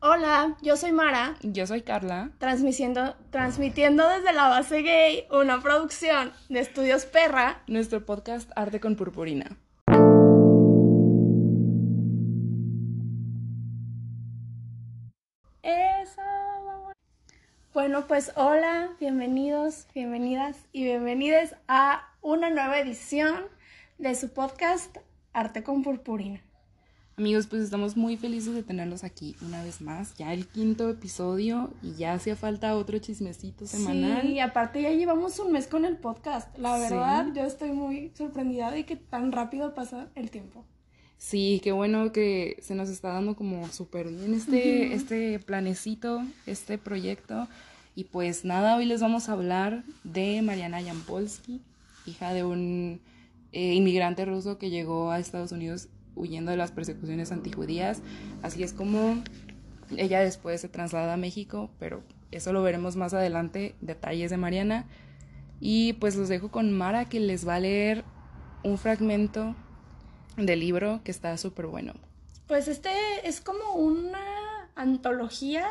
Hola, yo soy Mara, Yo soy Carla. transmitiendo, transmitiendo desde la base gay una producción de Estudios Perra. Nuestro podcast Arte con Purpurina. Eso. Bueno, pues hola, bienvenidos, bienvenidas y bienvenides a una nueva edición de su podcast Arte con Purpurina. Amigos, pues estamos muy felices de tenerlos aquí una vez más. Ya el quinto episodio y ya hacía falta otro chismecito semanal. Sí, y aparte ya llevamos un mes con el podcast. La Sí. verdad, yo estoy muy sorprendida de que tan rápido pasa el tiempo. Sí, qué bueno que se nos está dando como súper bien este, este planecito, este proyecto. Y pues nada, hoy les vamos a hablar de Mariana Yampolsky, hija de un eh, inmigrante ruso que llegó a Estados Unidos huyendo de las persecuciones antijudías. Así es como ella después se traslada a México, pero eso lo veremos más adelante, detalles de Mariana. Y pues los dejo con Mara que les va a leer un fragmento del libro que está súper bueno. Pues este es como una antología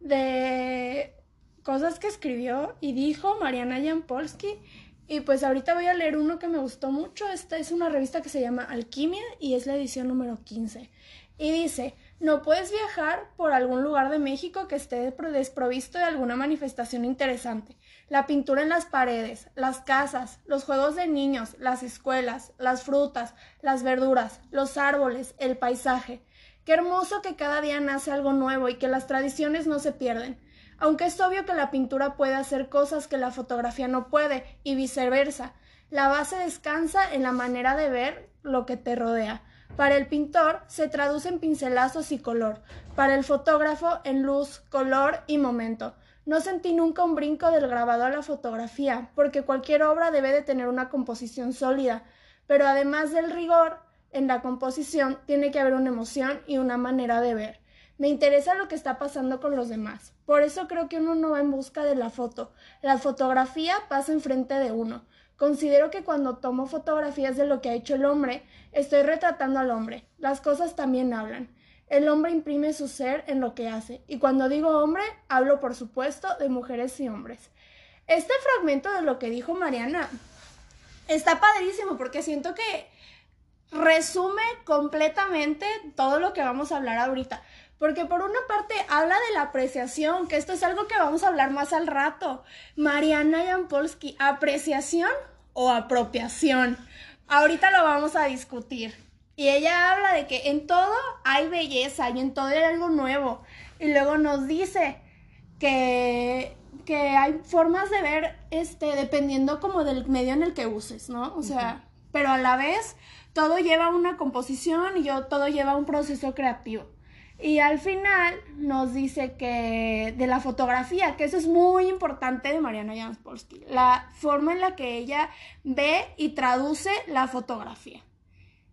de cosas que escribió y dijo Mariana Jampolsky. Y pues ahorita voy a leer uno que me gustó mucho. Esta es una revista que se llama Alquimia y es la edición número 15. Y dice, no puedes viajar por algún lugar de México que esté desprovisto de alguna manifestación interesante. La pintura en las paredes, las casas, los juegos de niños, las escuelas, las frutas, las verduras, los árboles, el paisaje. Qué hermoso que cada día nace algo nuevo y que las tradiciones no se pierden. Aunque es obvio que la pintura puede hacer cosas que la fotografía no puede y viceversa, la base descansa en la manera de ver lo que te rodea. Para el pintor se traduce en pincelazos y color, para el fotógrafo en luz, color y momento. No sentí nunca un brinco del grabado a la fotografía, porque cualquier obra debe de tener una composición sólida, pero además del rigor en la composición tiene que haber una emoción y una manera de ver. Me interesa lo que está pasando con los demás. Por eso creo que uno no va en busca de la foto. La fotografía pasa enfrente de uno. Considero que cuando tomo fotografías de lo que ha hecho el hombre, estoy retratando al hombre. Las cosas también hablan. El hombre imprime su ser en lo que hace. Y cuando digo hombre, hablo por supuesto de mujeres y hombres. Este fragmento de lo que dijo Mariana está padrísimo porque siento que resume completamente todo lo que vamos a hablar ahorita. Porque por una parte habla de la apreciación, que esto es algo que vamos a hablar más al rato. Mariana Jampolsky, ¿apreciación o apropiación? Ahorita lo vamos a discutir. Y ella habla de que en todo hay belleza y en todo hay algo nuevo. Y luego nos dice que, que hay formas de ver, este, dependiendo como del medio en el que uses, ¿no? O sea, pero a la vez todo lleva una composición y yo, todo lleva un proceso creativo. Y al final nos dice que de la fotografía, que eso es muy importante de Mariana Jampolsky, la forma en la que ella ve y traduce la fotografía.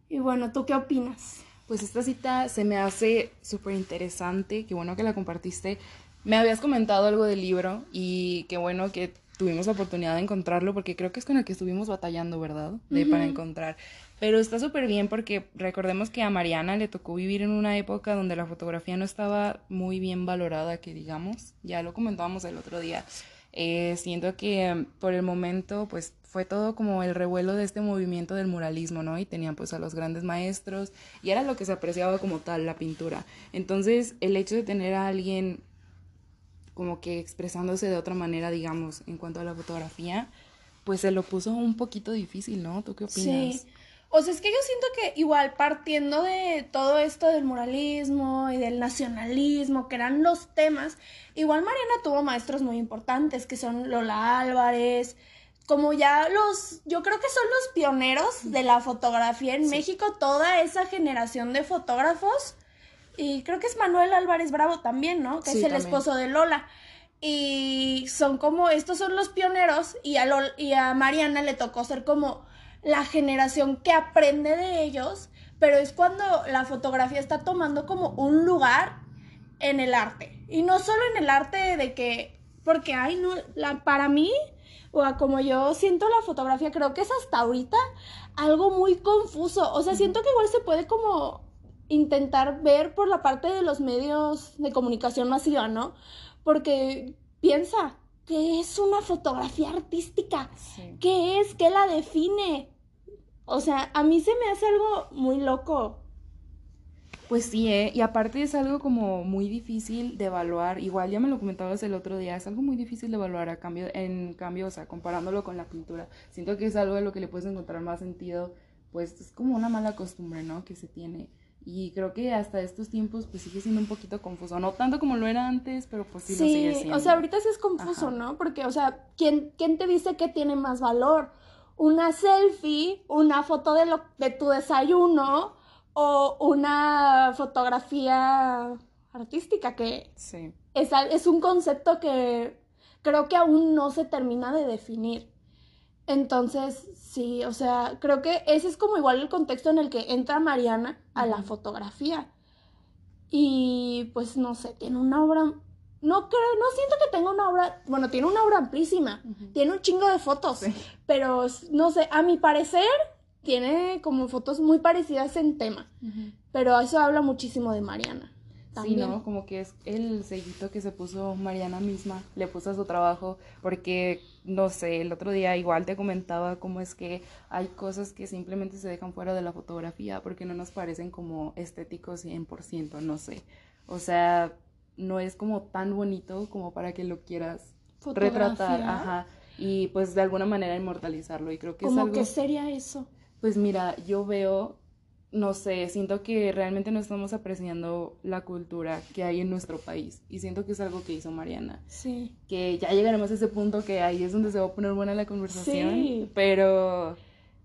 Y bueno, ¿tú qué opinas? Pues esta cita se me hace súper interesante, qué bueno que la compartiste. Me habías comentado algo del libro y qué bueno que tuvimos la oportunidad de encontrarlo porque creo que es con el que estuvimos batallando, ¿verdad? De para encontrar. Pero está súper bien porque recordemos que a Mariana le tocó vivir en una época donde la fotografía no estaba muy bien valorada, que digamos, ya lo comentábamos el otro día. Eh, siento que um, por el momento pues fue todo como el revuelo de este movimiento del muralismo, ¿no? Y tenían pues a los grandes maestros y era lo que se apreciaba como tal, la pintura. Entonces el hecho de tener a alguien como que expresándose de otra manera, digamos, en cuanto a la fotografía, pues se lo puso un poquito difícil, ¿no? ¿Tú qué opinas? Sí. O sea, es que yo siento que igual partiendo de todo esto del muralismo y del nacionalismo, que eran los temas, igual Mariana tuvo maestros muy importantes, que son Lola Álvarez, como ya los, yo creo que son los pioneros de la fotografía en México, toda esa generación de fotógrafos. Y creo que es Manuel Álvarez Bravo también, ¿no? Que Sí, es el también. esposo de Lola. Y son como, estos son los pioneros y a, Lol- y a Mariana le tocó ser como la generación que aprende de ellos, pero es cuando la fotografía está tomando como un lugar en el arte. Y no solo en el arte de que, porque, ay, no, la, para mí, o a como yo siento la fotografía, creo que es hasta ahorita algo muy confuso. O sea, siento que igual se puede como intentar ver por la parte de los medios de comunicación masiva, ¿no? Porque piensa, ¿qué es una fotografía artística? Sí. ¿Qué es? ¿Qué la define? O sea, a mí se me hace algo muy loco. Pues sí, ¿eh? Y aparte es algo como muy difícil de evaluar. Igual ya me lo comentabas el otro día, es algo muy difícil de evaluar a cambio, en cambio, o sea, comparándolo con la pintura. Siento que es algo de lo que le puedes encontrar más sentido, pues es como una mala costumbre, ¿no? Que se tiene. Y creo que hasta estos tiempos pues sigue siendo un poquito confuso. No tanto como lo era antes, pero pues sí, lo sigue siendo. o sea, ahorita sí es confuso, Ajá. ¿no? Porque, o sea, ¿quién, ¿quién te dice que tiene más valor? ¿Una selfie, una foto de, lo, de tu desayuno o una fotografía artística? Que Sí. es, es un concepto que creo que aún no se termina de definir. Entonces, sí, o sea, creo que ese es como igual el contexto en el que entra Mariana a la fotografía. Y pues no sé, tiene una obra, no creo, no siento que tenga una obra, bueno, tiene una obra amplísima, tiene un chingo de fotos, Sí. pero no sé, a mi parecer tiene como fotos muy parecidas en tema, pero eso habla muchísimo de Mariana. Sí. ¿no? Como que es el sellito que se puso Mariana misma, le puso a su trabajo, porque, no sé, el otro día igual te comentaba cómo es que hay cosas que simplemente se dejan fuera de la fotografía porque no nos parecen como estéticos 100%, no sé. O sea, no es como tan bonito como para que lo quieras retratar, ajá, y pues de alguna manera inmortalizarlo, y creo que es Como algo... que sería eso. Pues mira, yo veo, no sé, siento que realmente no estamos apreciando la cultura que hay en nuestro país. Y siento que es algo que hizo Mariana. Sí. Que ya llegaremos a ese punto que ahí es donde se va a poner buena la conversación. Sí. Pero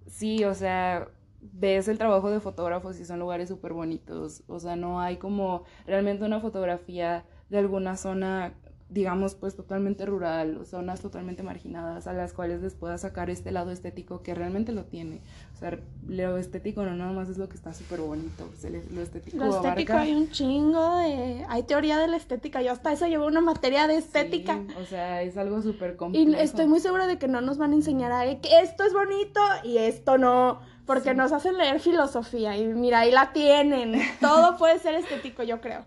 sí, o sea, ves el trabajo de fotógrafos y son lugares súper bonitos. O sea, no hay como realmente una fotografía de alguna zona digamos, pues totalmente rural, zonas totalmente marginadas a las cuales les pueda sacar este lado estético que realmente lo tiene. O sea, lo estético no nada más es lo que está súper bonito, o sea, lo estético Lo estético abarca- hay un chingo de... Hay teoría de la estética. Yo hasta eso llevo una materia de estética. Sí, o sea, es algo súper Y complejo. estoy muy segura de que no nos van a enseñar a que esto es bonito y esto no. Porque nos hacen leer filosofía. Y mira, ahí la tienen. Todo puede ser estético, yo creo.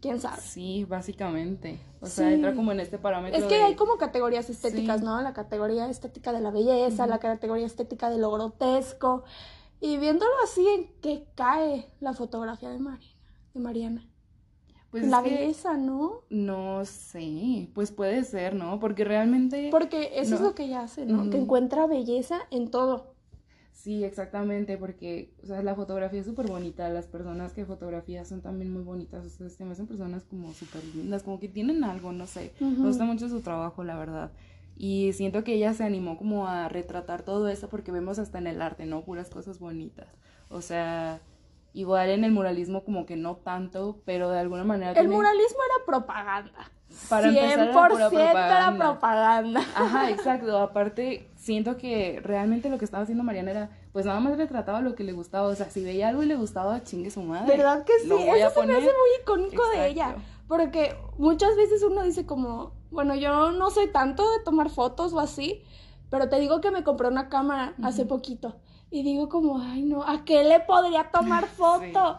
¿Quién sabe? Sí, básicamente. O sea, Sí. entra como en este parámetro Es que de- hay como categorías estéticas, Sí. ¿no? La categoría estética de la belleza, la categoría estética de lo grotesco. Y viéndolo así, ¿en qué cae la fotografía de Mariana? De Mariana? Pues la belleza, ¿no? no sé, pues puede ser, ¿no? Porque realmente Porque eso es lo que ella hace, ¿no? Ujú. Que encuentra belleza en todo. Sí, exactamente, porque, o sea, la fotografía es súper bonita, las personas que fotografían son también muy bonitas, o sea, se me hacen personas como súper lindas, como que tienen algo, no sé, Ujú. me gusta mucho su trabajo, la verdad, y siento que ella se animó como a retratar todo eso porque vemos hasta en el arte, ¿no? Puras cosas bonitas, o sea, igual en el muralismo como que no tanto, pero de alguna manera El muralismo era propaganda. Para empezar, era 100% pura era propaganda. propaganda. Ajá, exacto. Aparte, siento que realmente lo que estaba haciendo Mariana era, pues nada más retrataba lo que le gustaba. O sea, si veía algo y le gustaba, chingue su madre. ¿Verdad que sí? Eso se me poner. hace muy icónico de ella. Porque muchas veces uno dice como, bueno, yo no soy tanto de tomar fotos o así, pero te digo que me compré una cámara hace poquito. Y digo como, ay no, ¿a qué le podría tomar foto?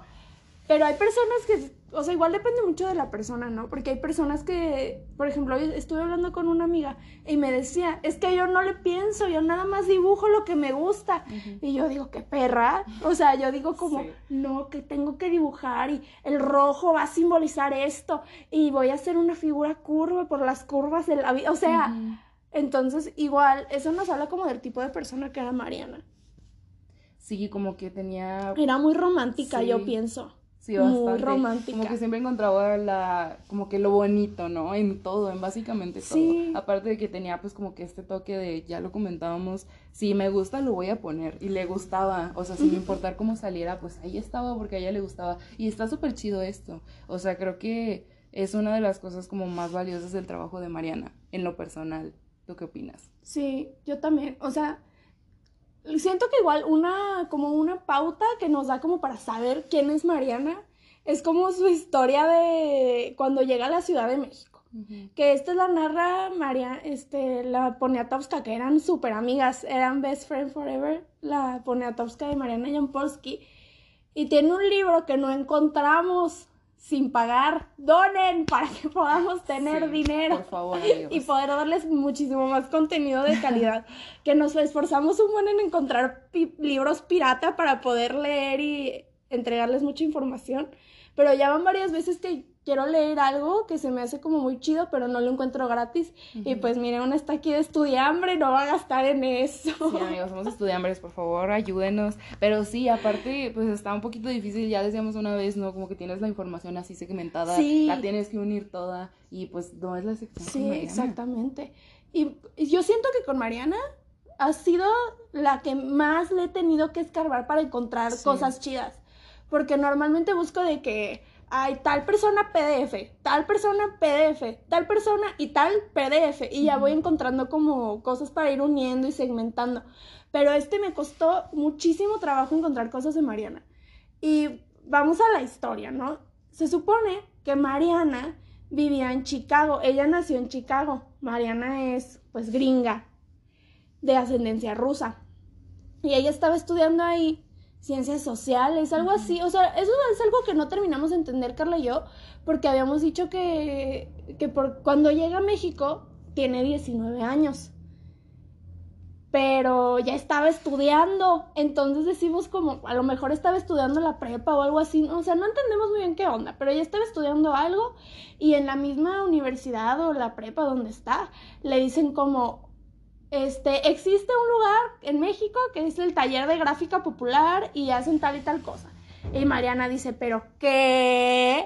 Pero hay personas que, o sea, igual depende mucho de la persona, ¿no? Porque hay personas que, por ejemplo, hoy estuve hablando con una amiga y me decía, es que yo no le pienso, yo nada más dibujo lo que me gusta. Y yo digo, qué perra. O sea, yo digo como, Sí. no, que tengo que dibujar y el rojo va a simbolizar esto y voy a hacer una figura curva por las curvas de la vida. O sea, entonces igual, eso nos habla como del tipo de persona que era Mariana. Sí, como que tenía. Era muy romántica, Sí. yo pienso. Sí, muy bastante. romántica. Como que siempre encontraba la, como que lo bonito, ¿no? En todo, en básicamente todo. Sí. Aparte de que tenía pues como que este toque de, ya lo comentábamos, si me gusta lo voy a poner. Y le gustaba, o sea, sin importar cómo saliera, pues ahí estaba porque a ella le gustaba. Y está súper chido esto. O sea, creo que es una de las cosas como más valiosas del trabajo de Mariana, en lo personal. ¿Tú qué opinas? Sí, yo también. O sea, siento que igual una, como una pauta que nos da como para saber quién es Mariana, es como su historia de cuando llega a la Ciudad de México. Que esta la narra María, este, la Poniatowska, que eran súper amigas, eran best friend forever, la Poniatowska de Mariana Jampolsky. y tiene un libro que no encontramos sin pagar, donen para que podamos tener Sí, dinero. por favor. Y poder darles muchísimo más contenido de calidad. que nos esforzamos un buen en encontrar pi- libros pirata para poder leer y entregarles mucha información. Pero ya van varias veces que quiero leer algo que se me hace como muy chido, pero no lo encuentro gratis. Y pues miren, una está aquí de estudiambre, no va a gastar en eso. Sí, amigos, somos estudiantes, por favor, ayúdenos. Pero sí, aparte, pues está un poquito difícil, ya decíamos una vez, ¿no? Como que tienes la información así segmentada, Sí. la tienes que unir toda y pues no es la sección. Sí, exactamente. Y, y yo siento que con Mariana ha sido la que más le he tenido que escarbar para encontrar Sí. cosas chidas. Porque normalmente busco de que hay tal persona PDF, tal persona PDF, tal persona y tal PDF. Y ya voy encontrando como cosas para ir uniendo y segmentando. Pero este me costó muchísimo trabajo encontrar cosas de Mariana. Y vamos a la historia, ¿no? Se supone que Mariana vivía en Chicago. Ella nació en Chicago. Mariana es, pues, gringa, de ascendencia rusa. Y ella estaba estudiando ahí ciencias sociales, algo así. O sea, eso es algo que no terminamos de entender, Carla y yo, porque habíamos dicho que, que por, cuando llega a México tiene 19 años. Pero ya estaba estudiando, entonces decimos como, a lo mejor estaba estudiando la prepa o algo así, o sea, no entendemos muy bien qué onda, pero ella estaba estudiando algo y en la misma universidad o la prepa donde está, le dicen como, este, existe un lugar en México que es el taller de gráfica popular y hacen tal y tal cosa. Y Mariana dice, pero ¿qué?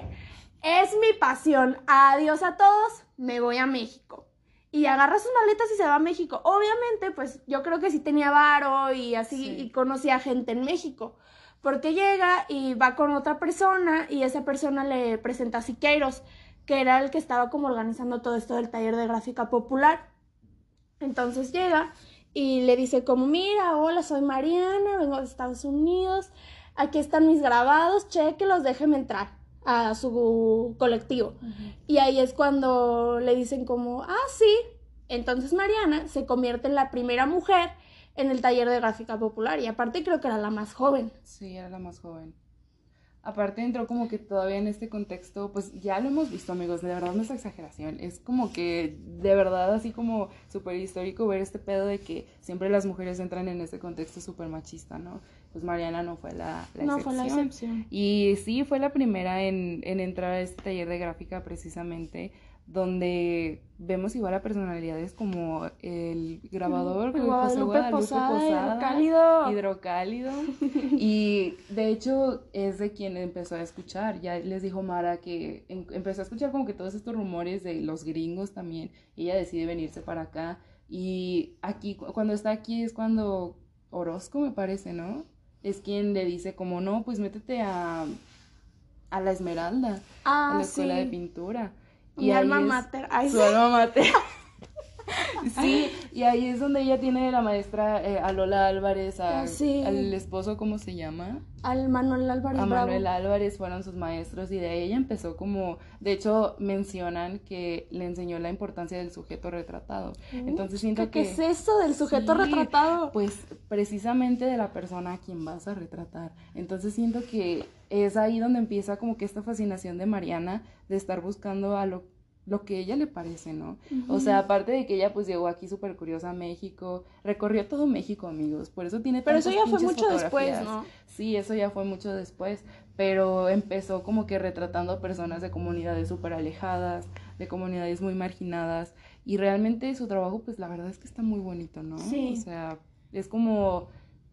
Es mi pasión. Adiós a todos, me voy a México. Y agarra sus maletas y se va a México. Obviamente, pues yo creo que sí tenía varo y así, Sí. y conocía gente en México. Porque llega y va con otra persona y esa persona le presenta a Siqueiros, que era el que estaba como organizando todo esto del taller de gráfica popular. Entonces llega y le dice como, mira, hola, soy Mariana, vengo de Estados Unidos, aquí están mis grabados, chequelos, déjeme entrar a su colectivo. Y ahí es cuando le dicen como, ah, sí. Entonces Mariana se convierte en la primera mujer en el taller de gráfica popular y aparte creo que era la más joven. Sí, era la más joven. Aparte entró como que todavía en este contexto, pues ya lo hemos visto amigos, de verdad no es exageración, es como que de verdad así como súper histórico ver este pedo de que siempre las mujeres entran en este contexto súper machista, ¿no? Pues Mariana no fue la, la no excepción. fue la excepción. Y sí, fue la primera en, en entrar a este taller de gráfica precisamente, donde vemos igual a personalidades como el grabador, Guadalupe Posada, Posada, Hidrocálido. Hidrocálido. Y de hecho es de quien empezó a escuchar. Ya les dijo Mara que em- empezó a escuchar como que todos estos rumores de los gringos también. Ella decide venirse para acá. Y aquí, cu- cuando está aquí es cuando Orozco me parece, ¿no? Es quien le dice como, no, pues métete a, a la Esmeralda, a Ah, la escuela de sí. Pintura. Mi ahí alma mater. Ay, Su sí. alma mater. Sí, y ahí es donde ella tiene de la maestra eh, a Lola Álvarez, a- Ah, sí. al esposo, ¿cómo se llama? Al Manuel Álvarez A Bravo. Manuel Álvarez fueron sus maestros y de ahí ella empezó como, de hecho mencionan que le enseñó la importancia del sujeto retratado. Entonces siento ¿Qué, que... qué es eso del sujeto Sí, retratado? Pues precisamente de la persona a quien vas a retratar. Entonces siento que es ahí donde empieza como que esta fascinación de Mariana de estar buscando a lo, lo que ella le parece, ¿no? O sea, aparte de que ella pues llegó aquí súper curiosa a México, recorrió todo México, amigos, por eso tiene Pero eso ya fue mucho después. ¿no? Sí, eso ya fue mucho después, pero empezó como que retratando a personas de comunidades súper alejadas, de comunidades muy marginadas, y realmente su trabajo, pues la verdad es que está muy bonito, ¿no? Sí. O sea, es como,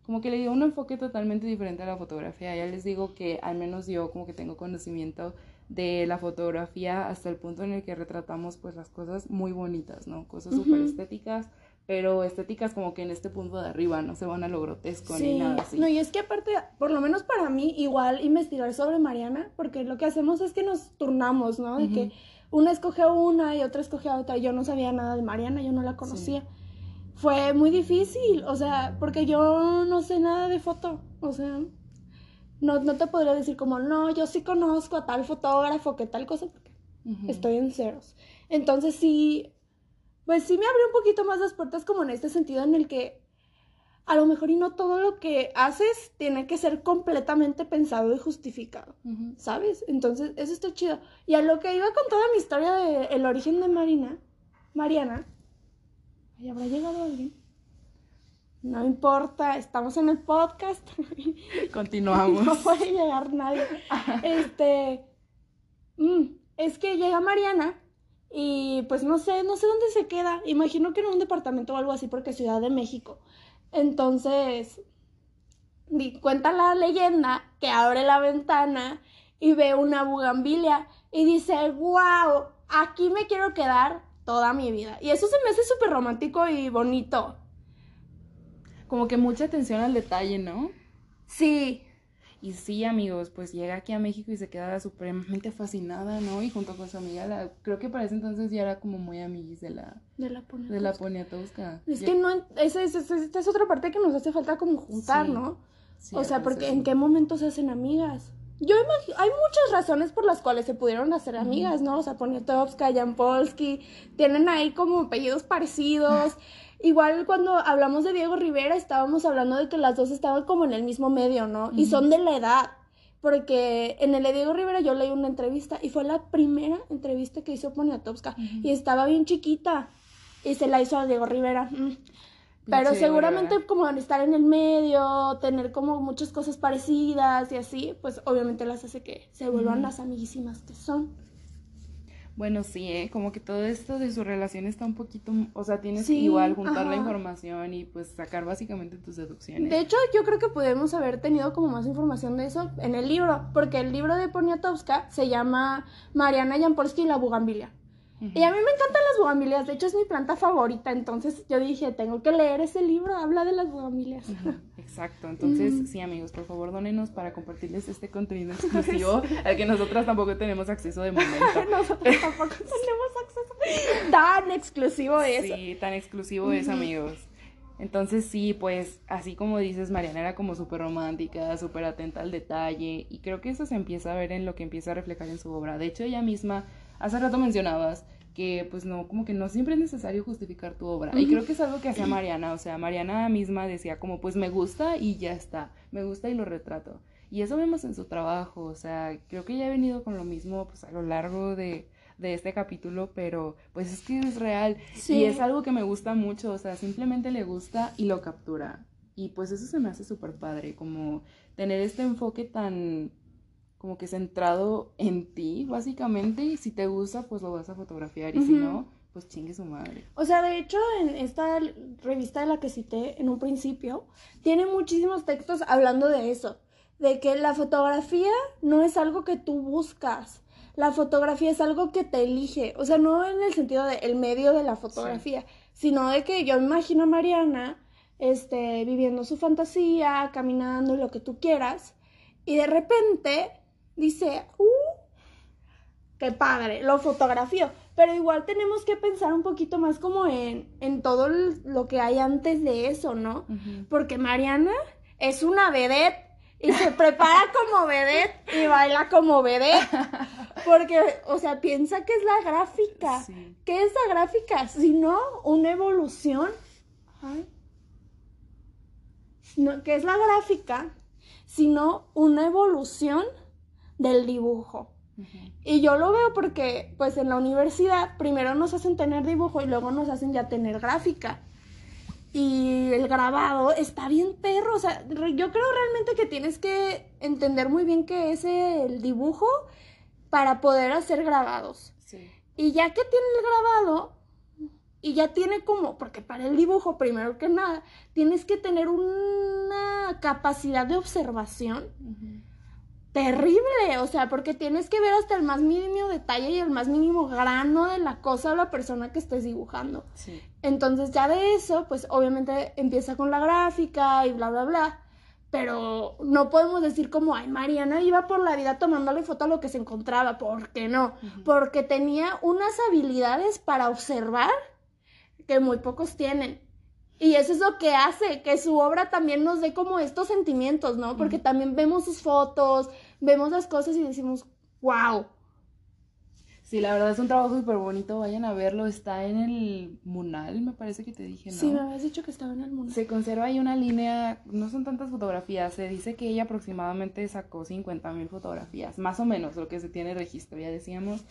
como que le dio un enfoque totalmente diferente a la fotografía. Ya les digo que al menos yo como que tengo conocimiento de la fotografía hasta el punto en el que retratamos pues las cosas muy bonitas, ¿no? Cosas Ujú. súper estéticas, pero estéticas como que en este punto de arriba, no se van a lo grotesco ni nada así. No, y es que aparte, por lo menos para mí, igual investigar sobre Mariana, porque lo que hacemos es que nos turnamos, ¿no? De que una escoge a una y otra escoge a otra. Yo no sabía nada de Mariana, yo no la conocía. Fue muy difícil, o sea, porque yo no sé nada de foto, o sea, no, no te podría decir como, no, yo sí conozco a tal fotógrafo, que tal cosa, porque estoy en ceros. Entonces sí, pues sí me abrió un poquito más las puertas como en este sentido en el que a lo mejor y no todo lo que haces tiene que ser completamente pensado y justificado, ¿sabes? Entonces, eso está chido. Y a lo que iba con toda mi historia de el origen de Marina, Mariana, ¿y habrá llegado alguien? No importa, estamos en el podcast. Continuamos. no puede llegar nadie. Este, mm, es que llega Mariana y pues no sé, no sé dónde se queda. Imagino que en un departamento o algo así porque es Ciudad de México. Entonces, cuenta la leyenda que abre la ventana y ve una bugambilia y dice, wow, aquí me quiero quedar toda mi vida. Y eso se me hace súper romántico y bonito. Como que mucha atención al detalle, ¿no? Sí, y sí, amigos, pues llega aquí a México y se queda supremamente fascinada, ¿no? Y junto con su amiga, la, creo que para ese entonces ya era como muy amiguis de la... De la Poniatowska. Es que no, esa es, otra parte que nos hace falta como juntar, ¿no? o sea, porque ¿en qué momento se hacen amigas? Yo imagino, hay muchas razones por las cuales se pudieron hacer amigas, ¿no? O sea, Poniatowska, Jan Polsky, tienen ahí como apellidos parecidos. Igual cuando hablamos de Diego Rivera estábamos hablando de que las dos estaban como en el mismo medio, ¿no? Y son de la edad. Porque en el de Diego Rivera yo leí una entrevista y fue la primera entrevista que hizo Poniatowska. Y estaba bien chiquita. Y se la hizo a Diego Rivera. Mm. Pero seguramente como estar en el medio, tener como muchas cosas parecidas y así, pues obviamente las hace que se vuelvan las amiguísimas que son. Bueno, sí, ¿eh? como que todo esto de su relación está un poquito, o sea, tienes que igual juntar la información y pues sacar básicamente tus deducciones. De hecho, yo creo que podemos haber tenido como más información de eso en el libro, porque el libro de Poniatowska se llama Mariana Jampolsky y la bugambilia. Y a mí me encantan las bugambilias, de hecho es mi planta favorita, entonces yo dije, tengo que leer ese libro, habla de las bugambilias. Exacto, entonces sí amigos, por favor donenos para compartirles este contenido exclusivo al que nosotras tampoco tenemos acceso de momento. nosotros tampoco tenemos acceso. Tan exclusivo es. Sí, tan exclusivo es amigos. Entonces sí, pues así como dices, Mariana era como súper romántica, súper atenta al detalle y creo que eso se empieza a ver en lo que empieza a reflejar en su obra. De hecho, ella misma hace rato mencionabas que pues no, como que no siempre es necesario justificar tu obra. Y creo que es algo que hacía Mariana, o sea, Mariana misma decía como pues me gusta y ya está, me gusta y lo retrato. Y eso vemos en su trabajo, o sea, creo que ya he venido con lo mismo pues a lo largo de, de este capítulo, pero pues es que es real y es algo que me gusta mucho, o sea, simplemente le gusta y lo captura. Y pues eso se me hace súper padre, como tener este enfoque tan como que centrado en ti, básicamente, y si te gusta, pues lo vas a fotografiar, y si no, pues chingue su madre. O sea, de hecho, en esta revista de la que cité en un principio, tiene muchísimos textos hablando de eso, de que la fotografía no es algo que tú buscas, la fotografía es algo que te elige, o sea, no en el sentido de el medio de la fotografía, sino de que yo me imagino a Mariana, este, viviendo su fantasía, caminando, lo que tú quieras, y de repente dice, ¡uh! ¡Qué padre! Lo fotografió. Pero igual tenemos que pensar un poquito más como en, en todo lo que hay antes de eso, ¿no? Porque Mariana es una vedette y se prepara como vedette y baila como vedette. Porque, o sea, piensa que es la gráfica. ¿Qué es la gráfica? Si no, una evolución. No, ¿Qué es la gráfica? Sino una evolución del dibujo. Y yo lo veo porque, pues en la universidad, primero nos hacen tener dibujo y luego nos hacen ya tener gráfica. Y el grabado está bien perro. O sea, yo creo realmente que tienes que entender muy bien qué es el dibujo para poder hacer grabados. Y ya que tiene el grabado, y ya tiene como, porque para el dibujo, primero que nada, tienes que tener una capacidad de observación terrible, o sea, porque tienes que ver hasta el más mínimo detalle y el más mínimo grano de la cosa o la persona que estés dibujando. Entonces ya de eso, pues obviamente empieza con la gráfica y bla, bla, bla. Pero no podemos decir como, ay, Mariana iba por la vida tomándole foto a lo que se encontraba. ¿Por qué no? Porque tenía unas habilidades para observar que muy pocos tienen. Y eso es lo que hace que su obra también nos dé como estos sentimientos, ¿no? Porque también vemos sus fotos, vemos las cosas y decimos, wow. Sí, la verdad es un trabajo súper bonito, vayan a verlo, está en el Munal, me parece que te dije, ¿no? Sí, me habías dicho que estaba en el Munal. Se conserva ahí una línea, no son tantas fotografías, se dice que ella aproximadamente sacó 50 mil fotografías, más o menos lo que se tiene registro, ya decíamos.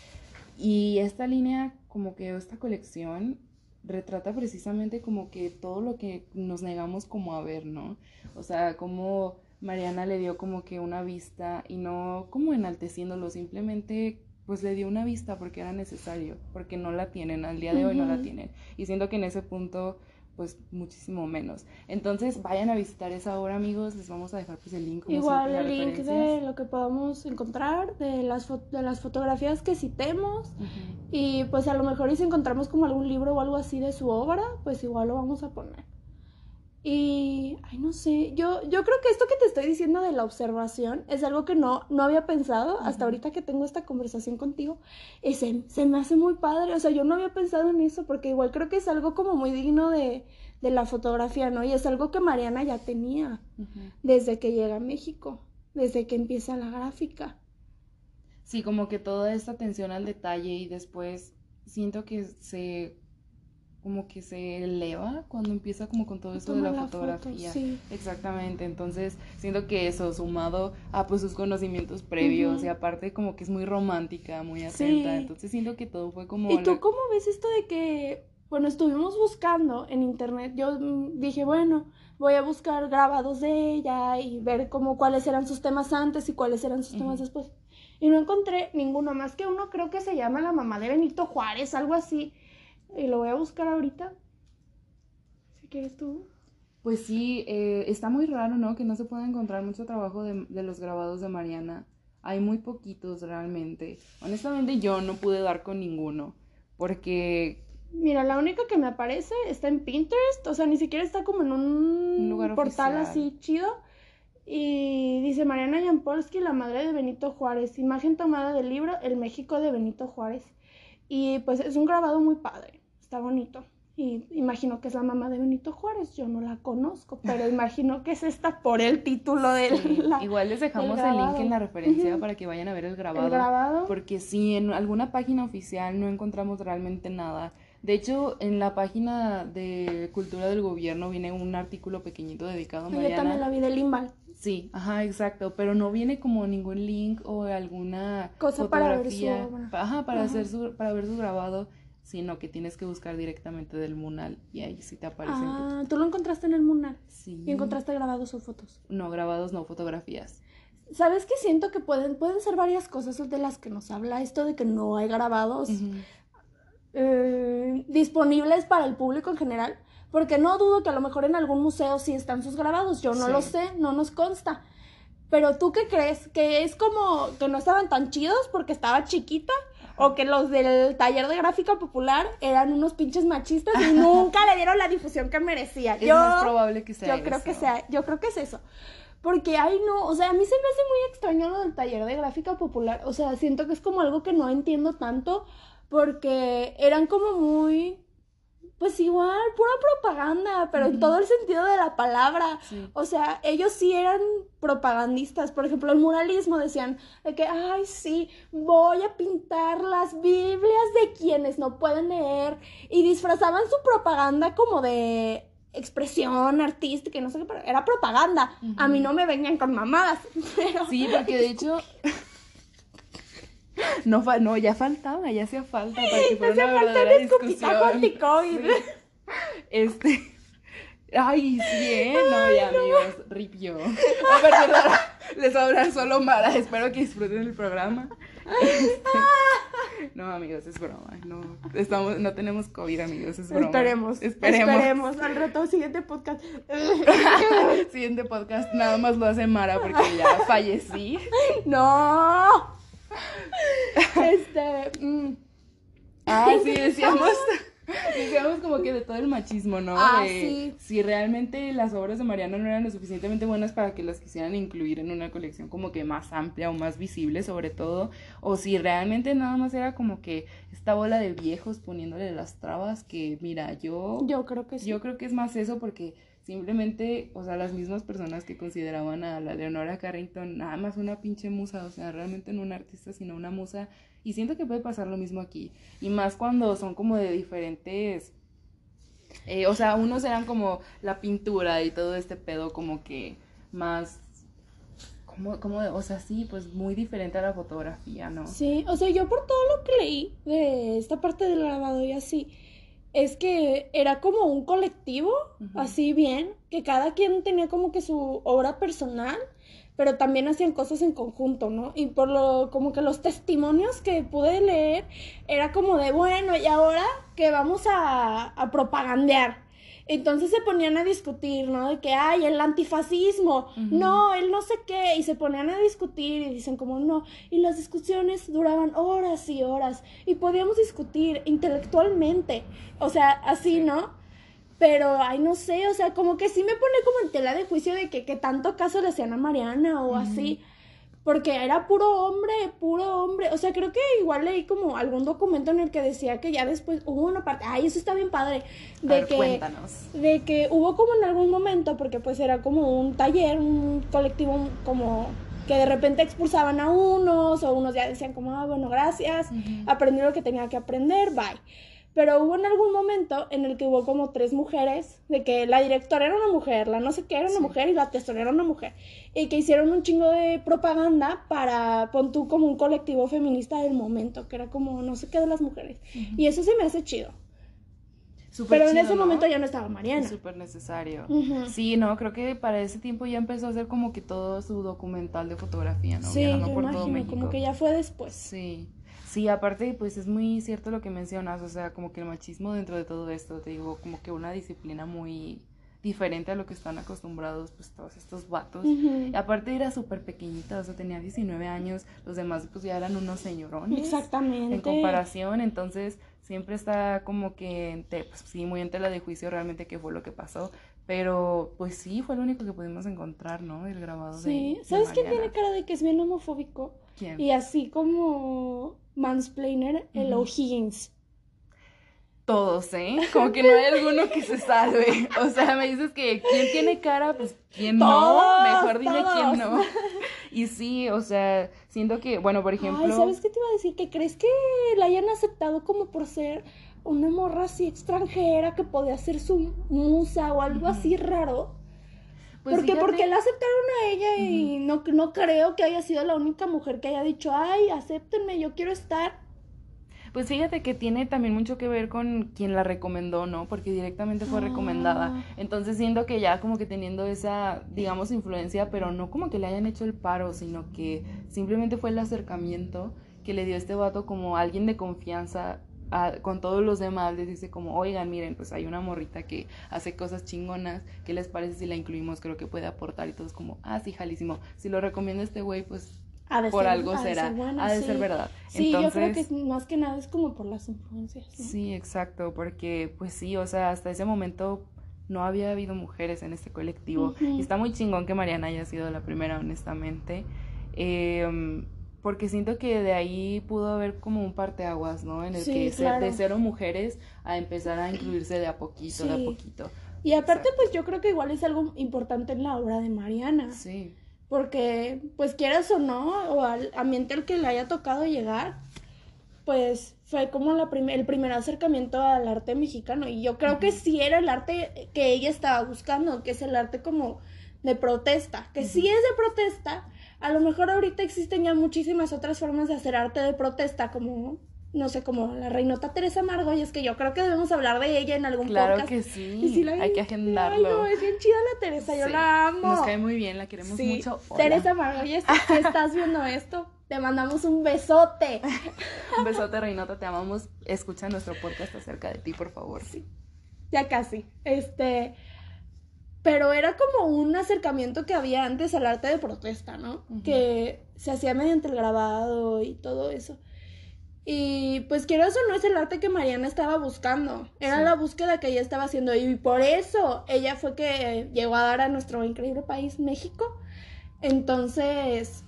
Y esta línea, como que esta colección, retrata precisamente como que todo lo que nos negamos como a ver, ¿no? O sea, como Mariana le dio como que una vista y no como enalteciéndolo, simplemente pues le dio una vista porque era necesario, porque no la tienen, al día de hoy no la tienen. Y siento que en ese punto, pues muchísimo menos. Entonces vayan a visitar esa obra, amigos, les vamos a dejar pues el link. Como Igual el link de lo que podamos encontrar, de las, de las fotografías que citemos, y pues a lo mejor y si encontramos como algún libro o algo así de su obra, pues igual lo vamos a poner. Y, ay, no sé, yo, yo creo que esto que te estoy diciendo de la observación es algo que no, no había pensado hasta ahorita que tengo esta conversación contigo. Y se, me hace muy padre, o sea, yo no había pensado en eso porque igual creo que es algo como muy digno de, de la fotografía, ¿no? Y es algo que Mariana ya tenía desde que llega a México, desde que empieza la gráfica. Sí, como que toda esta atención al detalle y después siento que se como que se eleva cuando empieza como con todo eso de la, fotografía. sí. Exactamente, entonces siento que eso sumado a pues sus conocimientos previos y aparte como que es muy romántica, muy atenta, entonces siento que todo fue como... ¿Y tú cómo ves esto de que, bueno, estuvimos buscando en internet, yo dije, bueno, voy a buscar grabados de ella y ver como cuáles eran sus temas antes y cuáles eran sus temas después. Y no encontré ninguno más que uno, creo que se llama La mamá de Benito Juárez, algo así y lo voy a buscar ahorita. Si quieres tú. Pues sí, eh, está muy raro, ¿no? Que no se pueda encontrar mucho trabajo de, de, los grabados de Mariana. Hay muy poquitos realmente. Honestamente yo no pude dar con ninguno. Porque... Mira, la única que me aparece está en Pinterest. O sea, ni siquiera está como en un, lugar portal así chido. Y dice Mariana Jampolsky, la madre de Benito Juárez. Imagen tomada del libro El México de Benito Juárez. Y pues es un grabado muy padre, está bonito. Y imagino que es la mamá de Benito Juárez, yo no la conozco, pero imagino que es esta por el título del... Igual les dejamos el link en la referencia para que vayan a ver el grabado, el grabado. Porque si en alguna página oficial no encontramos realmente nada. De hecho, en la página de Cultura del Gobierno viene un artículo pequeñito dedicado a Mariana. Yo también la vi del Limbal. Sí, ajá, exacto, pero no viene como ningún link o alguna cosa para ver su Ajá, para hacer su para ver su grabado, sino que tienes que buscar directamente del Munal y ahí sí te aparece. Ah, tú lo encontraste en el Munal. Sí. Y encontraste grabados o fotos. No, grabados no, fotografías. ¿Sabes qué siento que pueden pueden ser varias cosas de las que nos habla esto de que no hay grabados eh, disponibles para el público en general? Porque no dudo que a lo mejor en algún museo sí están sus grabados, yo no lo sé, no nos consta. Pero tú qué crees? ¿Que es como que no estaban tan chidos porque estaba chiquita? ¿O que los del taller de gráfica popular eran unos pinches machistas y nunca le dieron la difusión que merecía? Es más probable que sea Yo creo que sea, yo creo que es eso. Porque, ay, no, o sea, a mí se me hace muy extraño lo del taller de gráfica popular. O sea, siento que es como algo que no entiendo tanto porque eran como muy pues igual, pura propaganda, pero en todo el sentido de la palabra. O sea, ellos sí eran propagandistas. Por ejemplo, el muralismo decían de que, ay, sí, voy a pintar las Biblias de quienes no pueden leer. Y disfrazaban su propaganda como de expresión artística y no sé qué, pero era propaganda. A mí no me vengan con mamadas. Sí, porque de hecho... No, no, ya faltaba, ya hacía falta para que fuera una verdadera discusión. anti-COVID. Este. Ay, sí, ¿eh? No, ya, amigos, rip yo. A partir de ahora les va a hablar solo Mara. Espero que disfruten el programa. Este, no, amigos, es broma. No, estamos, no tenemos COVID, amigos, es broma. Esperemos. Esperemos. Esperemos. Al rato, siguiente podcast. siguiente podcast, nada más lo hace Mara porque ya fallecí. No. este. Mm. Ah, sí, decíamos. Decíamos como que de todo el machismo, ¿no? Ah, sí. Si realmente las obras de Mariana no eran lo suficientemente buenas para que las quisieran incluir en una colección como que más amplia o más visible, sobre todo, o si realmente nada más era como que esta bola de viejos poniéndole las trabas que, mira, yo. Yo creo que sí. Yo creo que es más eso porque simplemente, o sea, las mismas personas que consideraban a la Leonora Carrington nada más una pinche musa, o sea, realmente no una artista, sino una musa. Y siento que puede pasar lo mismo aquí. Y más cuando son como de diferentes... Eh, o sea, unos eran como la pintura y todo este pedo como que más como, como, o sea, sí, pues muy diferente a la fotografía, ¿no? Sí, o sea, yo por todo lo que leí de esta parte del grabado y así, es que era como un colectivo, así bien, que cada quien tenía como que su obra personal, pero también hacían cosas en conjunto, ¿no? Y por lo, como que los testimonios que pude leer, era como de, bueno, y ahora que vamos a, a propagandear. Entonces se ponían a discutir, ¿no? De que, ay, el antifascismo, no, él no sé qué, y se ponían a discutir y dicen como, no, y las discusiones duraban horas y horas, y podíamos discutir intelectualmente, o sea, así, ¿no? Pero, ay, no sé, o sea, como que sí me pone como en tela de juicio de que, que tanto caso le hacían a Mariana o así porque era puro hombre, puro hombre. O sea, creo que igual leí como algún documento en el que decía que ya después hubo una parte, ay, eso está bien padre, de que cuéntanos. de que hubo como en algún momento porque pues era como un taller, un colectivo como que de repente expulsaban a unos o unos ya decían como, ah, bueno, gracias, aprendí lo que tenía que aprender, bye. Pero hubo en algún momento en el que hubo como tres mujeres, de que la directora era una mujer, la no sé qué era una mujer y la tesora era una mujer, y que hicieron un chingo de propaganda para, pon tú, como un colectivo feminista del momento, que era como no sé qué de las mujeres. Y eso se me hace chido. Pero en ese momento ya no estaba Mariana. Súper necesario. Sí, no, creo que para ese tiempo ya empezó a hacer como que todo su documental de fotografía, ¿no? Sí, imagino, como que ya fue después. Sí. Sí, aparte, pues es muy cierto lo que mencionas, o sea, como que el machismo dentro de todo esto, te digo, como que una disciplina muy diferente a lo que están acostumbrados, pues todos estos vatos. Y aparte era súper pequeñita, o sea, tenía 19 años, los demás pues ya eran unos señorones. Exactamente. En comparación, entonces siempre está como que, pues sí, muy en tela de juicio realmente qué fue lo que pasó, pero pues sí, fue lo único que pudimos encontrar, ¿no? El grabado de... Sí, ¿sabes quién tiene cara de que es bien homofóbico? ¿Quién? Y así como mansplainer, el O'Higgins. Todos, ¿eh? Como que no hay alguno que se salve. O sea, me dices que quién tiene cara, pues quién no. Mejor dime quién no. Y sí, o sea, siento que, bueno, por ejemplo. Ay, ¿sabes qué te iba a decir? ¿Que crees que la hayan aceptado como por ser una morra así extranjera que podía ser su musa o algo así raro? Pues porque, porque la aceptaron a ella y no, no creo que haya sido la única mujer que haya dicho, ay, acéptenme, yo quiero estar. Pues fíjate que tiene también mucho que ver con quien la recomendó, ¿no? Porque directamente fue recomendada. Ah. Entonces siento que ya como que teniendo esa, digamos, influencia, pero no como que le hayan hecho el paro, sino que simplemente fue el acercamiento que le dio este vato como alguien de confianza con todos los demás les dice como, oigan, miren, pues hay una morrita que hace cosas chingonas, ¿qué les parece si la incluimos? Creo que puede aportar y todos como, ah, sí, jalísimo, si lo recomienda este güey, pues por algo será, ha de ser verdad. Sí, yo creo que más que nada es como por las influencias. Sí, exacto, porque pues sí, o sea, hasta ese momento no había habido mujeres en este colectivo. y está muy chingón que Mariana haya sido la primera, honestamente. Eh, porque siento que de ahí pudo haber como un parteaguas, ¿no? En el que ser, de cero mujeres a empezar a incluirse de a poquito, de a poquito. Y aparte, pues yo creo que igual es algo importante en la obra de Mariana. Sí. Porque, pues quieras o no, o al ambiente al que le haya tocado llegar, pues fue como la el primer acercamiento al arte mexicano. Y yo creo que sí era el arte que ella estaba buscando, que es el arte como de protesta, que sí es de protesta, a lo mejor ahorita existen ya muchísimas otras formas de hacer arte de protesta, como, no sé, como la reinota Teresa Margo, y es que yo creo que debemos hablar de ella en algún claro podcast. Claro que sí, hay que agendarlo. Ay, no, es bien chida la Teresa, yo la amo. Nos cae muy bien, la queremos mucho. Teresa Margo, y si estás viendo esto, te mandamos un besote. un besote, Reinota, te amamos. Escucha nuestro podcast acerca de ti, por favor. Sí. Ya casi. Este, pero era como un acercamiento que había antes al arte de protesta, ¿no? Que se hacía mediante el grabado y todo eso. Y pues quiero eso no es el arte que Mariana estaba buscando, era la búsqueda que ella estaba haciendo y por eso ella fue que llegó a dar a nuestro increíble país, México. Entonces,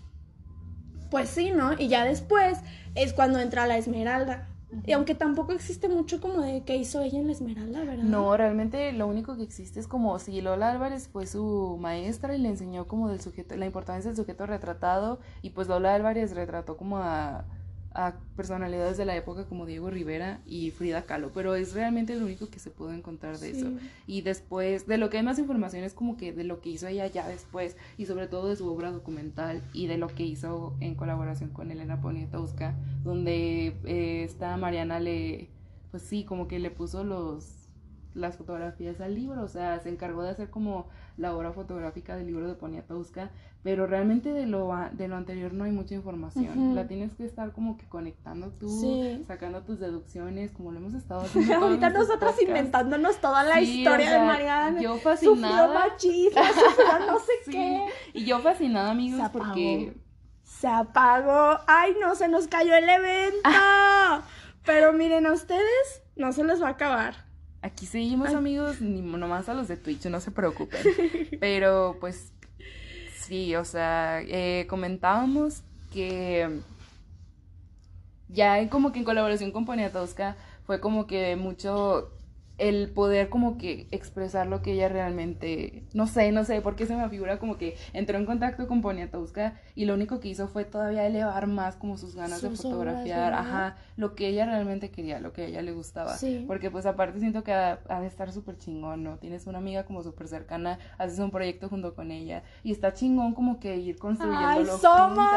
pues sí, ¿no? Y ya después es cuando entra la Esmeralda, Y aunque tampoco existe mucho como de qué hizo ella en la Esmeralda, ¿verdad? No, realmente lo único que existe es como si Lola Álvarez fue su maestra y le enseñó como del sujeto, la importancia del sujeto retratado y pues Lola Álvarez retrató como a a personalidades de la época como Diego Rivera y Frida Kahlo, pero es realmente lo único que se pudo encontrar de eso. Y después, de lo que hay más información es como que de lo que hizo ella ya después, y sobre todo de su obra documental y de lo que hizo en colaboración con Elena Poniatowska, donde eh, esta Mariana le, pues sí, como que le puso los las fotografías al libro, o sea, se encargó de hacer como la obra fotográfica del libro de Poniatowska, pero realmente de lo, de lo anterior no hay mucha información. La tienes que estar como que conectando tú, sacando tus deducciones, como lo hemos estado haciendo. Ahorita nosotros inventándonos toda la historia de Mariana. Yo fascinada. Machismo, no sé qué. Y yo fascinada, amigos, porque... Se apagó. Ay, no, se nos cayó el evento. Pero miren, a ustedes no se les va a acabar. Aquí seguimos, amigos, ni nomás a los de Twitch, no se preocupen. Pero pues sí, o sea, eh, comentábamos que ya como que en colaboración con Poniatowska fue como que mucho el poder como que expresar lo que ella realmente, no sé, no sé, porque se me figura como que entró en contacto con Poniatowska y lo único que hizo fue todavía elevar más como sus ganas de fotografiar, ajá, lo que ella realmente quería, lo que a ella le gustaba. Porque pues aparte siento que ha, de estar súper chingón, ¿no? Tienes una amiga como súper cercana, haces un proyecto junto con ella y está chingón como que ir construyendo lo somos!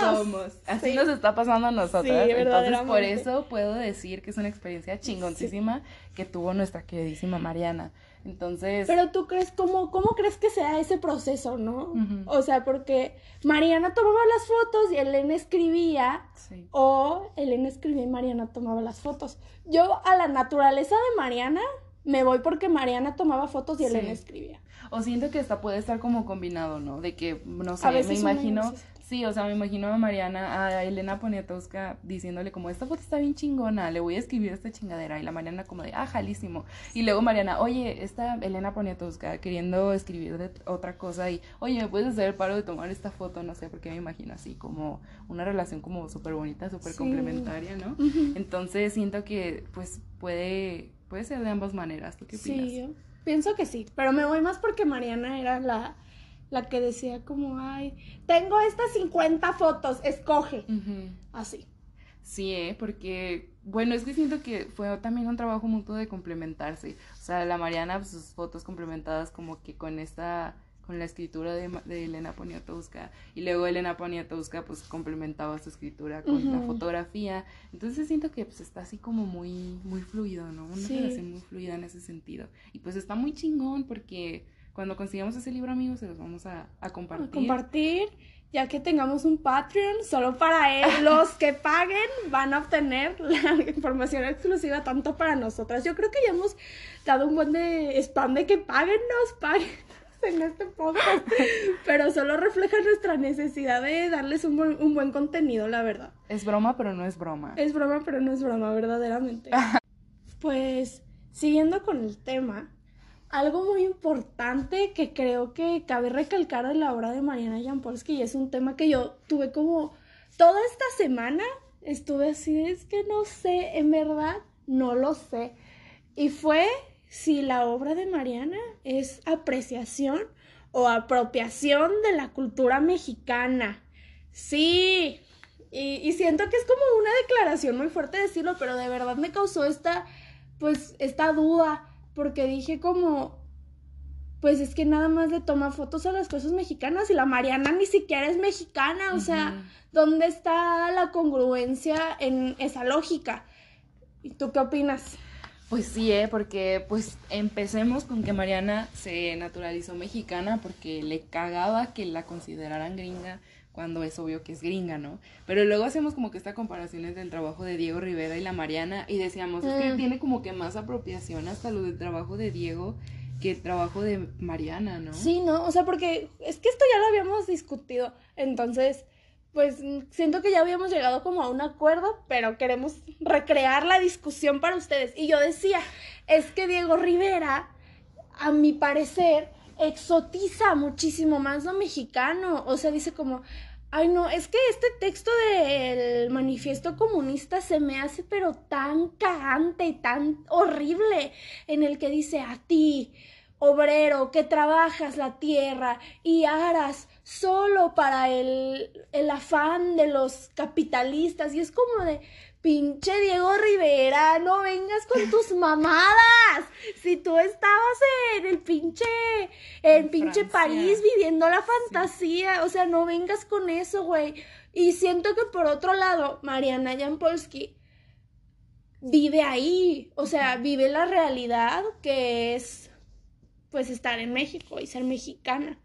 Somos. Así nos está pasando a nosotras. Entonces por eso puedo decir que es una experiencia chingoncísima que tuvo nuestra queridísima Mariana. Entonces. Pero tú crees, ¿cómo, cómo crees que sea ese proceso, no? O sea, porque Mariana tomaba las fotos y Elena escribía. O Elena escribía y Mariana tomaba las fotos. Yo a la naturaleza de Mariana me voy porque Mariana tomaba fotos y Elena escribía. O siento que hasta puede estar como combinado, ¿no? De que, no sé, me imagino. Sí, o sea, me imagino a Mariana, a Elena Poniatowska diciéndole como, esta foto está bien chingona, le voy a escribir esta chingadera. Y la Mariana como de, ah, jalísimo. Y luego Mariana, oye, esta Elena Poniatowska queriendo escribir de otra cosa y, oye, ¿me puedes hacer el paro de tomar esta foto? No sé, porque me imagino así como una relación como súper bonita, súper complementaria, ¿no? Entonces siento que pues puede, puede ser de ambas maneras. ¿Tú qué opinas? Sí, pienso que sí, pero me voy más porque Mariana era la la que decía como, ay, tengo estas 50 fotos, escoge. Así. Sí, ¿eh? porque, bueno, es que siento que fue también un trabajo mutuo de complementarse. O sea, la Mariana, pues, sus fotos complementadas como que con esta, con la escritura de, de Elena Poniatowska. Y luego Elena Poniatowska, pues, complementaba su escritura con la fotografía. Entonces siento que, pues, está así como muy, muy fluido, ¿no? Una relación muy fluida en ese sentido. Y pues está muy chingón porque cuando consigamos ese libro, amigos, se los vamos a, compartir. A compartir, ya que tengamos un Patreon, solo para él, los que paguen van a obtener la información exclusiva tanto para nosotras. Yo creo que ya hemos dado un buen de spam de que paguen, nos paguen en este podcast, pero solo refleja nuestra necesidad de darles un buen, un buen contenido, la verdad. Es broma, pero no es broma. Es broma, pero no es broma, verdaderamente. pues, siguiendo con el tema, algo muy importante que creo que cabe recalcar en la obra de Mariana Jampolsky y es un tema que yo tuve como toda esta semana estuve así, es que no sé, en verdad no lo sé. Y fue si la obra de Mariana es apreciación o apropiación de la cultura mexicana. Sí, y, y, siento que es como una declaración muy fuerte decirlo, pero de verdad me causó esta, pues, esta duda porque dije como, pues es que nada más le toma fotos a las cosas mexicanas y la Mariana ni siquiera es mexicana, o sea, ¿dónde está la congruencia en esa lógica? ¿Y tú qué opinas? Pues sí, ¿eh? porque pues empecemos con que Mariana se naturalizó mexicana porque le cagaba que la consideraran gringa cuando es obvio que es gringa, ¿no? Pero luego hacemos como que esta comparación entre el trabajo de Diego Rivera y la Mariana y decíamos, es que mm. tiene como que más apropiación hasta lo del trabajo de Diego que el trabajo de Mariana, ¿no? Sí, ¿no? O sea, porque es que esto ya lo habíamos discutido, entonces, pues siento que ya habíamos llegado como a un acuerdo, pero queremos recrear la discusión para ustedes. Y yo decía, es que Diego Rivera, a mi parecer, exotiza muchísimo más lo mexicano. O sea, dice como, Ay, no, es que este texto del manifiesto comunista se me hace pero tan cagante y tan horrible en el que dice a ti, obrero, que trabajas la tierra y aras solo para el, el afán de los capitalistas y es como de, pinche Diego Rivera, no vengas con tus mamadas. Si tú estabas en el pinche, en, pinche París viviendo la fantasía, o sea, no vengas con eso, güey. Y siento que por otro lado, Mariana Jampolsky vive ahí, o sea, vive la realidad que es, pues, estar en México y ser mexicana.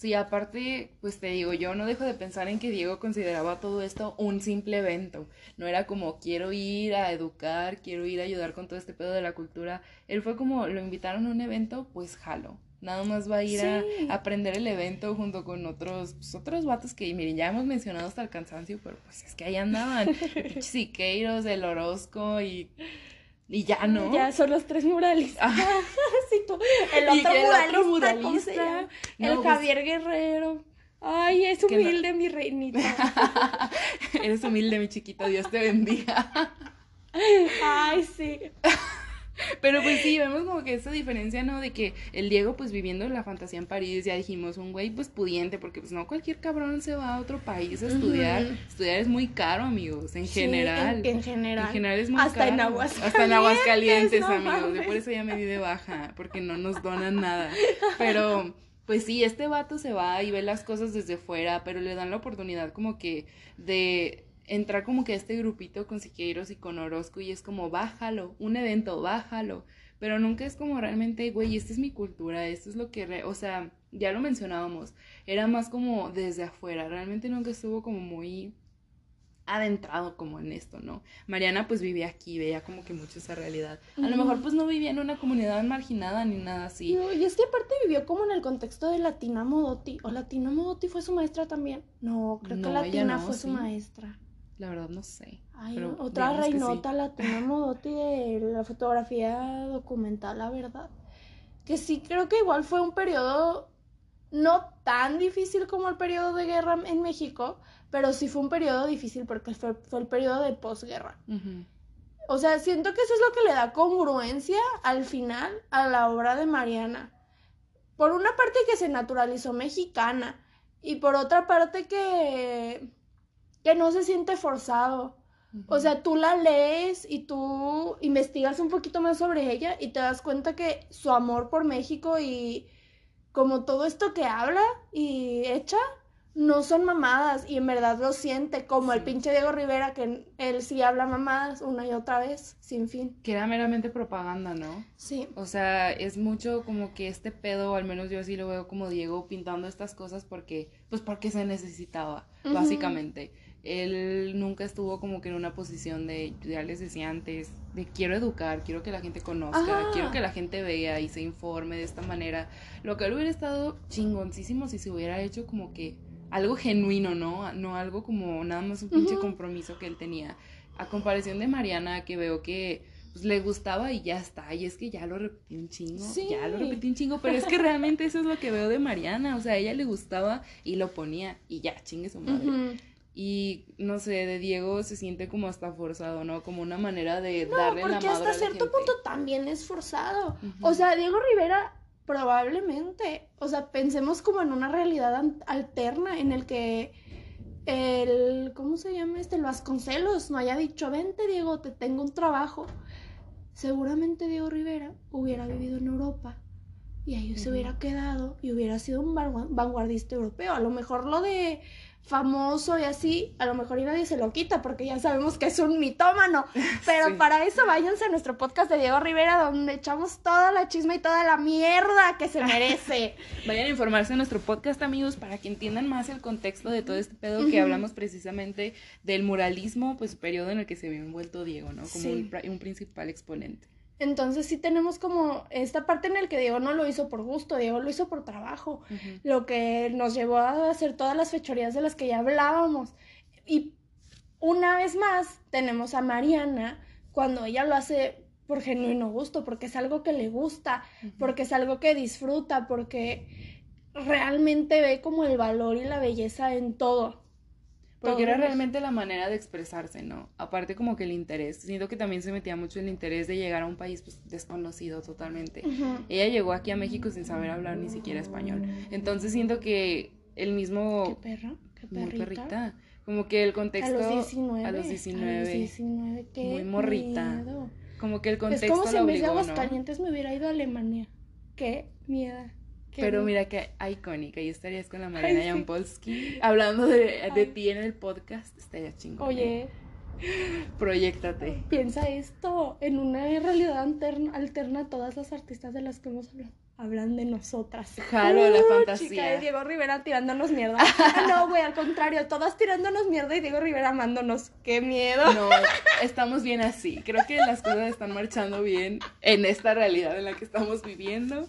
Sí, aparte, pues te digo, yo no dejo de pensar en que Diego consideraba todo esto un simple evento. No era como quiero ir a educar, quiero ir a ayudar con todo este pedo de la cultura. Él fue como, lo invitaron a un evento, pues jalo. Nada más va a ir a aprender el evento junto con otros, pues, otros vatos que, miren, ya hemos mencionado hasta el cansancio, pero pues es que ahí andaban. Siqueiros, el Orozco y y ya no. Ya son los tres muralistas. sí, tú. El otro, muralista, muralista. el pues Javier Guerrero. Ay, es humilde mi reinita. Eres humilde, mi chiquito. Dios te bendiga. Ay, sí. Pero pues sí, vemos como que esa diferencia, ¿no? De que el Diego, pues viviendo la fantasía en París, ya dijimos, un güey pues pudiente, porque pues no cualquier cabrón se va a otro país a estudiar. Estudiar es muy caro, amigos, en general. En, general. En general es muy Hasta caro. en Aguascalientes. Hasta en Aguascalientes, amigos. por eso ya me di de baja, porque no nos donan nada. Pero pues sí, este vato se va y ve las cosas desde fuera, pero le dan la oportunidad como que de entrar como que a este grupito con Siqueiros y con Orozco y es como, bájalo, un evento, bájalo. Pero nunca es como realmente, güey, esta es mi cultura, esto es lo que, o sea, ya lo mencionábamos, era más como desde afuera, realmente nunca estuvo como muy adentrado como en esto, ¿no? Mariana pues vivía aquí, veía como que mucho esa realidad. A lo mejor pues no vivía en una comunidad marginada ni nada así. y es que aparte vivió como en el contexto de Latina Modotti, o Latina Modotti fue su maestra también. No, creo que Latina fue su maestra. La verdad no sé. otra reinota la tenemos Modotti de la fotografía documental, la verdad. Que sí creo que igual fue un periodo no tan difícil como el periodo de guerra en México, pero sí fue un periodo difícil porque fue, el periodo de posguerra. O sea, siento que eso es lo que le da congruencia al final a la obra de Mariana. Por una parte que se naturalizó mexicana y por otra parte que que no se siente forzado. O sea, tú la lees y tú investigas un poquito más sobre ella y te das cuenta que su amor por México y como todo esto que habla y echa, no son mamadas y en verdad lo siente, como el pinche Diego Rivera, que él sí habla mamadas una y otra vez, sin fin. Que era meramente propaganda, ¿no? Sí. O sea, es mucho como que este pedo, al menos yo así lo veo como Diego pintando estas cosas porque, pues porque se necesitaba, básicamente él nunca estuvo como que en una posición de, ya les decía antes, de quiero educar, quiero que la gente conozca, quiero que la gente vea y se informe de esta manera. Lo que él hubiera estado chingoncísimo si se hubiera hecho como que algo genuino, ¿no? No algo como nada más un pinche compromiso que él tenía. A comparación de Mariana, que veo que pues, le gustaba y ya está. Y es que ya lo repetí un chingo. Ya lo repetí un chingo. Pero es que realmente eso es lo que veo de Mariana. O sea, a ella le gustaba y lo ponía y ya, chingue su madre. Y no sé, de Diego se siente como hasta forzado, ¿no? Como una manera de darle la madre hasta cierto punto también es forzado. O sea, Diego Rivera probablemente, o sea, pensemos como en una realidad alterna en el que el, ¿cómo se llama este? El Vasconcelos no haya dicho, vente Diego, te tengo un trabajo. Seguramente Diego Rivera hubiera vivido en Europa y ahí se hubiera quedado y hubiera sido un vanguardista europeo. A lo mejor lo de famoso y así, a lo mejor y nadie se lo quita porque ya sabemos que es un mitómano. Pero para eso váyanse a nuestro podcast de Diego Rivera donde echamos toda la chisma y toda la mierda que se merece. Vayan a informarse en nuestro podcast, amigos, para que entiendan más el contexto de todo este pedo que hablamos precisamente del muralismo, pues periodo en el que se vio envuelto Diego, ¿no? Como un principal exponente. Entonces sí tenemos como esta parte en el que Diego no lo hizo por gusto, Diego lo hizo por trabajo, lo que nos llevó a hacer todas las fechorías de las que ya hablábamos. Y una vez más tenemos a Mariana cuando ella lo hace por genuino gusto, porque es algo que le gusta, porque es algo que disfruta, porque realmente ve como el valor y la belleza en todo. Porque era realmente la manera de expresarse, ¿no? Aparte como que el interés. Siento que también se metía mucho el interés de llegar a un país pues, desconocido totalmente. Ella llegó aquí a México sin saber hablar ni siquiera español. Entonces siento que el ¿Qué mismo... perra? ¿Qué Muy perrita? perrita. Como que el A contexto... los 19. A los 19. 19, qué Muy morrita. miedo. Como que el Es contexto como si en vez de obligó, ¿no? Aguascalientes me hubiera ido a Alemania. Qué miedo. Qué Pero mira que icónica. Y estarías con la Mariana sí. Jampolsky hablando de, de Ay. ti en el podcast. Estaría chingón. Oye, Proyectate. piensa esto. En una realidad alterna, alterna todas las artistas de las que hemos hablado hablan de nosotras. Jalo a la Uh, fantasía. Chica, y Diego Rivera tirándonos mierda. Ah, no, güey, al contrario, todas tirándonos mierda y Diego Rivera amándonos. ¡Qué miedo! No, estamos bien así. Creo que las cosas están marchando bien en esta realidad en la que estamos viviendo.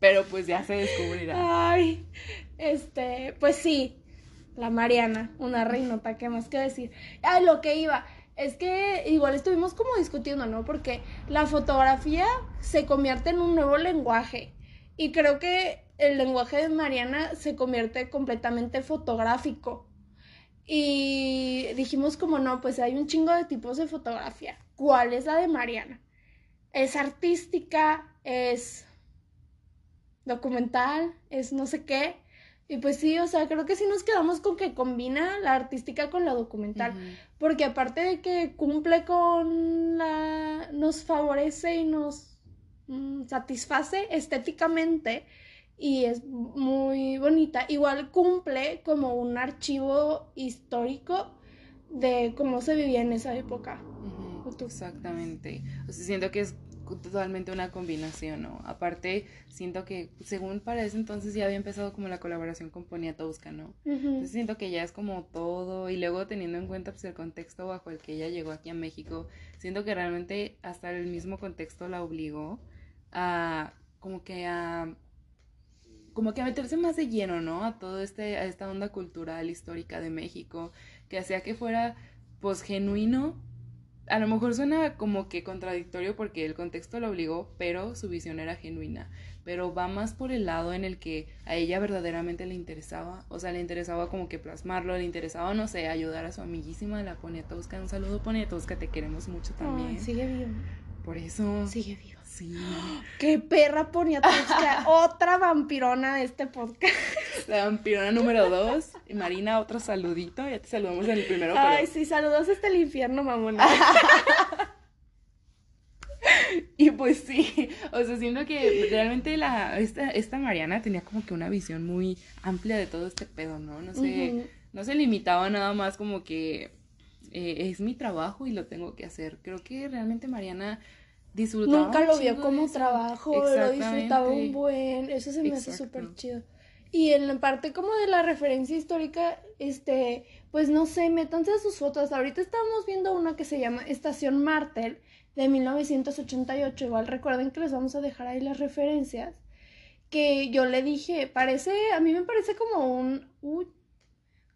Pero pues ya se descubrirá. Ay, este, pues sí, la Mariana, una reinota, ¿qué más que decir? Ay, lo que iba, es que igual estuvimos como discutiendo, ¿no? Porque la fotografía se convierte en un nuevo lenguaje y creo que el lenguaje de Mariana se convierte completamente fotográfico. Y dijimos como no, pues hay un chingo de tipos de fotografía. ¿Cuál es la de Mariana? Es artística, es documental, es no sé qué. Y pues sí, o sea, creo que sí nos quedamos con que combina la artística con la documental. Porque aparte de que cumple con la... nos favorece y nos mm, satisface estéticamente y es muy bonita, igual cumple como un archivo histórico de cómo se vivía en esa época. Exactamente. O sea, siento que es totalmente una combinación, ¿no? Aparte, siento que según para ese entonces ya había empezado como la colaboración con Poniatowska, ¿no? Entonces siento que ya es como todo y luego teniendo en cuenta pues el contexto bajo el que ella llegó aquí a México, siento que realmente hasta el mismo contexto la obligó a como que a como que a meterse más de lleno, ¿no? A todo este a esta onda cultural histórica de México, que hacía que fuera pues genuino. A lo mejor suena como que contradictorio porque el contexto la obligó, pero su visión era genuina. Pero va más por el lado en el que a ella verdaderamente le interesaba, o sea, le interesaba como que plasmarlo, le interesaba, no sé, ayudar a su amiguísima, la Poniatowska, un saludo Poniatowska, te queremos mucho también, sigue vivo. por eso, Sigue vivo. Sí, Qué perra ponía otra vampirona de este podcast. la vampirona número dos, y Marina, otro saludito, ya te saludamos en el primero, pero... Ay, sí, saludos hasta el infierno, mamona. Y pues sí, o sea, siento que realmente la, esta, esta Mariana tenía como que una visión muy amplia de todo este pedo, ¿no? No sé, Ujú. no se limitaba nada más como que eh, es mi trabajo y lo tengo que hacer. Creo que realmente Mariana disfrutaba Nunca un lo vio como eso. trabajo, lo disfrutaba un buen, eso se me hace súper chido. Y en la parte como de la referencia histórica, este, pues no sé, métanse a sus fotos. Ahorita estamos viendo una que se llama Estación Martel de 1988. Igual recuerden que les vamos a dejar ahí las referencias. Que yo le dije, parece, a mí me parece como un, uy,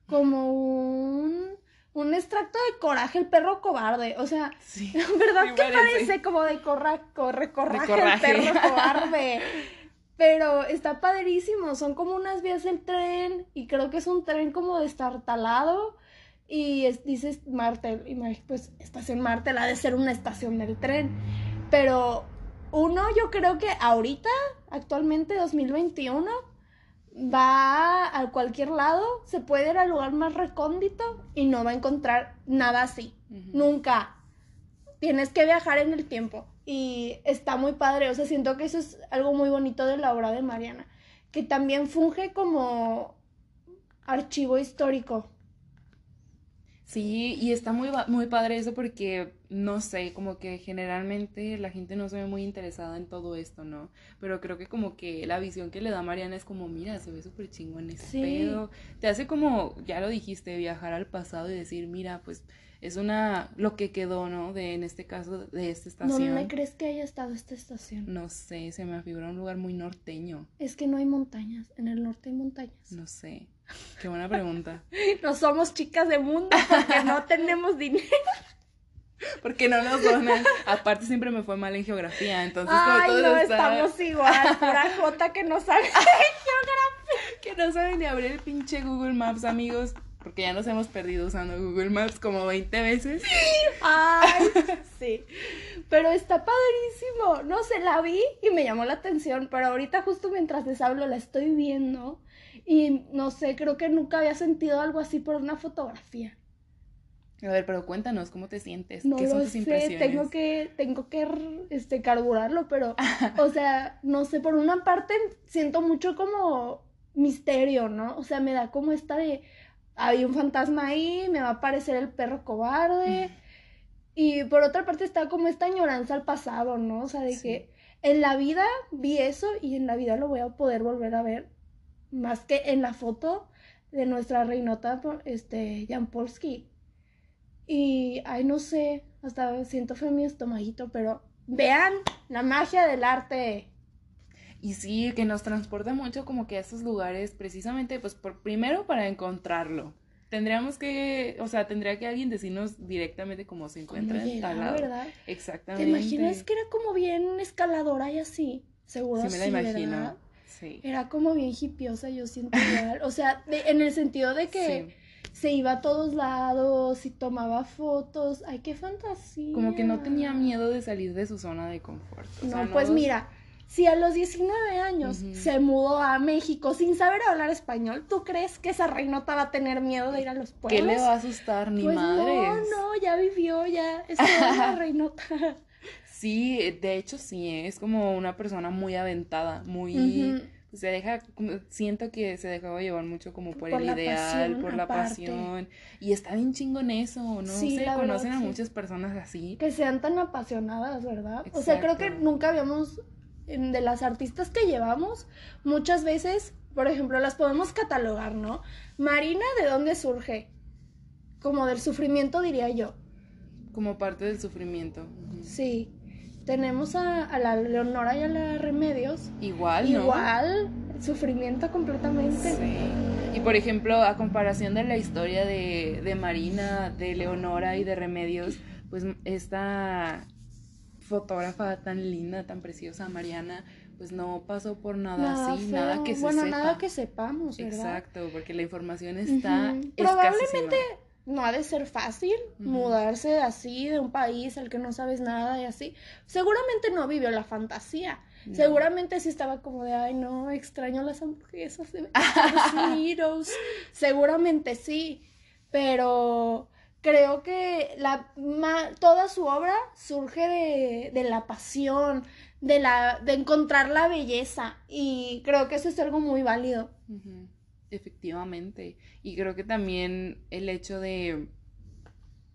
como un, un extracto de coraje, el perro cobarde. O sea, Sí. ¿Verdad Sí que parece. parece como de corra, corre, coraje, coraje. el perro cobarde? Pero está padrísimo, son como unas vías del tren y creo que es un tren como destartalado y es, dices y me- pues estación Martel ha de ser una estación del tren, pero uno yo creo que ahorita, actualmente 2021, va a cualquier lado, se puede ir al lugar más recóndito y no va a encontrar nada así. Nunca. Tienes que viajar en el tiempo. Y está muy padre. O sea, siento que eso es algo muy bonito de la obra de Mariana. Que también funge como archivo histórico. Sí, y está muy, muy padre eso porque, no sé, como que generalmente la gente no se ve muy interesada en todo esto, ¿no? Pero creo que como que la visión que le da Mariana es como, mira, se ve súper chingón ese Sí. pedo. Te hace como, ya lo dijiste, viajar al pasado y decir, mira, pues es una, lo que quedó, ¿no? De, en este caso, de esta estación. ¿Dónde crees que haya estado esta estación? No sé, se me figura un lugar muy norteño. Es que no hay montañas. En el norte hay montañas. No sé. Qué buena pregunta. No somos chicas de mundo porque no tenemos dinero. Porque no nos donan. Aparte siempre me fue mal en geografía, entonces como Ay, todo no, está- estamos igual. Pura jota que no sabe. que no saben ni abrir el pinche Google Maps, amigos. porque ya nos hemos perdido usando Google Maps como 20 veces. Ay, sí. Pero está padrísimo. No sé, la vi y me llamó la atención, pero ahorita justo mientras les hablo la estoy viendo y no sé, creo que nunca había sentido algo así por una fotografía. A ver, pero cuéntanos, ¿cómo te sientes? No ¿Qué son lo tus sé, impresiones? tengo que, tengo que este, carburarlo, pero, o sea, no sé, por una parte siento mucho como misterio, ¿no? O sea, me da como esta de, hay un fantasma ahí, me va a aparecer el perro cobarde. Y por otra parte está como esta añoranza al pasado, ¿no? O sea, de Sí. que en la vida vi eso y en la vida lo voy a poder volver a ver, más que en la foto de nuestra reinota, este, Jan Polsky. Y, ay, no sé, hasta siento feo mi estomaguito, pero vean la magia del arte. Y sí, que nos transporta mucho como que a esos lugares, precisamente, pues por primero para encontrarlo. Tendríamos que, o sea, tendría que alguien decirnos directamente cómo se encuentra ¿Cómo en tal lado. verdad? ¿Te Exactamente. imaginas que era como bien escaladora y así? Seguro Sí, me la sí, imagino. ¿verdad? Sí. Era como bien hipiosa, yo siento igual. O sea, de- en el sentido de que Sí. Se iba a todos lados y tomaba fotos. Ay, qué fantasía. Como que no tenía miedo de salir de su zona de confort. o No, sea, pues mira, si a los 19 años se mudó a México sin saber hablar español, ¿tú crees que esa reinota va a tener miedo de ir a los pueblos? ¿Qué le va a asustar? Ni pues madres. no, no, ya vivió, ya es la reinota. Sí, de hecho sí, es como una persona muy aventada, muy... Se deja, siento que se dejaba llevar mucho como por, Por el ideal, pasión, por la aparte. pasión. Y está bien chingón eso, ¿no? Sí, se verdad, conocen a sí. muchas personas así. Que sean tan apasionadas, ¿verdad? O sea, creo que nunca habíamos, de las artistas que llevamos, muchas veces, por ejemplo, las podemos catalogar, ¿no? Marina, ¿de dónde surge? Como del sufrimiento, diría yo. Como parte del sufrimiento. Sí. Tenemos a, a la Leonora y a la Remedios. Igual, ¿no? Igual, sufrimiento completamente. Sí. Y por ejemplo, a comparación de la historia de, de Marina, de Leonora y de Remedios, pues esta fotógrafa tan linda, tan preciosa, Mariana, pues no pasó por nada, así, feo. nada que se Bueno, sepa. nada que sepamos, ¿verdad? Exacto, porque la información está escasísima. Probablemente no ha de ser fácil mudarse así de un país al que no sabes nada y así. Seguramente no vivió la fantasía. No. Seguramente sí estaba como de, ay, no, extraño las hamburguesas de Unidos. Seguramente sí, pero creo que la, ma- toda su obra surge de, de la pasión, de, la, de encontrar la belleza y creo que eso es algo muy válido. Efectivamente. Y creo que también el hecho de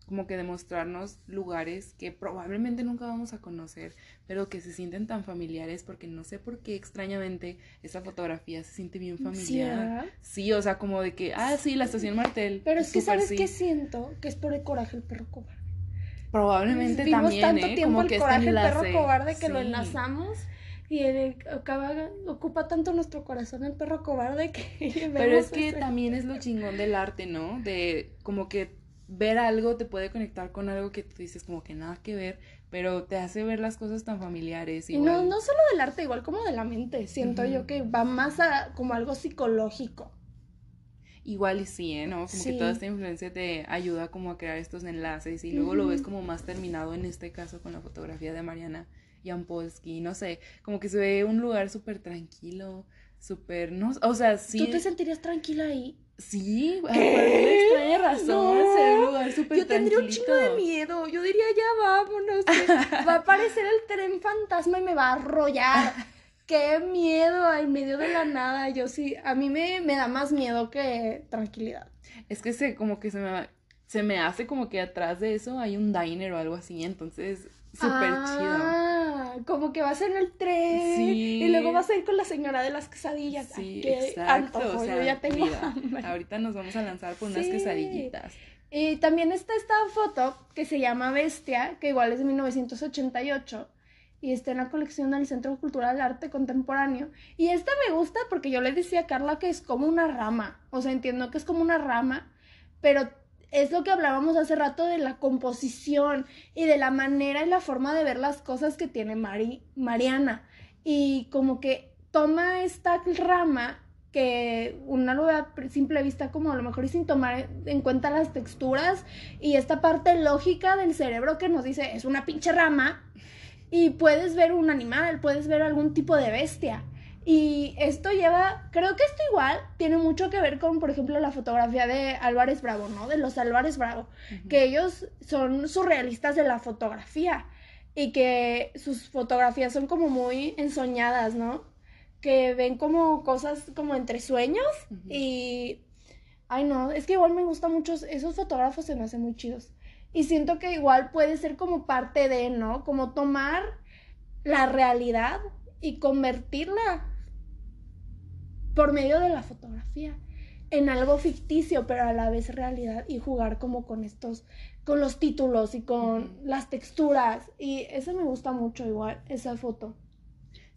como que demostrarnos lugares que probablemente nunca vamos a conocer, pero que se sienten tan familiares porque no sé por qué extrañamente esa fotografía se siente bien familiar. Sí, o sea, como de que, ah, sí, la estación Martel. Pero es que sabes sí. qué siento, que es por el coraje el perro cobarde. Probablemente Vimos también, tanto ¿eh? tiempo como el que coraje el perro cobarde que lo enlazamos y el- acaba, ocupa tanto nuestro corazón el perro cobarde que Pero es que también es lo chingón del arte, ¿no? De como que ver algo te puede conectar con algo que tú dices como que nada que ver, pero te hace ver las cosas tan familiares. Y no, Igual. no solo del arte, igual como de la mente. Siento yo que va más a como algo psicológico. Igual y sí, ¿eh? ¿no? Como Sí. que toda esta influencia te ayuda como a crear estos enlaces y luego lo ves como más terminado en este caso con la fotografía de Mariana Jampolsky, no sé, como que se ve un lugar súper tranquilo, súper, no, o sea, sí, ¿Tú te sentirías tranquila ahí? sí, por extraña razón, No. se ve un lugar súper Yo tendría un chingo de miedo. Yo diría, ya vámonos. que va a aparecer el tren fantasma y me va a arrollar. Qué miedo en medio de la nada. Yo sí, a mí me, me da más miedo que tranquilidad. Es que se, como que se me, se me hace como que atrás de eso hay un diner o algo así, entonces súper chido. Como que vas en el tren Sí. y luego vas a ir con la señora de las quesadillas. Sí, Ay, exacto. antojo, o sea, yo ya tengo mira, ahorita nos vamos a lanzar por unas quesadillitas. Y también está esta foto que se llama Bestia, que igual es de 1988 y está en la colección del Centro Cultural Arte Contemporáneo. Y esta me gusta porque yo le decía a Carla que es como una rama, o sea, entiendo que es como una rama, pero es lo que hablábamos hace rato de la composición y de la manera y la forma de ver las cosas que tiene Mari- Mariana. Y como que toma esta rama que una lo ve a simple vista como a lo mejor y sin tomar en cuenta las texturas y esta parte lógica del cerebro que nos dice es una pinche rama y puedes ver un animal, puedes ver algún tipo de bestia. Y esto lleva, creo que esto igual tiene mucho que ver con, por ejemplo, la fotografía de Álvarez Bravo, ¿no? De los Álvarez Bravo, que ellos son surrealistas de la fotografía y que sus fotografías son como muy ensoñadas, ¿no? Que ven como cosas como entre sueños y... Ay, no, es que igual me gusta mucho, esos fotógrafos se me hacen muy chidos. Y siento que igual puede ser como parte de, ¿no? Como tomar la realidad y convertirla por medio de la fotografía en algo ficticio, pero a la vez realidad y jugar como con estos, con los títulos y con las texturas. Y eso me gusta mucho igual, esa foto.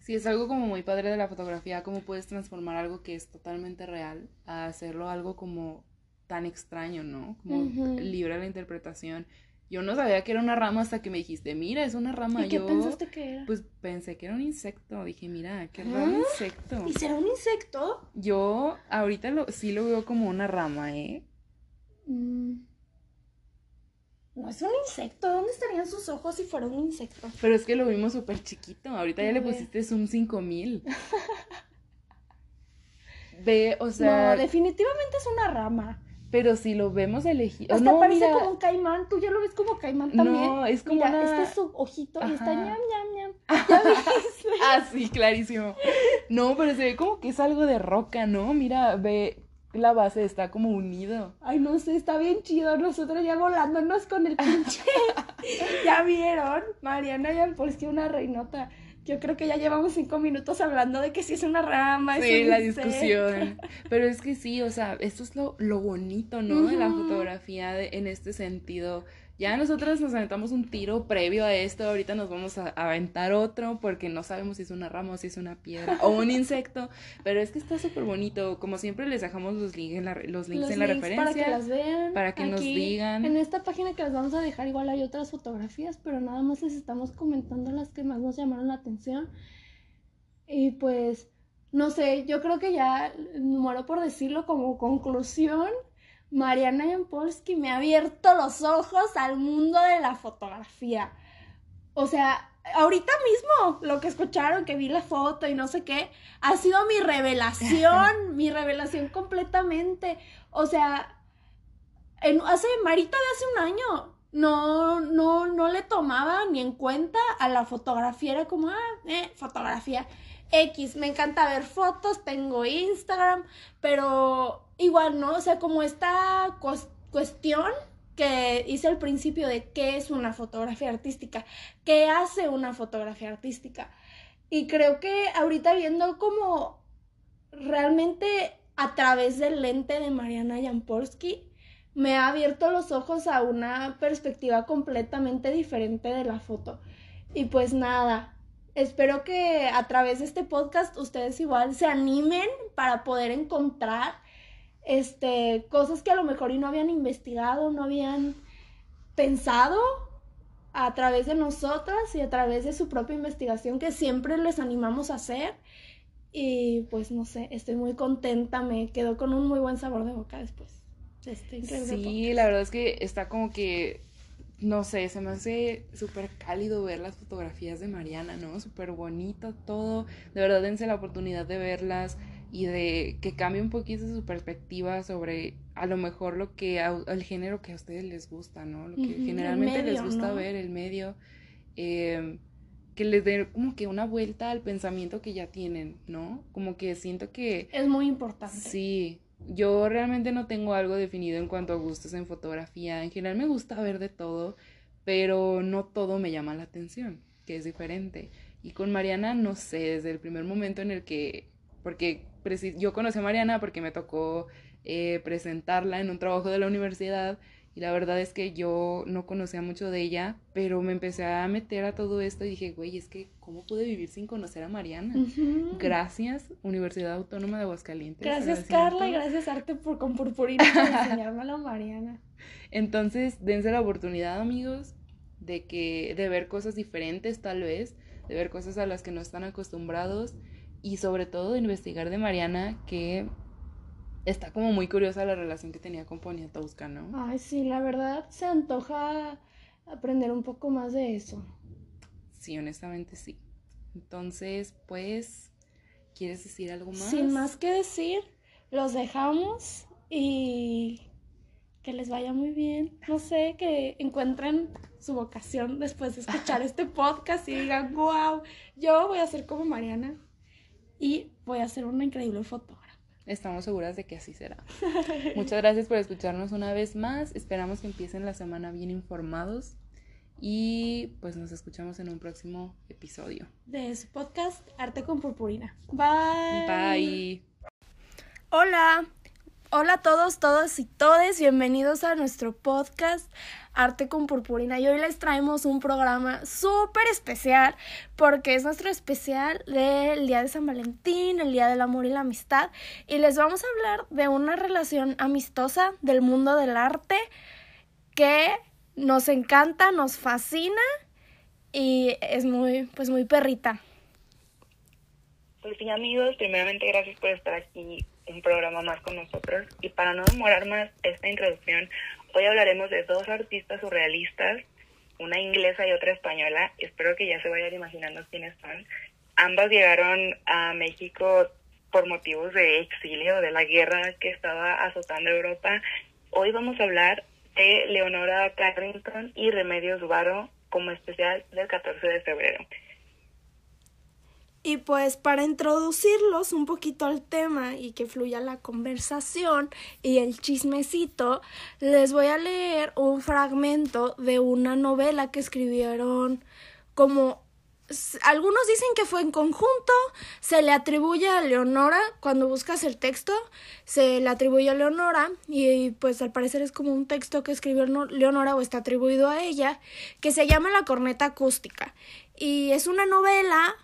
Sí, es algo como muy padre de la fotografía, cómo puedes transformar algo que es totalmente real a hacerlo algo como tan extraño, ¿no? Como libre de la interpretación. Yo no sabía que era una rama hasta que me dijiste, mira, es una rama. ¿Y qué pensaste que era? Pues pensé que era un insecto. Dije, mira, qué raro insecto. ¿Y será un insecto? Yo ahorita lo, sí lo veo como una rama, ¿eh? Mm. No es un insecto. ¿Dónde estarían sus ojos si fuera un insecto? Pero es que lo vimos súper chiquito. Ahorita ya le pusiste zoom 5000. Ve, o sea. No, definitivamente es una rama. Pero si lo vemos elegido. Hasta parece como un caimán. Tú ya lo ves como caimán también. No, es como mira, Este es su ojito y está ñam, ñam, ñam. ¿Ya viste? ah, sí, clarísimo. No, pero se ve como que es algo de roca, ¿no? Mira, ve, la base está como unido. Ay, no sé, está bien chido. Nosotros ya volándonos con el pinche. ¿Ya vieron? Mariana Yampolsky, una reinota. Yo creo que ya llevamos cinco minutos hablando de que si es una rama. Sí, la discusión. Pero es que sí, o sea, esto es lo, lo bonito, ¿no? De la fotografía de, en este sentido ya nosotros nos aventamos un tiro previo a esto, ahorita nos vamos a aventar otro porque no sabemos si es una rama o si es una piedra o un insecto, pero es que está súper bonito. Como siempre les dejamos los links en la, los links en la referencia. Para que las vean. Para que nos digan. En esta página que les vamos a dejar igual hay otras fotografías, pero nada más les estamos comentando las que más nos llamaron la atención. Y pues, no sé, yo creo que ya muero por decirlo como conclusión Mariana Jampolsky me ha abierto los ojos al mundo de la fotografía. O sea, ahorita mismo lo que escucharon, que vi la foto y no sé qué, ha sido mi revelación, mi revelación completamente. O sea, en, hace Marita de hace un año no, no, no le tomaba ni en cuenta a la fotografía, era como, ah, eh, fotografía. X, me encanta ver fotos, tengo Instagram, pero igual, ¿no? O sea, como esta cuestión que hice al principio de qué es una fotografía artística, qué hace una fotografía artística. Y creo que ahorita viendo como realmente a través del lente de Mariana Jampolsky, me ha abierto los ojos a una perspectiva completamente diferente de la foto. Y pues nada, espero que a través de este podcast ustedes igual se animen para poder encontrar este, cosas que a lo mejor y no habían investigado, no habían pensado a través de nosotras y a través de su propia investigación que siempre les animamos a hacer. Y pues no sé, estoy muy contenta, me quedó con un muy buen sabor de boca después. Este sí, la verdad es que está como que, no sé, se me hace súper cálido ver las fotografías de Mariana, ¿no? Súper bonito todo. De verdad, dense la oportunidad de verlas y de que cambie un poquito su perspectiva sobre a lo mejor lo que el género que a ustedes les gusta, ¿no? Lo que generalmente les gusta ver, el medio, em, que les dé como que una vuelta al pensamiento que ya tienen, ¿no? Como que siento que... Es muy importante. Sí, yo realmente no tengo algo definido en cuanto a gustos en fotografía. En general me gusta ver de todo, pero no todo me llama la atención, que es diferente. Y con Mariana, no sé, desde el primer momento en el que, porque yo conocí a Mariana porque me tocó eh, presentarla en un trabajo de la universidad y la verdad es que yo no conocía mucho de ella, pero me empecé a meter a todo esto y dije, güey, es que ¿cómo pude vivir sin conocer a Mariana? Gracias, Universidad Autónoma de Aguascalientes. Gracias, Carla, y gracias, Arte, por, con Purpurina, por enseñármelo a Mariana. Entonces, dense la oportunidad, amigos, de, que, de ver cosas diferentes, tal vez, de ver cosas a las que no están acostumbrados y sobre todo de investigar de Mariana que está como muy curiosa la relación que tenía con Poniatowska, ¿no? Ay, sí, la verdad se antoja aprender un poco más de eso. Sí, honestamente sí. Entonces, pues, ¿quieres decir algo más? Sin más que decir, los dejamos y que les vaya muy bien. No sé, que encuentren su vocación después de escuchar este podcast y digan, wow, yo voy a ser como Mariana y voy a ser una increíble fotógrafa. Estamos seguras de que así será. Muchas gracias por escucharnos una vez más. Esperamos que empiecen la semana bien informados. Y pues nos escuchamos en un próximo episodio. De su podcast Arte con Purpurina. Bye. Bye. Hola. Hola a todos, todos y todes. Bienvenidos a nuestro podcast Arte con Purpurina. Y hoy les traemos un programa súper especial porque es nuestro especial del Día de San Valentín, el Día del Amor y la Amistad. Y les vamos a hablar de una relación amistosa del mundo del arte que nos encanta, nos fascina y es muy, pues muy perrita. Pues sí, amigos, primeramente gracias por estar aquí un programa más con nosotros. Y para no demorar más esta introducción, hoy hablaremos de dos artistas surrealistas, una inglesa y otra española. Espero que ya se vayan imaginando quiénes son. Ambas llegaron a México por motivos de exilio, de la guerra que estaba azotando Europa. Hoy vamos a hablar de Leonora Carrington y Remedios Varo como especial del 14 de febrero. Y pues para introducirlos un poquito al tema y que fluya la conversación y el chismecito, les voy a leer un fragmento de una novela que escribieron como algunos dicen que fue en conjunto, se le atribuye a Leonora, cuando buscas el texto, se le atribuye a Leonora y pues al parecer es como un texto que escribió Leonora o está atribuido a ella, que se llama La corneta acústica. Y es una novela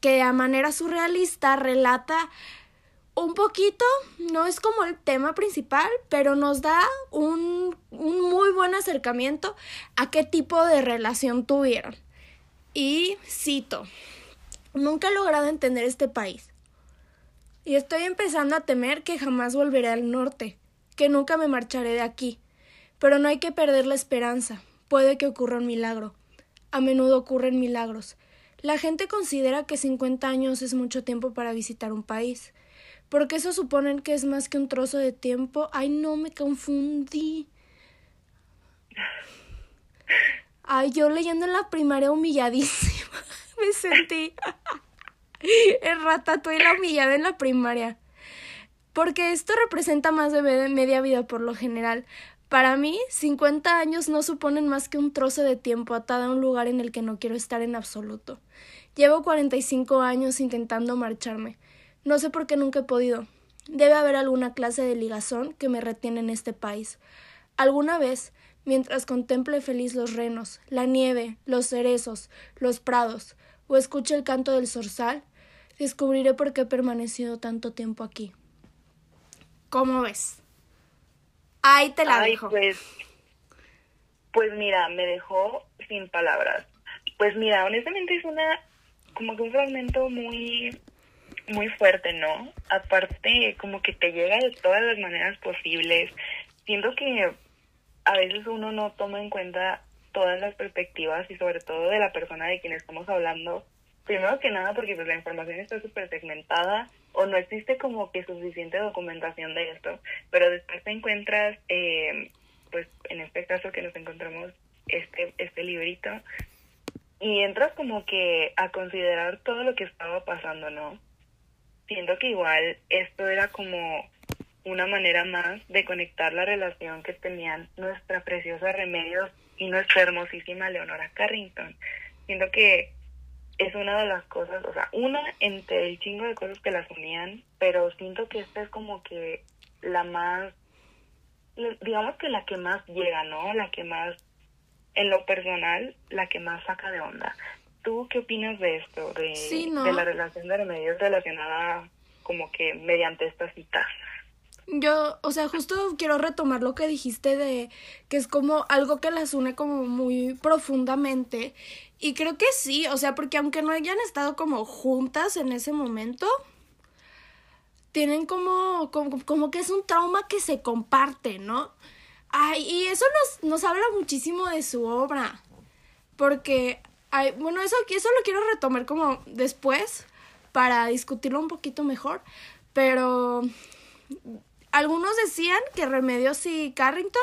que a manera surrealista relata un poquito, no es como el tema principal, pero nos da un, un muy buen acercamiento a qué tipo de relación tuvieron. Y cito, nunca he logrado entender este país. Y estoy empezando a temer que jamás volveré al norte, que nunca me marcharé de aquí. Pero no hay que perder la esperanza. Puede que ocurra un milagro. A menudo ocurren milagros. La gente considera que 50 años es mucho tiempo para visitar un país. Porque eso suponen que es más que un trozo de tiempo. Ay, no me confundí. Ay, yo leyendo en la primaria humilladísima. me sentí. el la humillada en la primaria. Porque esto representa más de media vida por lo general. Para mí, 50 años no suponen más que un trozo de tiempo atado a un lugar en el que no quiero estar en absoluto. Llevo 45 años intentando marcharme. No sé por qué nunca he podido. Debe haber alguna clase de ligazón que me retiene en este país. Alguna vez, mientras contemple feliz los renos, la nieve, los cerezos, los prados, o escuche el canto del zorzal, descubriré por qué he permanecido tanto tiempo aquí. ¿Cómo ves? Ahí te la dejo. Pues, pues mira, me dejó sin palabras. Pues mira, honestamente es una, como que un fragmento muy, muy fuerte, ¿no? Aparte, como que te llega de todas las maneras posibles. Siento que a veces uno no toma en cuenta todas las perspectivas y sobre todo de la persona de quien estamos hablando. Primero que nada porque pues la información está súper segmentada o no existe como que suficiente documentación de esto, pero después te encuentras, eh, pues en este caso que nos encontramos este, este librito, y entras como que a considerar todo lo que estaba pasando, ¿no? Siento que igual esto era como una manera más de conectar la relación que tenían nuestra preciosa Remedios y nuestra hermosísima Leonora Carrington. Siento que es una de las cosas, o sea, una entre el chingo de cosas que las unían, pero siento que esta es como que la más, digamos que la que más llega, ¿no? La que más, en lo personal, la que más saca de onda. ¿Tú qué opinas de esto? De, de la relación de remedios relacionada como que mediante esta cita? yo, o sea, justo quiero retomar lo que dijiste de que es como algo que las une como muy profundamente. Y creo que sí, o sea, porque aunque no hayan estado como juntas en ese momento, tienen como, como, como que es un trauma que se comparte, ¿no? Ay, y eso nos, nos habla muchísimo de su obra. Porque, ay, bueno, eso, eso lo quiero retomar como después para discutirlo un poquito mejor. Pero algunos decían que Remedios y Carrington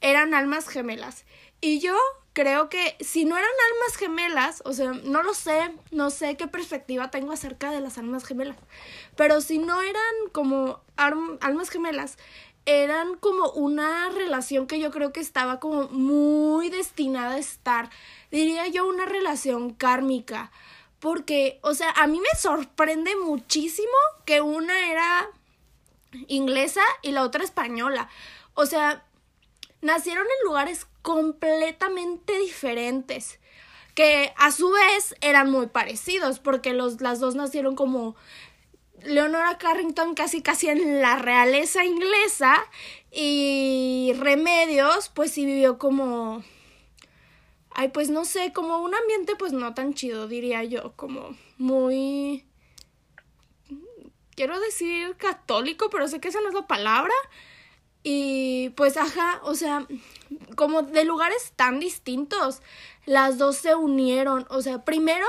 eran almas gemelas. Y yo creo que si no eran almas gemelas, o sea, no lo sé, no sé qué perspectiva tengo acerca de las almas gemelas, pero si no eran como almas gemelas, eran como una relación que yo creo que estaba como muy destinada a estar, diría yo, una relación kármica. Porque, o sea, a mí me sorprende muchísimo que una era inglesa y la otra española. O sea, nacieron en lugares completamente diferentes, que a su vez eran muy parecidos, porque los, las dos nacieron como Leonora Carrington casi casi en la realeza inglesa y Remedios pues sí vivió como ay pues no sé como un ambiente pues no tan chido diría yo como muy quiero decir católico pero sé que esa no es la palabra y pues, ajá, o sea, como de lugares tan distintos, las dos se unieron. O sea, primero,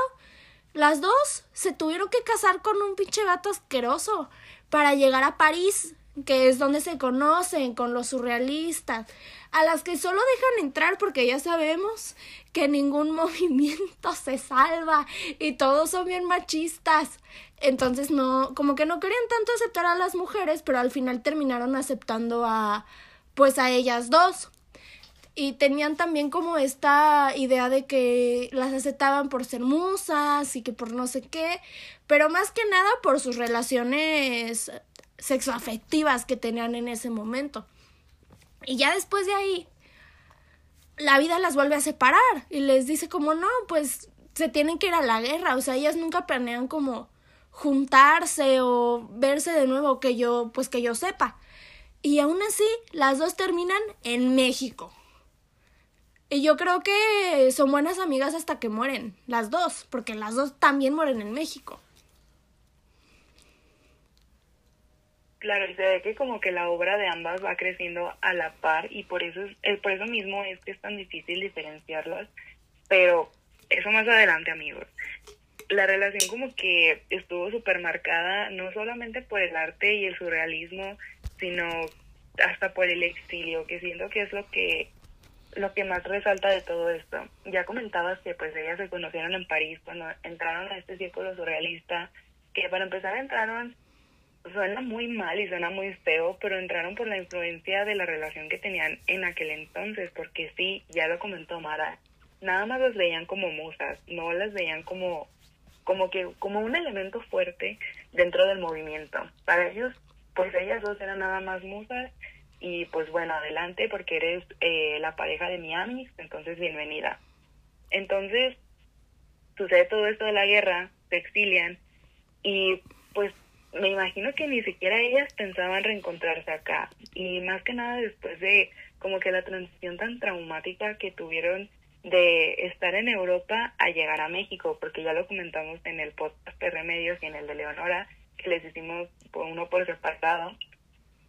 las dos se tuvieron que casar con un pinche gato asqueroso para llegar a París, que es donde se conocen con los surrealistas, a las que solo dejan entrar porque ya sabemos que ningún movimiento se salva y todos son bien machistas. Entonces no, como que no querían tanto aceptar a las mujeres, pero al final terminaron aceptando a pues a ellas dos. Y tenían también como esta idea de que las aceptaban por ser musas y que por no sé qué, pero más que nada por sus relaciones sexoafectivas que tenían en ese momento. Y ya después de ahí, la vida las vuelve a separar y les dice como no, pues se tienen que ir a la guerra, o sea, ellas nunca planean como juntarse o verse de nuevo que yo pues que yo sepa. Y aún así las dos terminan en México. Y yo creo que son buenas amigas hasta que mueren, las dos, porque las dos también mueren en México. Claro, y se ve que como que la obra de ambas va creciendo a la par y por eso es, eh, por eso mismo es que es tan difícil diferenciarlas, pero eso más adelante, amigos la relación como que estuvo súper marcada no solamente por el arte y el surrealismo, sino hasta por el exilio, que siento que es lo que lo que más resalta de todo esto. Ya comentabas que pues ellas se conocieron en París cuando entraron a este círculo surrealista, que para empezar entraron, suena muy mal y suena muy feo, pero entraron por la influencia de la relación que tenían en aquel entonces, porque sí, ya lo comentó Mara, nada más las veían como musas, no las veían como como que como un elemento fuerte dentro del movimiento. Para ellos, pues ellas dos eran nada más musas y pues bueno, adelante porque eres eh, la pareja de Miami, entonces bienvenida. Entonces sucede todo esto de la guerra, se exilian y pues me imagino que ni siquiera ellas pensaban reencontrarse acá y más que nada después de como que la transición tan traumática que tuvieron de estar en Europa a llegar a México, porque ya lo comentamos en el podcast de Remedios y en el de Leonora, que les hicimos uno por separado.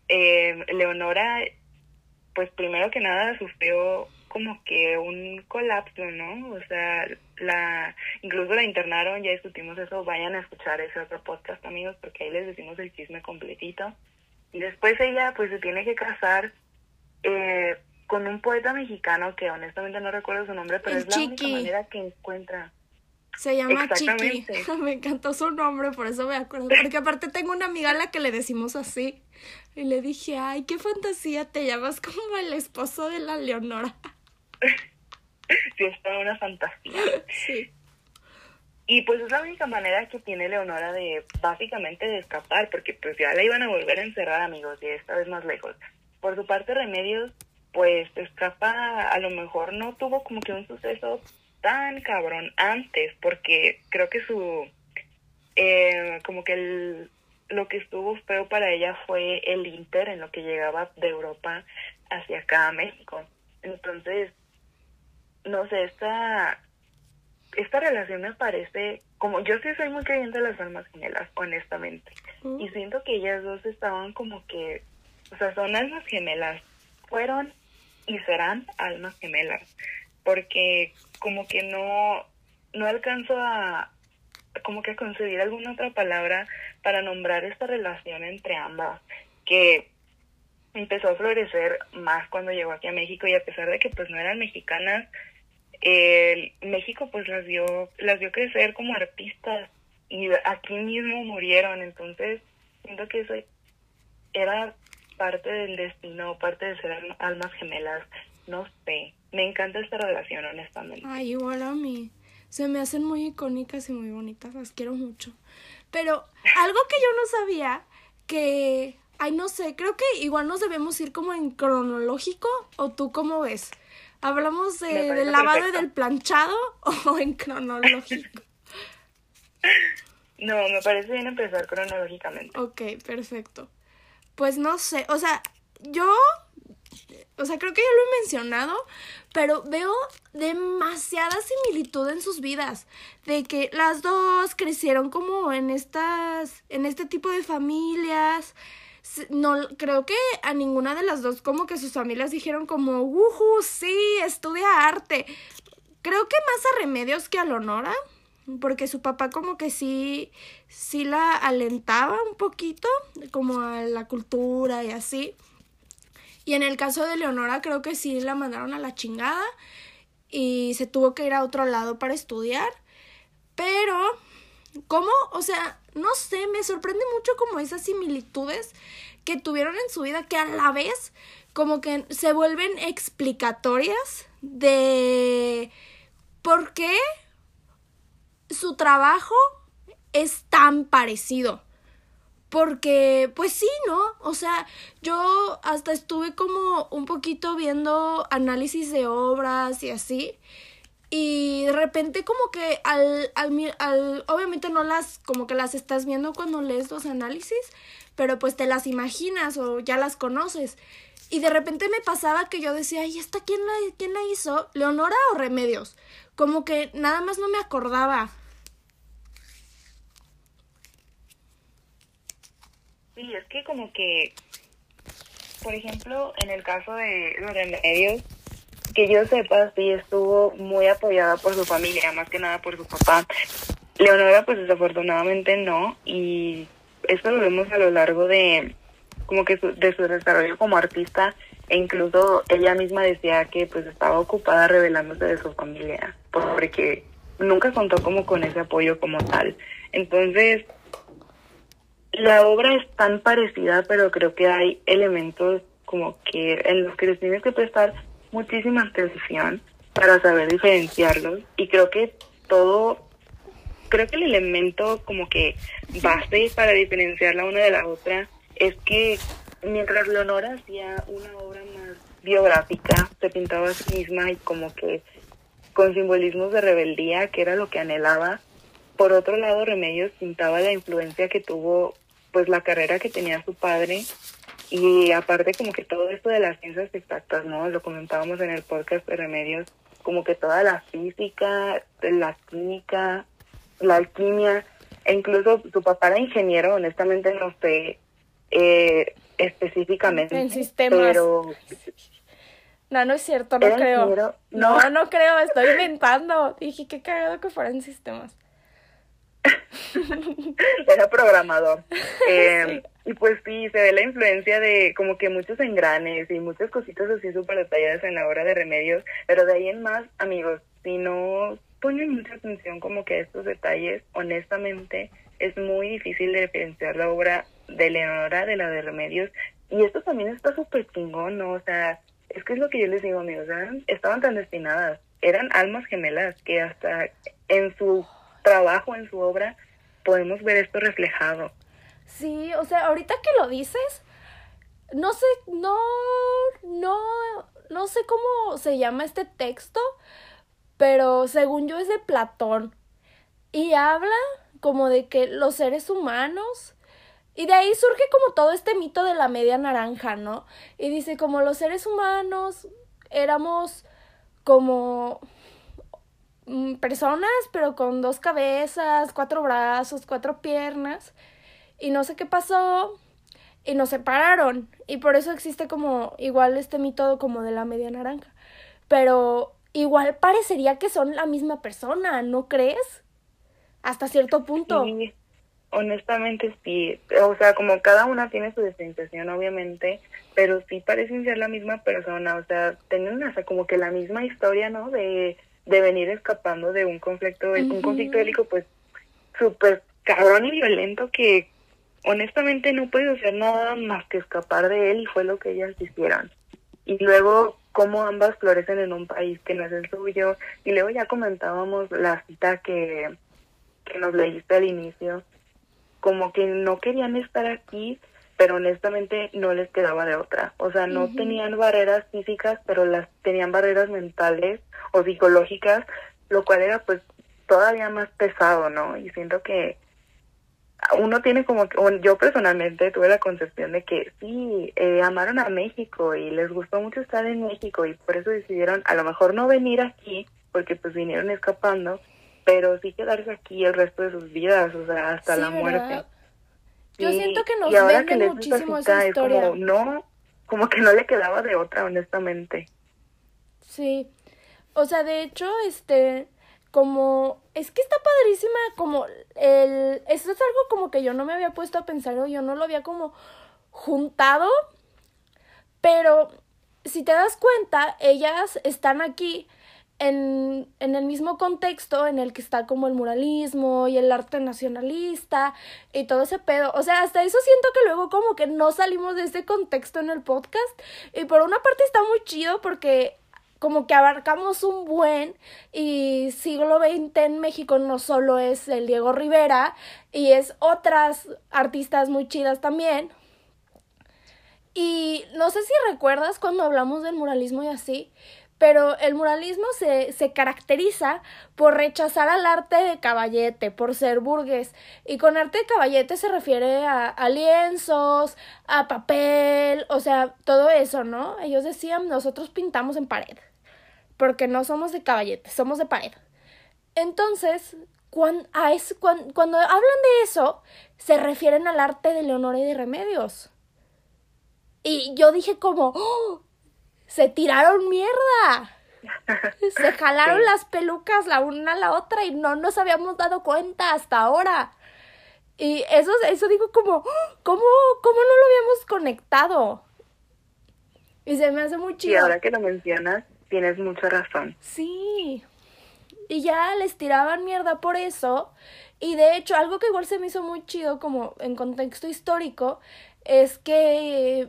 Eh, Leonora, pues primero que nada sufrió como que un colapso, ¿no? O sea, la incluso la internaron, ya discutimos eso, vayan a escuchar ese otro podcast, amigos, porque ahí les decimos el chisme completito. Y después ella, pues se tiene que casar eh, con un poeta mexicano que honestamente no recuerdo su nombre, pero es la única manera que encuentra. Se llama Chiqui. me encantó su nombre, por eso me acuerdo. Porque aparte tengo una amiga a la que le decimos así. Y le dije, ay, qué fantasía, te llamas como el esposo de la Leonora. sí, es toda una fantasía. Sí. Y pues es la única manera que tiene Leonora de básicamente de escapar, porque pues ya la iban a volver a encerrar, amigos, y esta vez más lejos. Por su parte, Remedios pues escapa, a lo mejor no tuvo como que un suceso tan cabrón antes, porque creo que su, eh, como que el, lo que estuvo feo para ella fue el Inter en lo que llegaba de Europa hacia acá a México. Entonces, no sé, esta, esta relación me parece, como yo sí soy muy creyente de las almas gemelas, honestamente. Mm. Y siento que ellas dos estaban como que, o sea, son almas gemelas. Fueron y serán almas gemelas. Porque como que no, no alcanzo a, como que a concebir alguna otra palabra para nombrar esta relación entre ambas. Que empezó a florecer más cuando llegó aquí a México y a pesar de que pues no eran mexicanas, el México pues las vio, las vio crecer como artistas y aquí mismo murieron, entonces siento que eso era parte del destino, parte de ser alm- almas gemelas, no sé, me encanta esta relación honestamente. Ay, igual a mí. Se me hacen muy icónicas y muy bonitas, las quiero mucho. Pero algo que yo no sabía, que, ay, no sé, creo que igual nos debemos ir como en cronológico, o tú cómo ves. ¿Hablamos de, del lavado y del planchado o en cronológico? No, me parece bien empezar cronológicamente. Ok, perfecto. Pues no sé, o sea, yo, o sea, creo que ya lo he mencionado, pero veo demasiada similitud en sus vidas, de que las dos crecieron como en estas, en este tipo de familias. No, creo que a ninguna de las dos como que sus familias dijeron como, uhu, sí, estudia arte. Creo que más a Remedios que a Leonora, porque su papá como que sí, sí la alentaba un poquito, como a la cultura y así. Y en el caso de Leonora creo que sí la mandaron a la chingada y se tuvo que ir a otro lado para estudiar. Pero, ¿cómo? O sea, no sé, me sorprende mucho como esas similitudes que tuvieron en su vida que a la vez como que se vuelven explicatorias de por qué su trabajo es tan parecido. Porque, pues sí, ¿no? O sea, yo hasta estuve como un poquito viendo análisis de obras y así. Y de repente como que al, al, al, obviamente no las, como que las estás viendo cuando lees los análisis, pero pues te las imaginas o ya las conoces. Y de repente me pasaba que yo decía, ¿y esta quién la, quién la hizo? ¿Leonora o Remedios? Como que nada más no me acordaba. Sí, es que como que, por ejemplo, en el caso de los remedios, que yo sepa, sí estuvo muy apoyada por su familia, más que nada por su papá. Leonora, pues desafortunadamente no, y esto lo vemos a lo largo de, como que su- de su desarrollo como artista, e incluso ella misma decía que pues estaba ocupada revelándose de su familia, porque nunca contó como con ese apoyo como tal. Entonces, la obra es tan parecida, pero creo que hay elementos como que en los que les tienes que prestar muchísima atención para saber diferenciarlos y creo que todo creo que el elemento como que base para diferenciarla una de la otra es que mientras Leonora hacía una obra más biográfica, se pintaba a sí misma y como que con simbolismos de rebeldía, que era lo que anhelaba. Por otro lado, Remedios pintaba la influencia que tuvo pues la carrera que tenía su padre y aparte como que todo esto de las ciencias exactas, ¿no? Lo comentábamos en el podcast de Remedios, como que toda la física, la química, la alquimia, e incluso su papá era ingeniero, honestamente no sé eh, específicamente, En sistemas. pero No, no es cierto, no ¿Era creo. ingeniero? No, No. no creo, estoy inventando. Dije, qué cagado que fueran sistemas. era programador. Eh, Y pues sí, se ve la influencia de como que muchos engranes y muchas cositas así súper detalladas en la obra de Remedios, pero de ahí en más, amigos, si no ponen mucha atención como que a estos detalles, honestamente es muy difícil de diferenciar la obra de Leonora de la de Remedios. Y esto también está súper chingón, ¿no? O sea, es que es lo que yo les digo, amigos, eran- estaban tan destinadas, eran almas gemelas que hasta en su trabajo, en su obra, podemos ver esto reflejado. Sí, o sea, ahorita que lo dices, no sé, no, no, no sé cómo se llama este texto, pero según yo es de Platón. Y habla como de que los seres humanos Y de ahí surge como todo este mito de la media naranja, ¿no? Y dice como los seres humanos éramos como personas, pero con dos cabezas, cuatro brazos, cuatro piernas. Y no sé qué pasó. Y nos separaron. Y por eso existe como igual este mito como de la media naranja. Pero igual parecería que son la misma persona, ¿no crees? Hasta cierto punto. Sí, honestamente sí. O sea, como cada una tiene su distinción, obviamente, pero sí parecen ser la misma persona. O sea, tienen hasta como que la misma historia, ¿no? De, de venir escapando de un conflicto, un conflicto bélico, pues, súper cabrón y violento que honestamente no puede hacer nada más que escapar de él y fue lo que ellas hicieron. Y luego cómo ambas florecen en un país que no es el suyo. Y luego ya comentábamos la cita que, que nos leíste al inicio, como que no querían estar aquí, pero honestamente no les quedaba de otra. O sea, no tenían barreras físicas, pero las tenían barreras mentales o psicológicas, lo cual era pues todavía más pesado, ¿no? Y siento que uno tiene como que, yo personalmente tuve la concepción de que sí, eh, amaron a México y les gustó mucho estar en México y por eso decidieron a lo mejor no venir aquí, porque pues vinieron escapando, pero sí quedarse aquí el resto de sus vidas, o sea, hasta la muerte. Yo siento que nos y ahora que muchísimo esa historia. como, no, como que no le quedaba de otra, honestamente. Sí. O sea, de hecho, este, como es que está padrísima como el eso es algo como que yo no me había puesto a pensar o yo no lo había como juntado pero si te das cuenta ellas están aquí en, en el mismo contexto en el que está como el muralismo y el arte nacionalista y todo ese pedo. O sea, hasta eso siento que luego como que no salimos de ese contexto en el podcast. Y por una parte está muy chido porque como que abarcamos un buen y siglo XX en México no solo es el Diego Rivera y es otras artistas muy chidas también. Y no sé si recuerdas cuando hablamos del muralismo y así, pero el muralismo se, se, caracteriza por rechazar al arte de caballete, por ser burgués. Y con arte de caballete se refiere a, a, lienzos, a papel, o sea, todo eso, ¿no? Ellos decían, nosotros pintamos en pared porque no somos de caballete, somos de pared. Entonces, cuando, a cuando, hablan de eso, se refieren al arte de Leonora y de Remedios. Y yo dije como, ¡Oh! Se tiraron mierda. Se jalaron las pelucas la una a la otra y no nos habíamos dado cuenta hasta ahora. Y eso, eso digo como, ¡Oh! ¿cómo, ¿cómo no lo habíamos conectado? Y se me hace muy chido. Y ahora que lo mencionas, tienes mucha razón. Sí. Y ya les tiraban mierda por eso. Y de hecho, algo que igual se me hizo muy chido como en contexto histórico, es que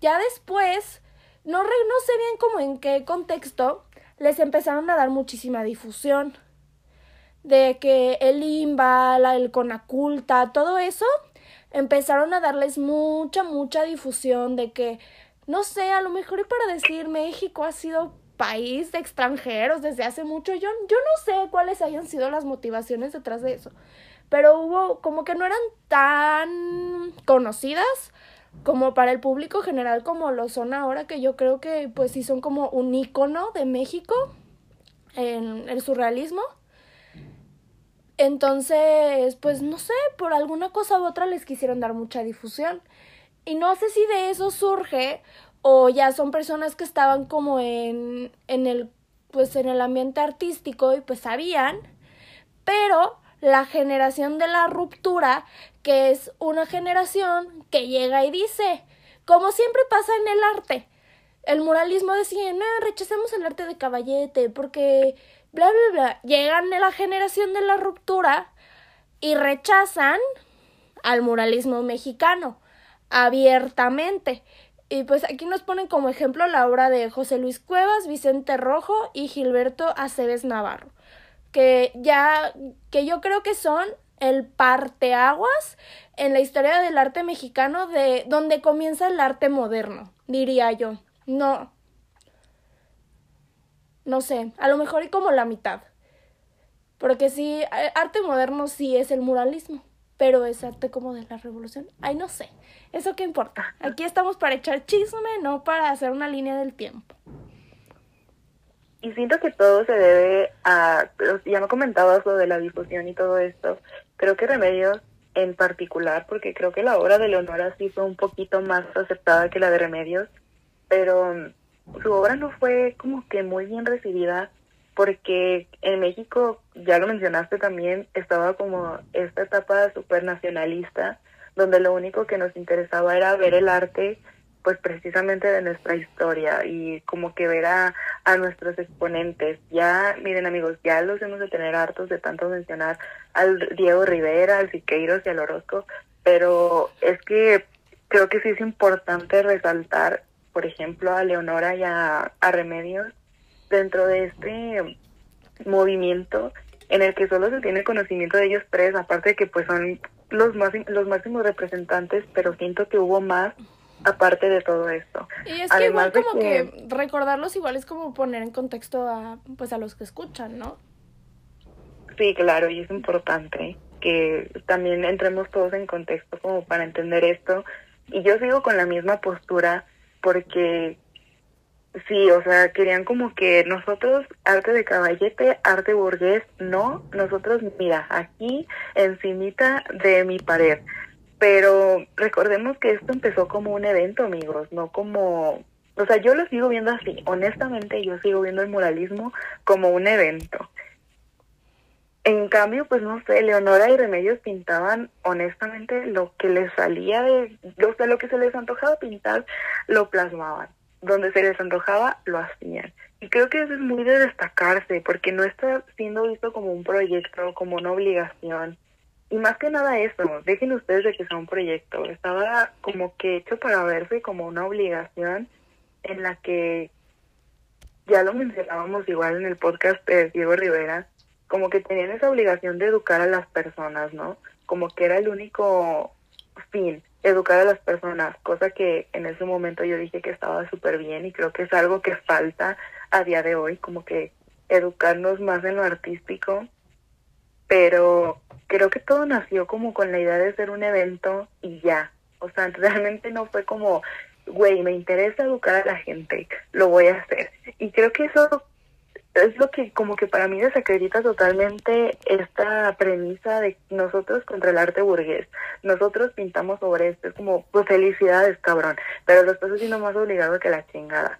ya después, no, no sé bien como en qué contexto, les empezaron a dar muchísima difusión. De que el IMBA, la, el Conaculta, todo eso, empezaron a darles mucha, mucha difusión de que, no sé, a lo mejor y para decir México ha sido país de extranjeros desde hace mucho. Yo, yo no sé cuáles hayan sido las motivaciones detrás de eso. Pero hubo como que no eran tan conocidas como para el público general como lo son ahora, que yo creo que pues sí son como un icono de México en el surrealismo. Entonces, pues no sé, por alguna cosa u otra les quisieron dar mucha difusión. Y no sé si de eso surge o ya son personas que estaban como en, en el pues en el ambiente artístico y pues sabían, pero la generación de la ruptura, que es una generación que llega y dice, como siempre pasa en el arte, el muralismo decía, no, rechacemos el arte de caballete, porque bla, bla, bla, llegan a la generación de la ruptura y rechazan al muralismo mexicano abiertamente. Y pues aquí nos ponen como ejemplo la obra de José Luis Cuevas, Vicente Rojo y Gilberto Aceves Navarro, que ya, que yo creo que son el parteaguas en la historia del arte mexicano de donde comienza el arte moderno, diría yo. No. No sé, a lo mejor hay como la mitad. Porque sí, arte moderno sí es el muralismo. pero es arte como de la revolución. Ay, no sé, eso qué importa. Aquí estamos para echar chisme, no para hacer una línea del tiempo. Y siento que todo se debe a, ya me comentabas lo de la difusión y todo esto, creo que Remedios en particular, porque creo que la obra de Leonora sí fue un poquito más aceptada que la de Remedios, pero mm, su obra no fue como que muy bien recibida porque en México, ya lo mencionaste también, estaba como esta etapa super nacionalista, donde lo único que nos interesaba era ver el arte pues precisamente de nuestra historia y como que ver a, nuestros exponentes. Ya, miren amigos, ya los hemos de tener hartos de tanto mencionar al Diego Rivera, al Siqueiros y al Orozco, pero es que creo que sí es importante resaltar, por ejemplo, a Leonora y a, a Remedios dentro de este movimiento en el que solo se tiene conocimiento de ellos tres, aparte de que pues son los más los máximos representantes, pero siento que hubo más aparte de todo esto. Y es que igual como que... recordarlos igual es como poner en contexto a pues a los que escuchan, ¿no? Sí, claro, y es importante que también entremos todos en contexto como para entender esto. Y yo sigo con la misma postura porque sí, o sea, querían como que nosotros, arte de caballete, arte burgués, no, nosotros, mira, aquí encimita de mi pared pero recordemos que esto empezó como un evento, amigos, no como... O sea, yo lo sigo viendo así. Honestamente, yo sigo viendo el muralismo como un evento. En cambio, pues no sé, Leonora y Remedios pintaban honestamente lo que les salía de, o sea, lo que se les antojaba pintar, lo plasmaban. Donde se les antojaba, lo hacían. Y creo que eso es muy de destacarse, porque no está siendo visto como un proyecto, como una obligación. Y más que nada eso, dejen ustedes de que sea un proyecto. Estaba como que hecho para verse como una obligación en la que ya lo mencionábamos igual en el podcast de Diego Rivera, como que tenían esa obligación de educar a las personas, ¿no? Como que era el único fin, educar a las personas, cosa que en ese momento yo dije que estaba súper bien y creo que es algo que falta a día de hoy, como que educarnos más en lo artístico, pero creo que todo nació como con la idea de ser un evento y ya. O sea, realmente no fue como, güey, me interesa educar a la gente, lo voy a hacer. Y creo que eso es lo que como que para mí desacredita totalmente esta premisa de nosotros contra el arte burgués. Nosotros pintamos sobre esto, es como, pues felicidades, cabrón, pero lo estás haciendo más obligado que la chingada.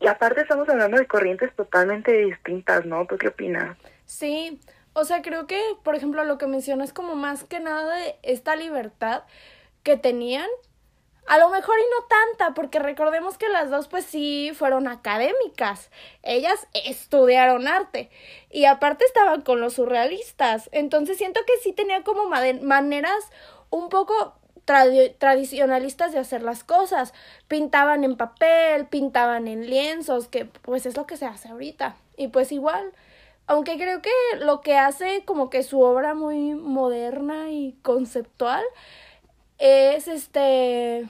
Y aparte estamos hablando de corrientes totalmente distintas, ¿no? ¿Tú qué opinas? Sí, o sea, creo que, por ejemplo, lo que mencionas como más que nada de esta libertad que tenían. A lo mejor y no tanta, porque recordemos que las dos pues sí fueron académicas. Ellas estudiaron arte. Y aparte estaban con los surrealistas. Entonces siento que sí tenía como maneras un poco tradicionalistas de hacer las cosas. Pintaban en papel, pintaban en lienzos, que pues es lo que se hace ahorita. Y pues igual aunque creo que lo que hace como que su obra muy moderna y conceptual es este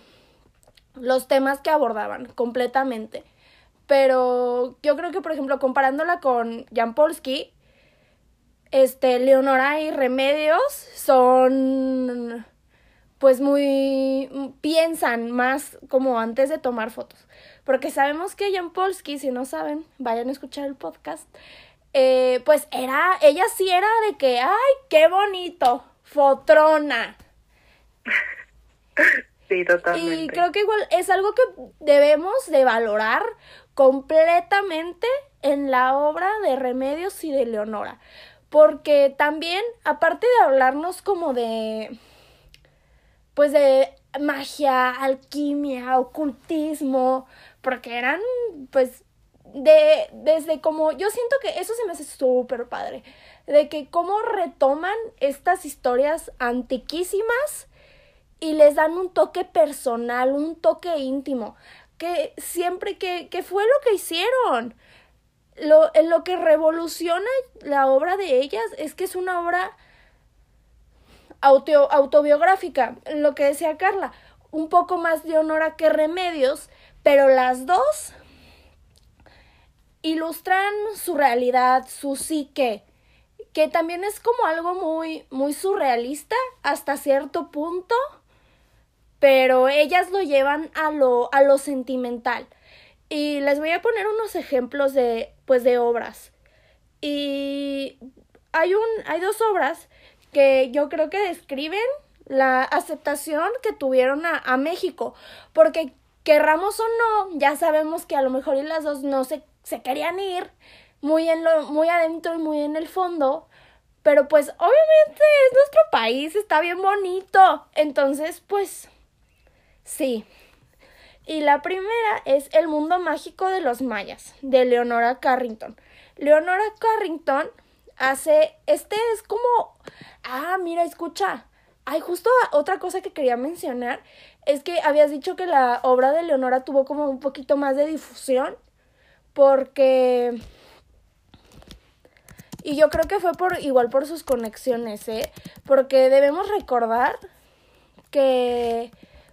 los temas que abordaban completamente. Pero yo creo que, por ejemplo, comparándola con Jan Polsky, este, Leonora y Remedios son pues muy piensan más como antes de tomar fotos. Porque sabemos que Jan Polsky, si no saben, vayan a escuchar el podcast, eh, pues era, ella sí era de que, ay, qué bonito, fotrona. Sí, totalmente. Y creo que igual es algo que debemos de valorar completamente en la obra de Remedios y de Leonora. Porque también, aparte de hablarnos como de, pues de magia, alquimia, ocultismo, porque eran, pues, de desde como yo siento que eso se me hace súper padre de que cómo retoman estas historias antiquísimas y les dan un toque personal un toque íntimo que siempre que, que fue lo que hicieron. Lo, lo que revoluciona la obra de ellas es que es una obra auto, autobiográfica lo que decía Carla un poco más de honora que remedios pero las dos ilustran su realidad, su psique, que también es como algo muy, muy surrealista hasta cierto punto, pero ellas lo llevan a lo, a lo sentimental. Y les voy a poner unos ejemplos de, pues, de obras. Y hay, un, hay dos obras que yo creo que describen la aceptación que tuvieron a, a México, porque querramos o no, ya sabemos que a lo mejor y las dos no se, se querían ir muy en lo, muy adentro y muy en el fondo, pero pues obviamente es nuestro país, está bien bonito. Entonces, pues sí. Y la primera es El mundo mágico de los mayas, de Leonora Carrington. Leonora Carrington hace, este es como, ah, mira, escucha. Hay justo otra cosa que quería mencionar es que habías dicho que la obra de Leonora tuvo como un poquito más de difusión porque y yo creo que fue por igual por sus conexiones, ¿eh? Porque debemos recordar que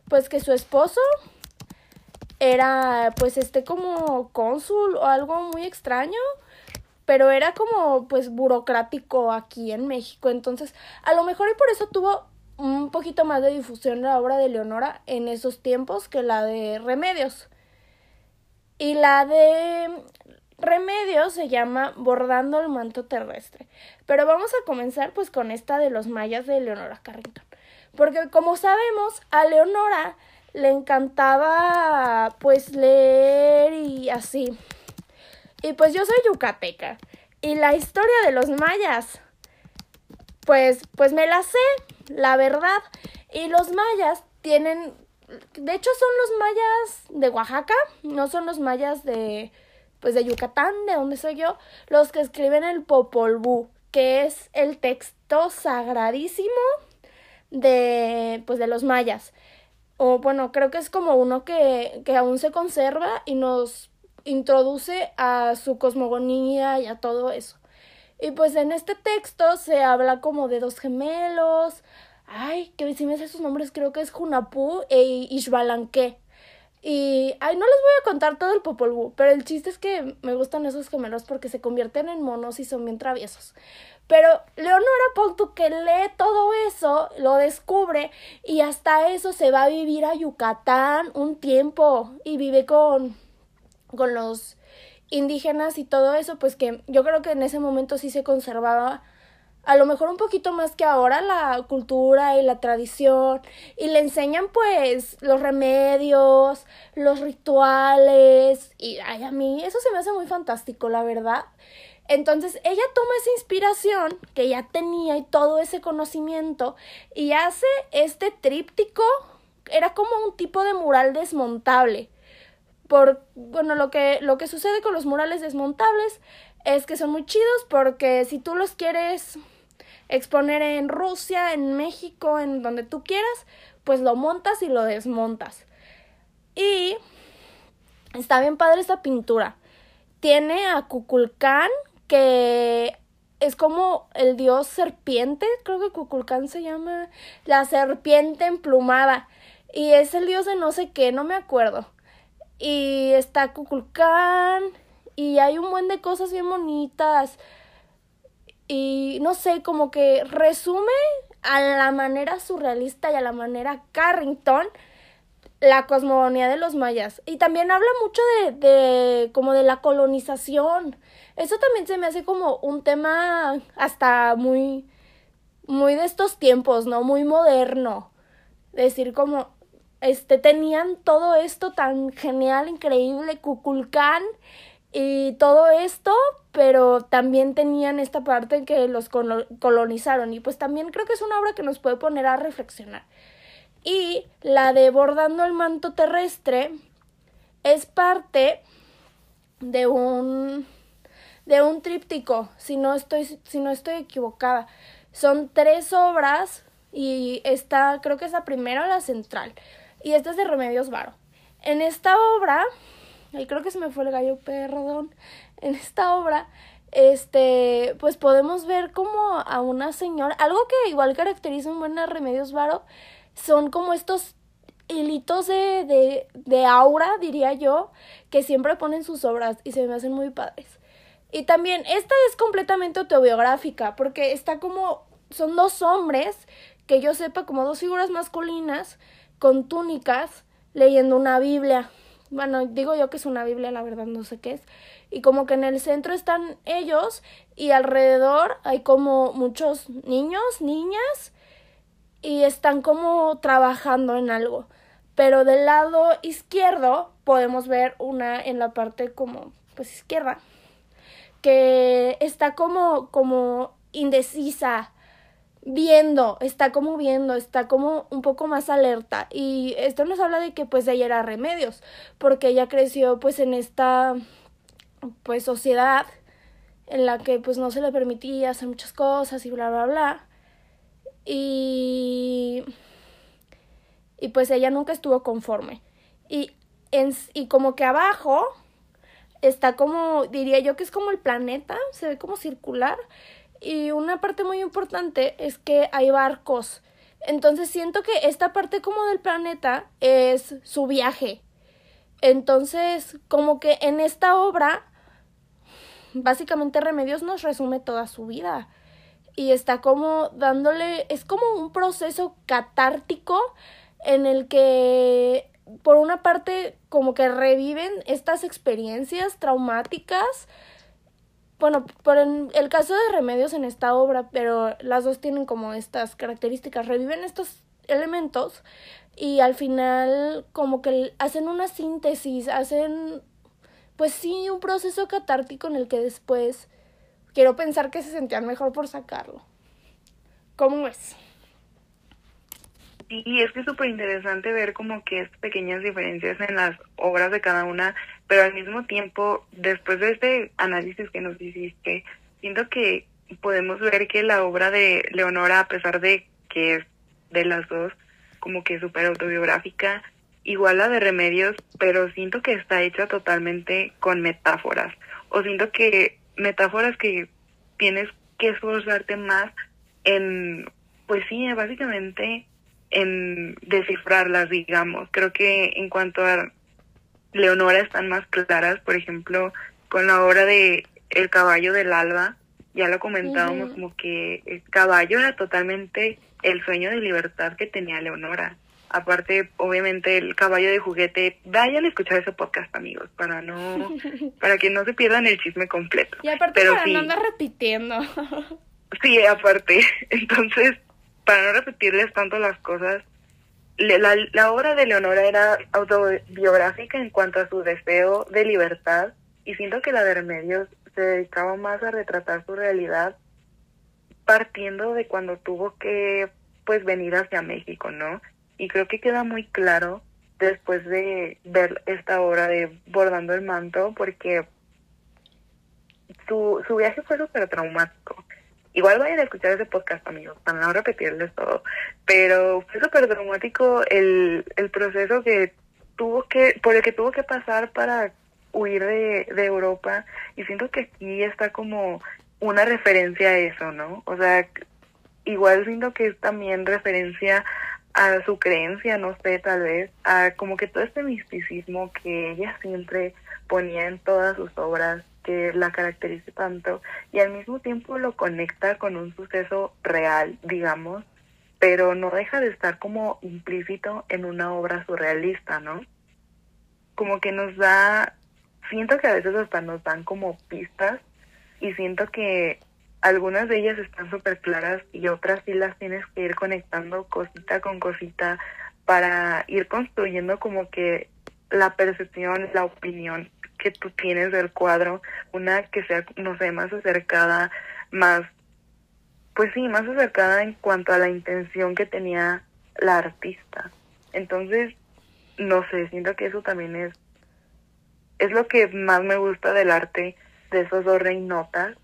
pues que su esposo era pues este como cónsul o algo muy extraño, pero era como pues burocrático aquí en México, entonces a lo mejor y por eso tuvo un poquito más de difusión la obra de Leonora en esos tiempos que la de Remedios. Y la de Remedio se llama Bordando el manto terrestre. Pero vamos a comenzar pues con esta de los mayas de Leonora Carrington. Porque como sabemos, a Leonora le encantaba pues leer y así. Y pues yo soy yucateca. Y la historia de los mayas, pues, pues me la sé, la verdad. Y los mayas tienen, de hecho son los mayas de Oaxaca, no son los mayas de, pues de Yucatán, de donde soy yo, los que escriben el Popol Vuh, que es el texto sagradísimo de pues de los mayas. O bueno, creo que es como uno que, que aún se conserva y nos introduce a su cosmogonía y a todo eso. Y pues en este texto se habla como de dos gemelos. Ay, que si me sé sus nombres, creo que es Junapú e Ishbalanque. Y, ay, no les voy a contar todo el Popol pero el chiste es que me gustan esos gemelos porque se convierten en monos y son bien traviesos. Pero Leonora Pontu que lee todo eso, lo descubre y hasta eso se va a vivir a Yucatán un tiempo y vive con, con los indígenas y todo eso, pues que yo creo que en ese momento sí se conservaba a lo mejor un poquito más que ahora la cultura y la tradición y le enseñan pues los remedios, los rituales y ay, a mí eso se me hace muy fantástico, la verdad. Entonces ella toma esa inspiración que ya tenía y todo ese conocimiento y hace este tríptico, era como un tipo de mural desmontable. Por, bueno, lo que, lo que sucede con los murales desmontables es que son muy chidos porque si tú los quieres exponer en Rusia, en México, en donde tú quieras, pues lo montas y lo desmontas. Y está bien padre esta pintura. Tiene a Kukulkan, que es como el dios serpiente, creo que Kukulkan se llama la serpiente emplumada. Y es el dios de no sé qué, no me acuerdo. Y está Kukulkan. Y hay un buen de cosas bien bonitas y no sé, como que resume a la manera surrealista y a la manera Carrington la cosmogonía de los mayas. Y también habla mucho de, de como de la colonización. Eso también se me hace como un tema hasta muy muy de estos tiempos, ¿no? Muy moderno. Decir como este tenían todo esto tan genial, increíble, Cuculcán y todo esto, pero también tenían esta parte en que los colonizaron y pues también creo que es una obra que nos puede poner a reflexionar. Y la de Bordando el manto terrestre es parte de un de un tríptico, si no estoy si no estoy equivocada. Son tres obras y esta creo que es la primera o la central y esta es de Remedios Varo. En esta obra y creo que se me fue el gallo, perdón, en esta obra, este, pues podemos ver como a una señora, algo que igual caracteriza un buen Remedios Varo, son como estos hilitos de, de, de aura, diría yo, que siempre ponen sus obras y se me hacen muy padres. Y también, esta es completamente autobiográfica, porque está como, son dos hombres, que yo sepa, como dos figuras masculinas, con túnicas, leyendo una Biblia. Bueno, digo yo que es una Biblia, la verdad no sé qué es. Y como que en el centro están ellos y alrededor hay como muchos niños, niñas, y están como trabajando en algo. Pero del lado izquierdo podemos ver una en la parte como, pues izquierda, que está como, como indecisa, viendo, está como viendo, está como un poco más alerta. Y esto nos habla de que pues ella era remedios, porque ella creció pues en esta pues sociedad en la que pues no se le permitía hacer muchas cosas y bla bla bla. Y y pues ella nunca estuvo conforme. Y en, y como que abajo está como diría yo que es como el planeta, se ve como circular y una parte muy importante es que hay barcos. Entonces siento que esta parte como del planeta es su viaje. Entonces, como que en esta obra, básicamente Remedios nos resume toda su vida. Y está como dándole, es como un proceso catártico en el que, por una parte, como que reviven estas experiencias traumáticas bueno, por el caso de Remedios en esta obra, pero las dos tienen como estas características, reviven estos elementos y al final como que hacen una síntesis, hacen pues sí un proceso catártico en el que después quiero pensar que se sentían mejor por sacarlo. ¿Cómo es? Sí, es que es súper interesante ver como que estas pequeñas diferencias en las obras de cada una pero al mismo tiempo, después de este análisis que nos hiciste, siento que podemos ver que la obra de Leonora, a pesar de que es de las dos, como que súper autobiográfica, igual la de Remedios, pero siento que está hecha totalmente con metáforas. O siento que metáforas que tienes que esforzarte más en, pues sí, básicamente en descifrarlas, digamos. Creo que en cuanto a Leonora están más claras, por ejemplo, con la obra de El caballo del alba, ya lo comentábamos como que el caballo era totalmente el sueño de libertad que tenía Leonora. Aparte, obviamente, el caballo de juguete, vayan a escuchar ese podcast, amigos, para no, para que no se pierdan el chisme completo. Y aparte Pero para sí, no andar repitiendo. sí, aparte. Entonces, para no repetirles tanto las cosas, la, la obra de Leonora era autobiográfica en cuanto a su deseo de libertad y siento que la de Remedios se dedicaba más a retratar su realidad partiendo de cuando tuvo que pues venir hacia México, ¿no? Y creo que queda muy claro después de ver esta obra de Bordando el Manto porque su, su viaje fue súper traumático. Igual vayan a escuchar ese podcast, amigos, para no repetirles todo. Pero fue súper traumático el, el proceso que tuvo que, por el que tuvo que pasar para huir de, de Europa. Y siento que aquí está como una referencia a eso, ¿no? O sea, igual siento que es también referencia a su creencia, no sé, tal vez, a como que todo este misticismo que ella siempre ponía en todas sus obras, que la caracteriza tanto, y al mismo tiempo lo conecta con un suceso real, digamos, pero no deja de estar como implícito en una obra surrealista, ¿no? Como que nos da, siento que a veces hasta nos dan como pistas, y siento que algunas de ellas están súper claras y otras sí las tienes que ir conectando cosita con cosita para ir construyendo como que la percepción, la opinión que tú tienes del cuadro, una que sea, no sé, más acercada, más, pues sí, más acercada en cuanto a la intención que tenía la artista. Entonces, no sé, siento que eso también es, es lo que más me gusta del arte de esos dos reinotas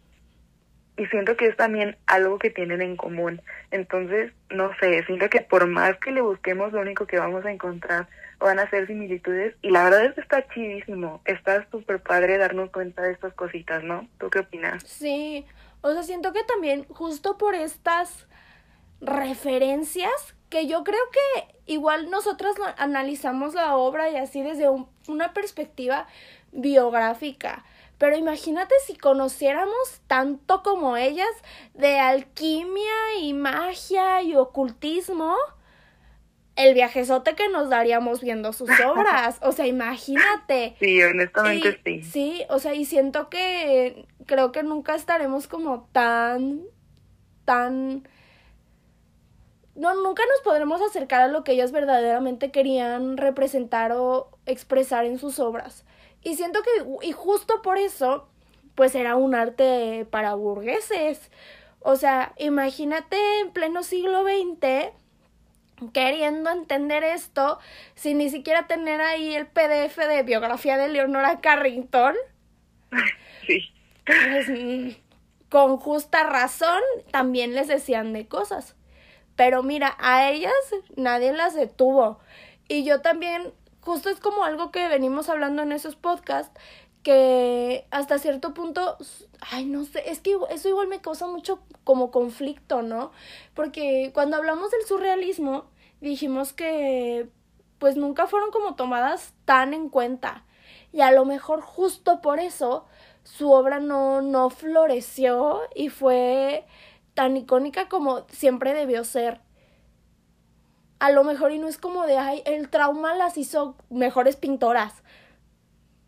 y siento que es también algo que tienen en común. Entonces, no sé, siento que por más que le busquemos, lo único que vamos a encontrar van a ser similitudes y la verdad es que está chidísimo, está súper padre darnos cuenta de estas cositas, ¿no? ¿Tú qué opinas? Sí, o sea, siento que también justo por estas referencias, que yo creo que igual nosotras analizamos la obra y así desde un- una perspectiva biográfica, Pero imagínate si conociéramos tanto como ellas de alquimia y magia y ocultismo, el viajezote que nos daríamos viendo sus obras. O sea, imagínate. Sí, honestamente sí. Sí, o sea, y siento que creo que nunca estaremos como tan, tan... No, nunca nos podremos acercar a lo que ellas verdaderamente querían representar o expresar en sus obras. Y siento que, y justo por eso, pues era un arte para burgueses. O sea, imagínate en pleno siglo XX queriendo entender esto sin ni siquiera tener ahí el PDF de biografía de Leonora Carrington. Sí. Pues, mm, con justa razón también les decían de cosas. Pero mira, a ellas nadie las detuvo. Y yo también justo es como algo que venimos hablando en esos podcasts, que hasta cierto punto, ay, no sé, es que eso igual me causa mucho como conflicto, ¿no? Porque cuando hablamos del surrealismo, dijimos que pues nunca fueron como tomadas tan en cuenta. Y a lo mejor justo por eso su obra no, no floreció y fue tan icónica como siempre debió ser a lo mejor y no es como de, ay, el trauma las hizo mejores pintoras.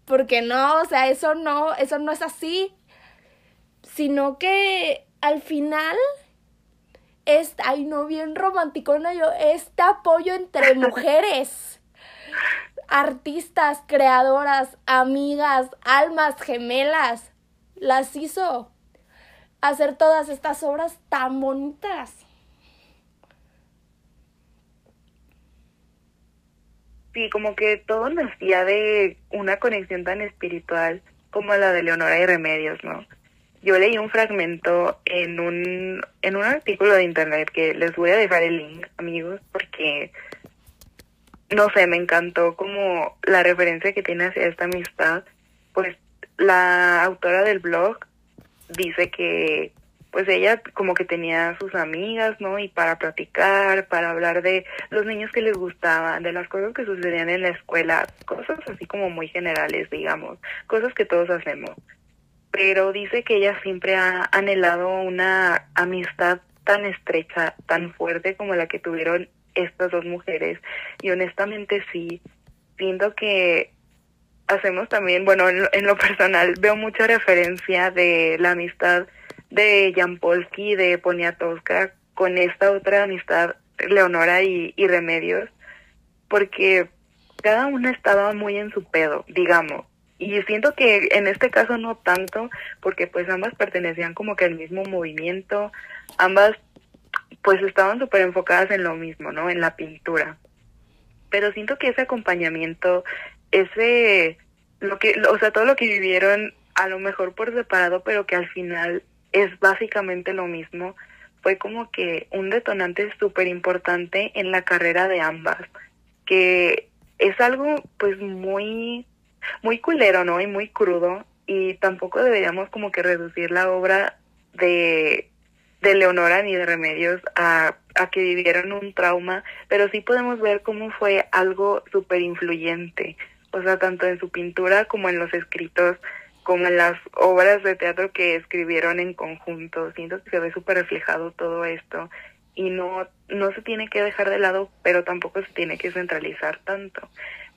Porque no, o sea, eso no, eso no es así. Sino que al final, es, ay, no, bien romanticona yo, este apoyo entre mujeres, artistas, creadoras, amigas, almas gemelas, las hizo hacer todas estas obras tan bonitas. Sí, como que todo nacía de una conexión tan espiritual como la de Leonora y Remedios, ¿no? Yo leí un fragmento en un, en un artículo de internet que les voy a dejar el link, amigos, porque, no sé, me encantó como la referencia que tiene hacia esta amistad. Pues la autora del blog dice que pues ella como que tenía sus amigas, ¿no? Y para platicar, para hablar de los niños que les gustaban, de las cosas que sucedían en la escuela, cosas así como muy generales, digamos, cosas que todos hacemos. Pero dice que ella siempre ha anhelado una amistad tan estrecha, tan fuerte como la que tuvieron estas dos mujeres. Y honestamente sí, siento que hacemos también, bueno, en lo, en lo personal veo mucha referencia de la amistad de Jan Polsky, de Poniatowska, con esta otra amistad, Leonora y, Remedios, porque cada una estaba muy en su pedo, digamos. Y siento que en este caso no tanto, porque pues ambas pertenecían como que al mismo movimiento, ambas pues estaban súper enfocadas en lo mismo, ¿no? En la pintura. Pero siento que ese acompañamiento, ese, lo que, o sea, todo lo que vivieron, a lo mejor por separado, pero que al final es básicamente lo mismo, fue como que un detonante súper importante en la carrera de ambas, que es algo pues muy, muy culero, ¿no? Y muy crudo, y tampoco deberíamos como que reducir la obra de, de Leonora ni de Remedios a, a que vivieron un trauma, pero sí podemos ver cómo fue algo súper influyente, o sea, tanto en su pintura como en los escritos como en las obras de teatro que escribieron en conjunto. Siento que se ve súper reflejado todo esto y no, no se tiene que dejar de lado, pero tampoco se tiene que centralizar tanto.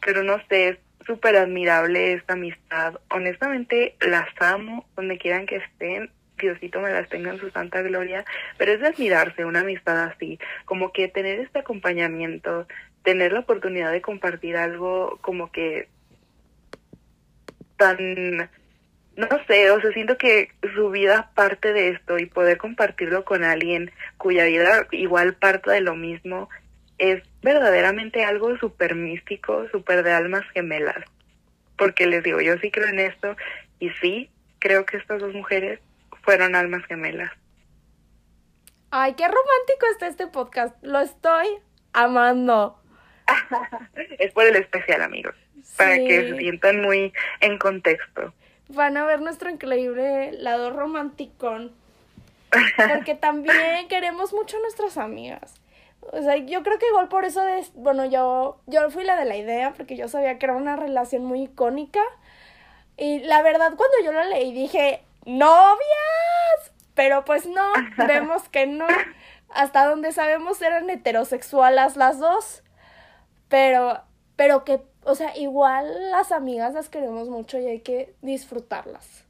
Pero no sé, es súper admirable esta amistad. Honestamente, las amo donde quieran que estén. Diosito me las tenga en su santa gloria, pero es de admirarse una amistad así, como que tener este acompañamiento, tener la oportunidad de compartir algo como que tan no sé, o sea, siento que su vida parte de esto y poder compartirlo con alguien cuya vida igual parte de lo mismo es verdaderamente algo súper místico, súper de almas gemelas. Porque les digo, yo sí creo en esto y sí creo que estas dos mujeres fueron almas gemelas. Ay, qué romántico está este podcast. Lo estoy amando. es por el especial, amigos. Para que se sientan muy en contexto van a ver nuestro increíble lado romanticón. Porque también queremos mucho a nuestras amigas. O sea, yo creo que igual por eso, de, bueno, yo, yo fui la de la idea, porque yo sabía que era una relación muy icónica. Y la verdad, cuando yo lo leí dije, novias, pero pues no, vemos que no. Hasta donde sabemos eran heterosexuales las dos. Pero, pero que, o sea, igual las amigas las queremos mucho y hay que disfrutarlas.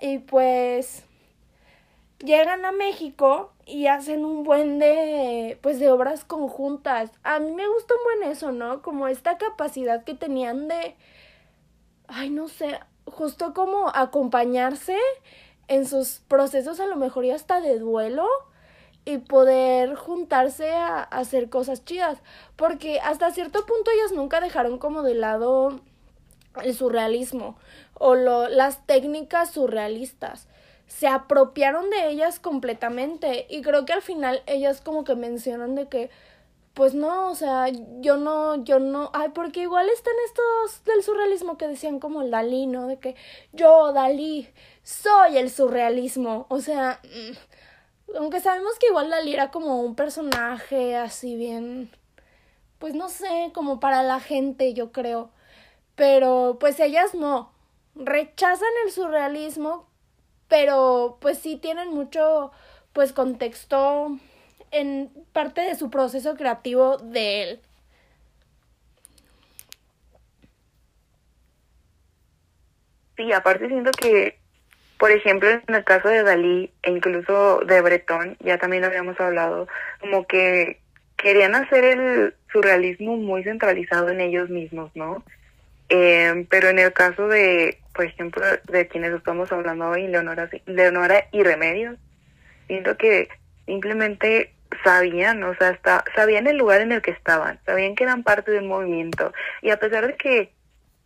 Y pues llegan a México y hacen un buen de, pues, de obras conjuntas. A mí me gusta un buen eso, ¿no? Como esta capacidad que tenían de, ay, no sé, justo como acompañarse en sus procesos a lo mejor y hasta de duelo y poder juntarse a, hacer cosas chidas. Porque hasta cierto punto ellas nunca dejaron como de lado el surrealismo o lo, las técnicas surrealistas. Se apropiaron de ellas completamente y creo que al final ellas como que mencionan de que pues no, o sea, yo no, yo no, ay, porque igual están estos del surrealismo que decían como el Dalí, ¿no? De que yo, Dalí, soy el surrealismo, o sea, mm, aunque sabemos que igual Dalí era como un personaje así bien, pues no sé, como para la gente, yo creo. Pero pues ellas no, rechazan el surrealismo, pero pues sí tienen mucho, pues contexto en parte de su proceso creativo de él. Sí, aparte siento que por ejemplo, en el caso de Dalí e incluso de Breton, ya también habíamos hablado, como que querían hacer el surrealismo muy centralizado en ellos mismos, ¿no? Eh, pero en el caso de, por ejemplo, de quienes estamos hablando hoy, Leonora, Leonora y Remedios, siento que simplemente sabían, o sea, hasta, sabían el lugar en el que estaban, sabían que eran parte del movimiento, y a pesar de que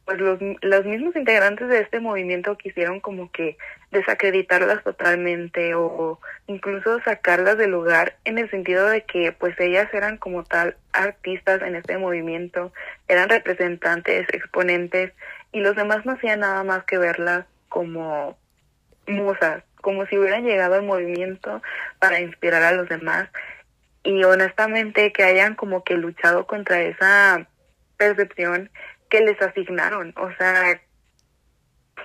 pues los, los mismos integrantes de este movimiento quisieron como que desacreditarlas totalmente o incluso sacarlas del lugar en el sentido de que pues ellas eran como tal artistas en este movimiento, eran representantes, exponentes y los demás no hacían nada más que verlas como musas, como si hubieran llegado al movimiento para inspirar a los demás. Y honestamente que hayan como que luchado contra esa percepción que les asignaron, o sea,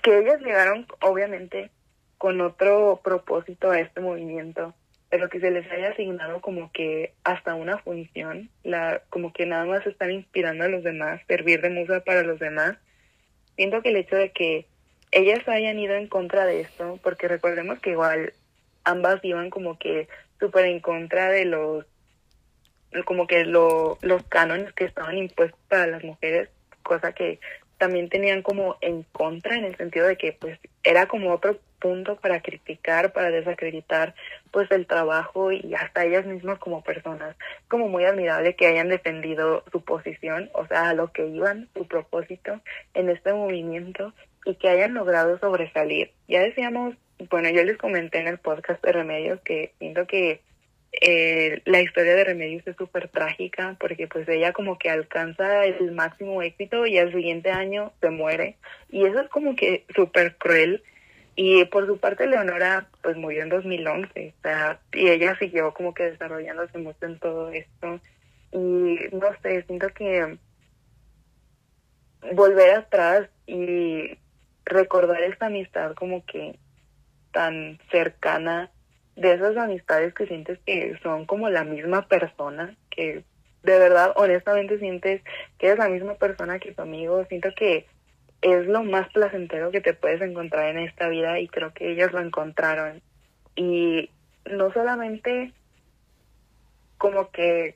que ellas llegaron obviamente con otro propósito a este movimiento, pero que se les haya asignado como que hasta una función, la como que nada más están inspirando a los demás, servir de musa para los demás. Siento que el hecho de que ellas hayan ido en contra de esto, porque recordemos que igual ambas iban como que súper en contra de los como que lo, los cánones que estaban impuestos para las mujeres cosa que también tenían como en contra en el sentido de que pues era como otro punto para criticar, para desacreditar pues el trabajo y hasta ellas mismas como personas. Como muy admirable que hayan defendido su posición, o sea, a lo que iban, su propósito en este movimiento y que hayan logrado sobresalir. Ya decíamos, bueno, yo les comenté en el podcast de Remedios que siento que eh, la historia de Remedios es súper trágica porque pues ella como que alcanza el máximo éxito y al siguiente año se muere. Y eso es como que súper cruel. Y por su parte Leonora pues murió en 2011 o sea, y ella siguió como que desarrollándose mucho en todo esto. Y no sé, siento que volver atrás y recordar esta amistad como que tan cercana de esas amistades que sientes que son como la misma persona, que de verdad, honestamente sientes que eres la misma persona que tu amigo, siento que es lo más placentero que te puedes encontrar en esta vida y creo que ellas lo encontraron. Y no solamente como que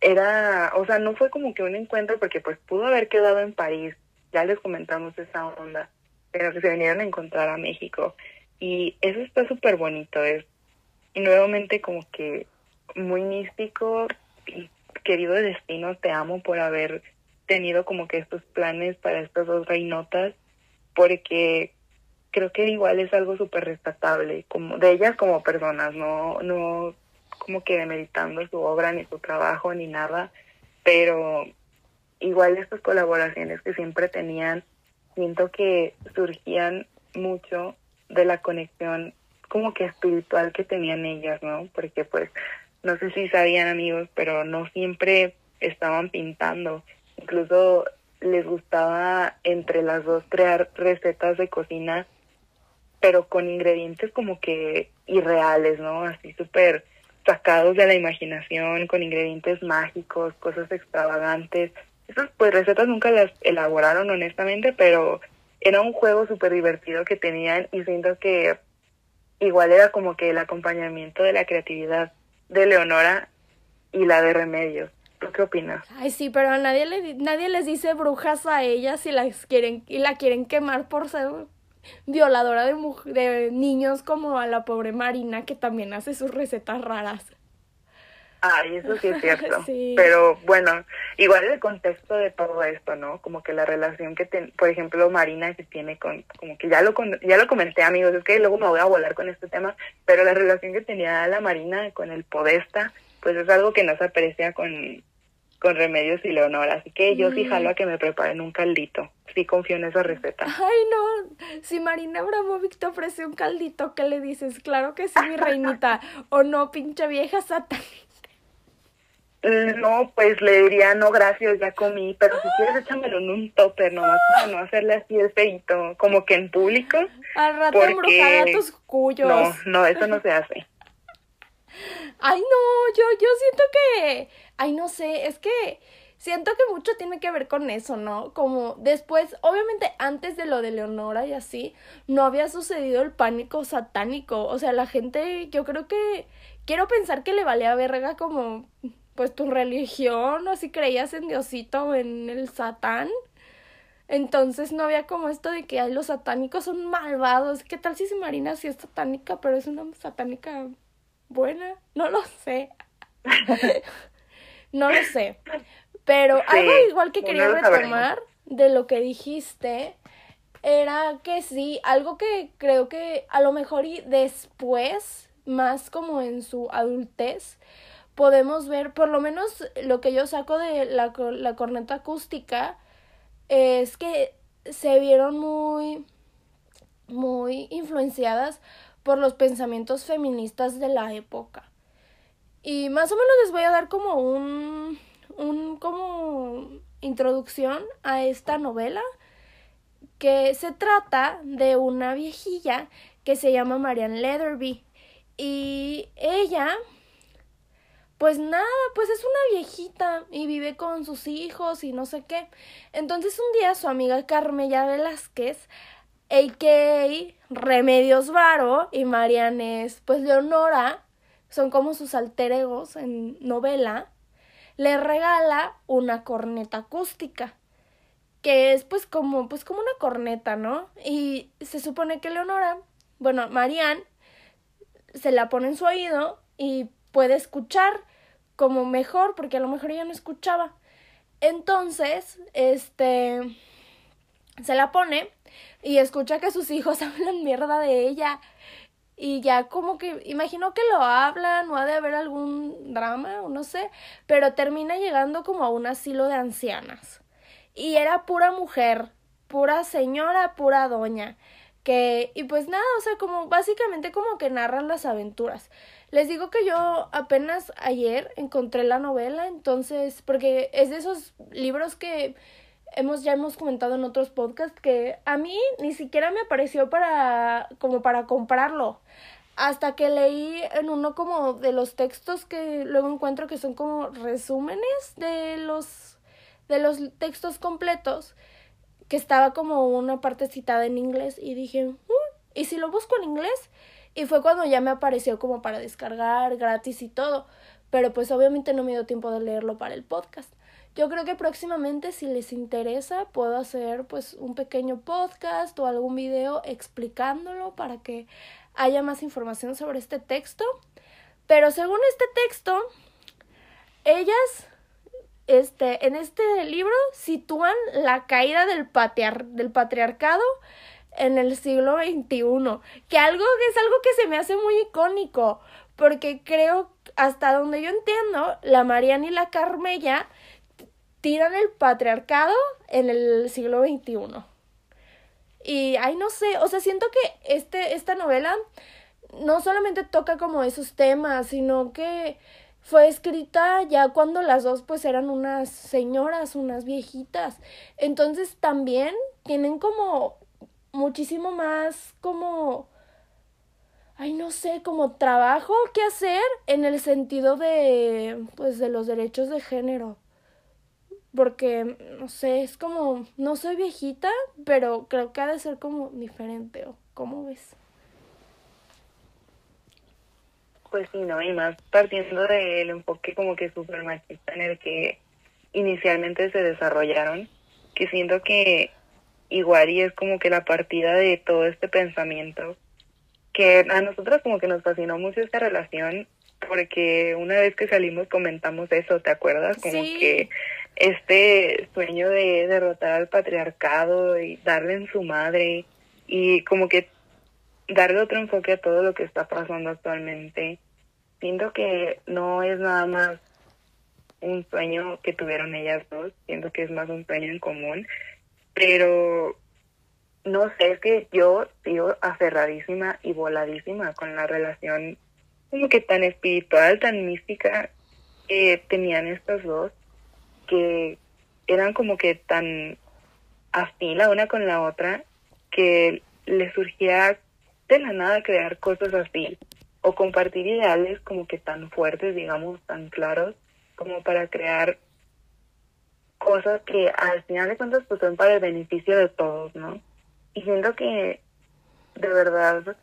era, o sea, no fue como que un encuentro porque pues pudo haber quedado en París, ya les comentamos esa onda, pero que se vinieron a encontrar a México. Y eso está súper bonito, es nuevamente como que muy místico y querido destino, te amo por haber tenido como que estos planes para estas dos reinotas, porque creo que igual es algo súper rescatable, como de ellas como personas, no, no como que demeritando su obra ni su trabajo ni nada, pero igual estas colaboraciones que siempre tenían, siento que surgían mucho de la conexión como que espiritual que tenían ellas, ¿no? Porque pues no sé si sabían amigos, pero no siempre estaban pintando. Incluso les gustaba entre las dos crear recetas de cocina, pero con ingredientes como que irreales, ¿no? Así súper sacados de la imaginación, con ingredientes mágicos, cosas extravagantes. Esas pues recetas nunca las elaboraron honestamente, pero era un juego súper divertido que tenían y siento que igual era como que el acompañamiento de la creatividad de Leonora y la de Remedios. ¿Tú qué opinas? Ay, sí, pero nadie, le, nadie les dice brujas a ellas y, las quieren, y la quieren quemar por ser violadora de, de niños como a la pobre Marina que también hace sus recetas raras. Ay, eso sí es cierto. Pero bueno, igual el contexto de todo esto, ¿no? Como que la relación que, por ejemplo, Marina que tiene con, como que ya lo, ya lo comenté, amigos, es que luego me voy a volar con este tema, pero la relación que tenía la Marina con el Podesta, pues es algo que no se aprecia con, con Remedios y Leonora. Así que yo sí jalo a que me preparen un caldito. Sí confío en esa receta. Ay, no. Si Marina Abramovic te ofrece un caldito, ¿qué le dices? Claro que sí, mi reinita. o no, pinche vieja satánica. No, pues le diría, no, gracias, ya comí, pero si quieres échamelo en un topper nomás para no hacerle así el feito, como que en público. Al rato porque... a tus cuyos. No, no, eso no se hace. Ay, no, yo, yo siento que, ay, no sé, es que siento que mucho tiene que ver con eso, ¿no? Como después, obviamente antes de lo de Leonora y así, no había sucedido el pánico satánico, o sea, la gente, yo creo que, quiero pensar que le valía verga como pues tu religión o si creías en Diosito o en el Satán. Entonces no había como esto de que ay, los satánicos son malvados. ¿Qué tal si Marina sí es satánica, pero es una satánica buena? No lo sé. no lo sé. Pero algo igual que quería retomar de lo que dijiste era que sí, algo que creo que a lo mejor y después, más como en su adultez, podemos ver, por lo menos lo que yo saco de la, la corneta acústica, es que se vieron muy, muy influenciadas por los pensamientos feministas de la época. Y más o menos les voy a dar como un, un como introducción a esta novela que se trata de una viejilla que se llama Marianne Leatherby y ella pues nada, pues es una viejita y vive con sus hijos y no sé qué. Entonces un día su amiga Carmella Velázquez, a.k.a. Remedios Varo y Marianes, pues Leonora, son como sus alter egos en novela, le regala una corneta acústica, que es pues como, pues como una corneta, ¿no? Y se supone que Leonora, bueno, Marianne, se la pone en su oído y puede escuchar como mejor, porque a lo mejor ella no escuchaba. Entonces, este, se la pone y escucha que sus hijos hablan mierda de ella. Y ya como que, imagino que lo hablan o ha de haber algún drama o no sé, pero termina llegando como a un asilo de ancianas. Y era pura mujer, pura señora, pura doña. Que, y pues nada, o sea, como básicamente como que narran las aventuras. Les digo que yo apenas ayer encontré la novela, entonces, porque es de esos libros que hemos ya hemos comentado en otros podcasts que a mí ni siquiera me apareció para como para comprarlo. Hasta que leí en uno como de los textos que luego encuentro que son como resúmenes de los de los textos completos que estaba como una parte citada en inglés y dije mm, y si lo busco en inglés y fue cuando ya me apareció como para descargar gratis y todo. Pero pues obviamente no me dio tiempo de leerlo para el podcast. Yo creo que próximamente si les interesa puedo hacer pues un pequeño podcast o algún video explicándolo para que haya más información sobre este texto. Pero según este texto, ellas este, en este libro sitúan la caída del, del patriarcado en el siglo XXI, que algo es algo que se me hace muy icónico, porque creo, hasta donde yo entiendo, la Mariana y la Carmella tiran el patriarcado en el siglo XXI. Y, ay, no sé, o sea, siento que este, esta novela no solamente toca como esos temas, sino que fue escrita ya cuando las dos pues eran unas señoras, unas viejitas. Entonces también tienen como muchísimo más como ay no sé, como trabajo que hacer en el sentido de pues de los derechos de género. Porque no sé, es como no soy viejita, pero creo que ha de ser como diferente o ¿cómo ves? Pues sí, ¿no? Y más partiendo del enfoque como que súper machista en el que inicialmente se desarrollaron, que siento que igual y es como que la partida de todo este pensamiento, que a nosotros como que nos fascinó mucho esta relación, porque una vez que salimos comentamos eso, ¿te acuerdas? Como que este sueño de derrotar al patriarcado y darle en su madre y como que darle otro enfoque a todo lo que está pasando actualmente. Siento que no es nada más un sueño que tuvieron ellas dos, siento que es más un sueño en común, pero no sé, es que yo sigo aferradísima y voladísima con la relación como que tan espiritual, tan mística que tenían estas dos, que eran como que tan afín la una con la otra, que les surgía de la nada crear cosas así o compartir ideales como que tan fuertes, digamos, tan claros, como para crear cosas que al final de cuentas pues son para el beneficio de todos, ¿no? Y siento que de verdad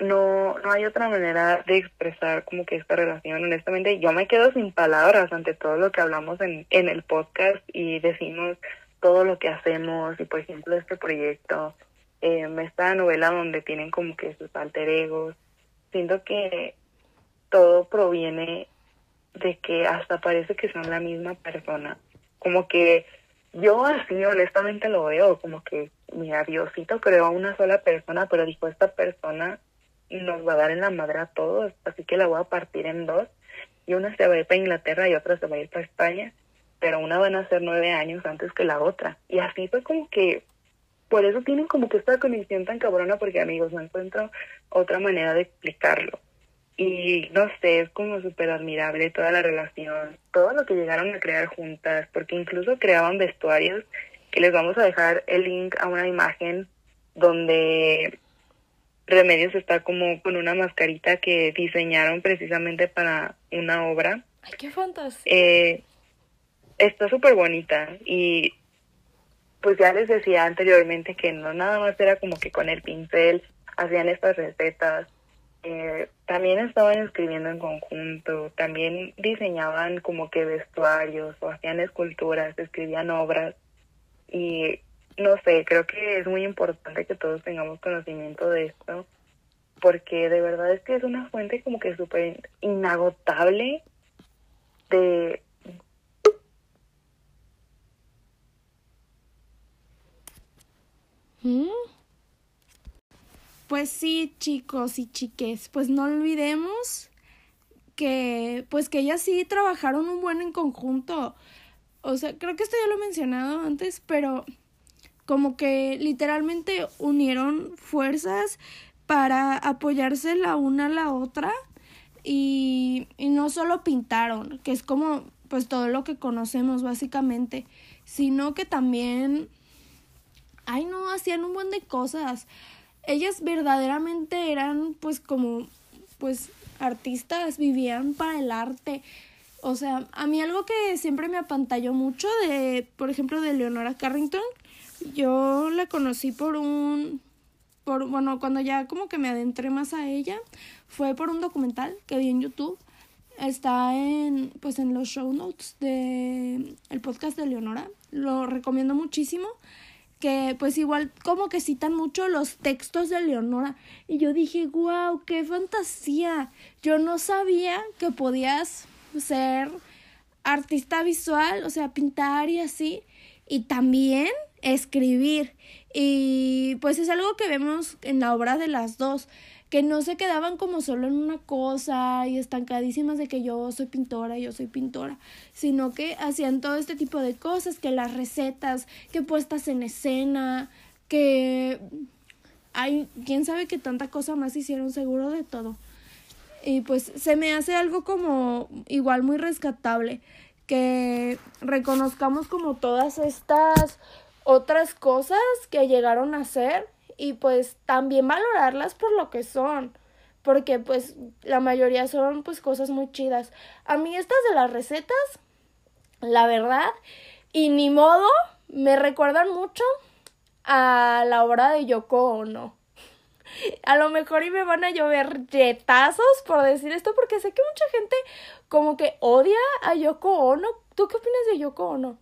no, no hay otra manera de expresar como que esta relación. Honestamente, yo me quedo sin palabras ante todo lo que hablamos en, en el podcast y decimos todo lo que hacemos y por ejemplo este proyecto, eh, esta novela donde tienen como que sus alter egos, siento que todo proviene de que hasta parece que son la misma persona. Como que yo así honestamente lo veo, como que mira, Diosito creó a una sola persona, pero dijo, esta persona nos va a dar en la madre a todos, así que la voy a partir en dos, y una se va a ir para Inglaterra y otra se va a ir para España, pero una van a ser nueve años antes que la otra. Y así fue como que por eso tienen como que esta conexión tan cabrona, porque amigos, no encuentro otra manera de explicarlo. Y no sé, es como súper admirable toda la relación, todo lo que llegaron a crear juntas, porque incluso creaban vestuarios, que les vamos a dejar el link a una imagen donde Remedios está como con una mascarita que diseñaron precisamente para una obra. Ay, qué fantasía. Eh, está súper bonita y pues ya les decía anteriormente que no nada más era como que con el pincel hacían estas recetas, eh, también estaban escribiendo en conjunto, también diseñaban como que vestuarios o hacían esculturas, escribían obras y no sé, creo que es muy importante que todos tengamos conocimiento de esto porque de verdad es que es una fuente como que súper inagotable de ¿Mm? Pues sí, chicos y chiques, pues no olvidemos que pues que ellas sí trabajaron un buen en conjunto. O sea, creo que esto ya lo he mencionado antes, pero como que literalmente unieron fuerzas para apoyarse la una a la otra y, y no solo pintaron, que es como pues todo lo que conocemos básicamente, sino que también ay no, hacían un buen de cosas. Ellas verdaderamente eran pues como pues artistas, vivían para el arte. O sea, a mí algo que siempre me apantalló mucho de, por ejemplo, de Leonora Carrington, yo la conocí por un por bueno, cuando ya como que me adentré más a ella, fue por un documental que vi en YouTube. Está en pues en los show notes de el podcast de Leonora. Lo recomiendo muchísimo que pues igual como que citan mucho los textos de Leonora y yo dije, wow, qué fantasía. Yo no sabía que podías ser artista visual, o sea, pintar y así, y también escribir. Y pues es algo que vemos en la obra de las dos que no se quedaban como solo en una cosa y estancadísimas de que yo soy pintora, yo soy pintora, sino que hacían todo este tipo de cosas, que las recetas, que puestas en escena, que hay, quién sabe qué tanta cosa más hicieron seguro de todo. Y pues se me hace algo como igual muy rescatable, que reconozcamos como todas estas otras cosas que llegaron a ser y pues también valorarlas por lo que son porque pues la mayoría son pues cosas muy chidas. A mí estas de las recetas, la verdad, y ni modo, me recuerdan mucho a la obra de Yoko Ono. A lo mejor y me van a llover retazos por decir esto, porque sé que mucha gente como que odia a Yoko Ono. ¿Tú qué opinas de Yoko Ono?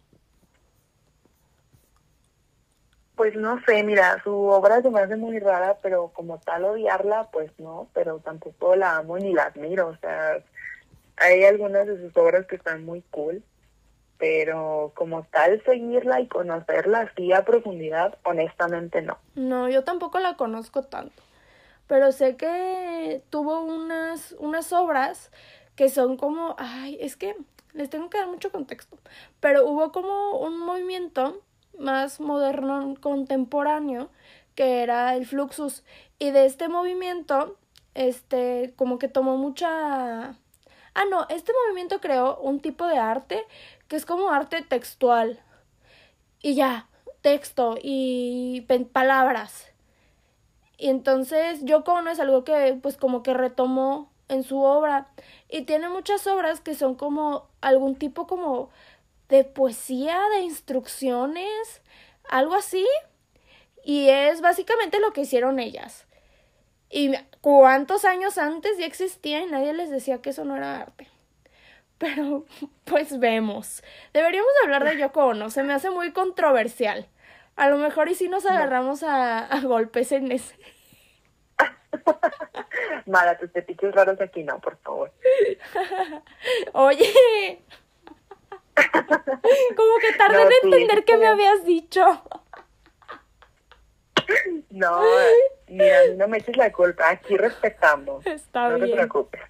Pues no sé, mira, su obra se me hace muy rara, pero como tal odiarla, pues no, pero tampoco la amo ni la admiro, o sea, hay algunas de sus obras que están muy cool, pero como tal seguirla y conocerla así a profundidad, honestamente no. No, yo tampoco la conozco tanto, pero sé que tuvo unas, unas obras que son como, ay, es que les tengo que dar mucho contexto, pero hubo como un movimiento más moderno contemporáneo que era el Fluxus. Y de este movimiento este como que tomó mucha ah no este movimiento creó un tipo de arte que es como arte textual. Y ya texto y palabras. Y entonces Yoko no es algo que pues como que retomó en su obra. Y tiene muchas obras que son como algún tipo como de poesía, de instrucciones, algo así. Y es básicamente lo que hicieron ellas. Y cuántos años antes ya existía y nadie les decía que eso no era arte. Pero, pues vemos. Deberíamos hablar de Yoko Ono, se me hace muy controversial. A lo mejor y si nos agarramos a, a golpes en ese. Mala, tus tepichos raros aquí no, por favor. Oye, como que tardé en entender qué me habías dicho. No, mira, no me eches la culpa, aquí respetamos. Está no bien. No te preocupes.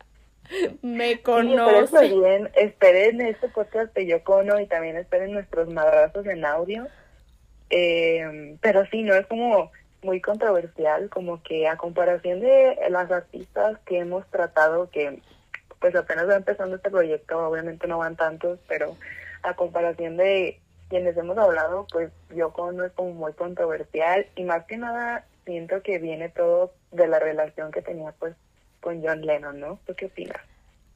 Me conoce. Sí, bien, esperen este podcast de Yocono y también esperen nuestros madrazos en audio. Eh, pero sí, no es como muy controversial, como que a comparación de las artistas que hemos tratado, que pues apenas va empezando este proyecto, obviamente no van tantos, pero a comparación de quienes hemos hablado, pues yo no es como muy controversial y más que nada siento que viene todo de la relación que tenía pues con John Lennon, ¿no? ¿Tú qué opinas?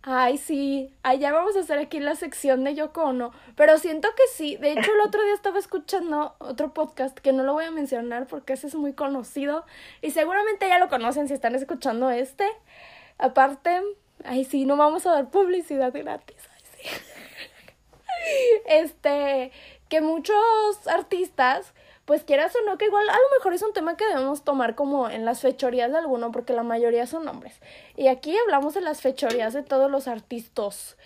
Ay, sí, allá vamos a hacer aquí la sección de Yoko Ono, pero siento que sí, de hecho el otro día estaba escuchando otro podcast que no lo voy a mencionar porque ese es muy conocido y seguramente ya lo conocen si están escuchando este. Aparte, ay sí, no vamos a dar publicidad gratis. Ay, sí. este, que muchos artistas, pues quieras o no, que igual a lo mejor es un tema que debemos tomar como en las fechorías de alguno, porque la mayoría son hombres. Y aquí hablamos de las fechorías de todos los artistas.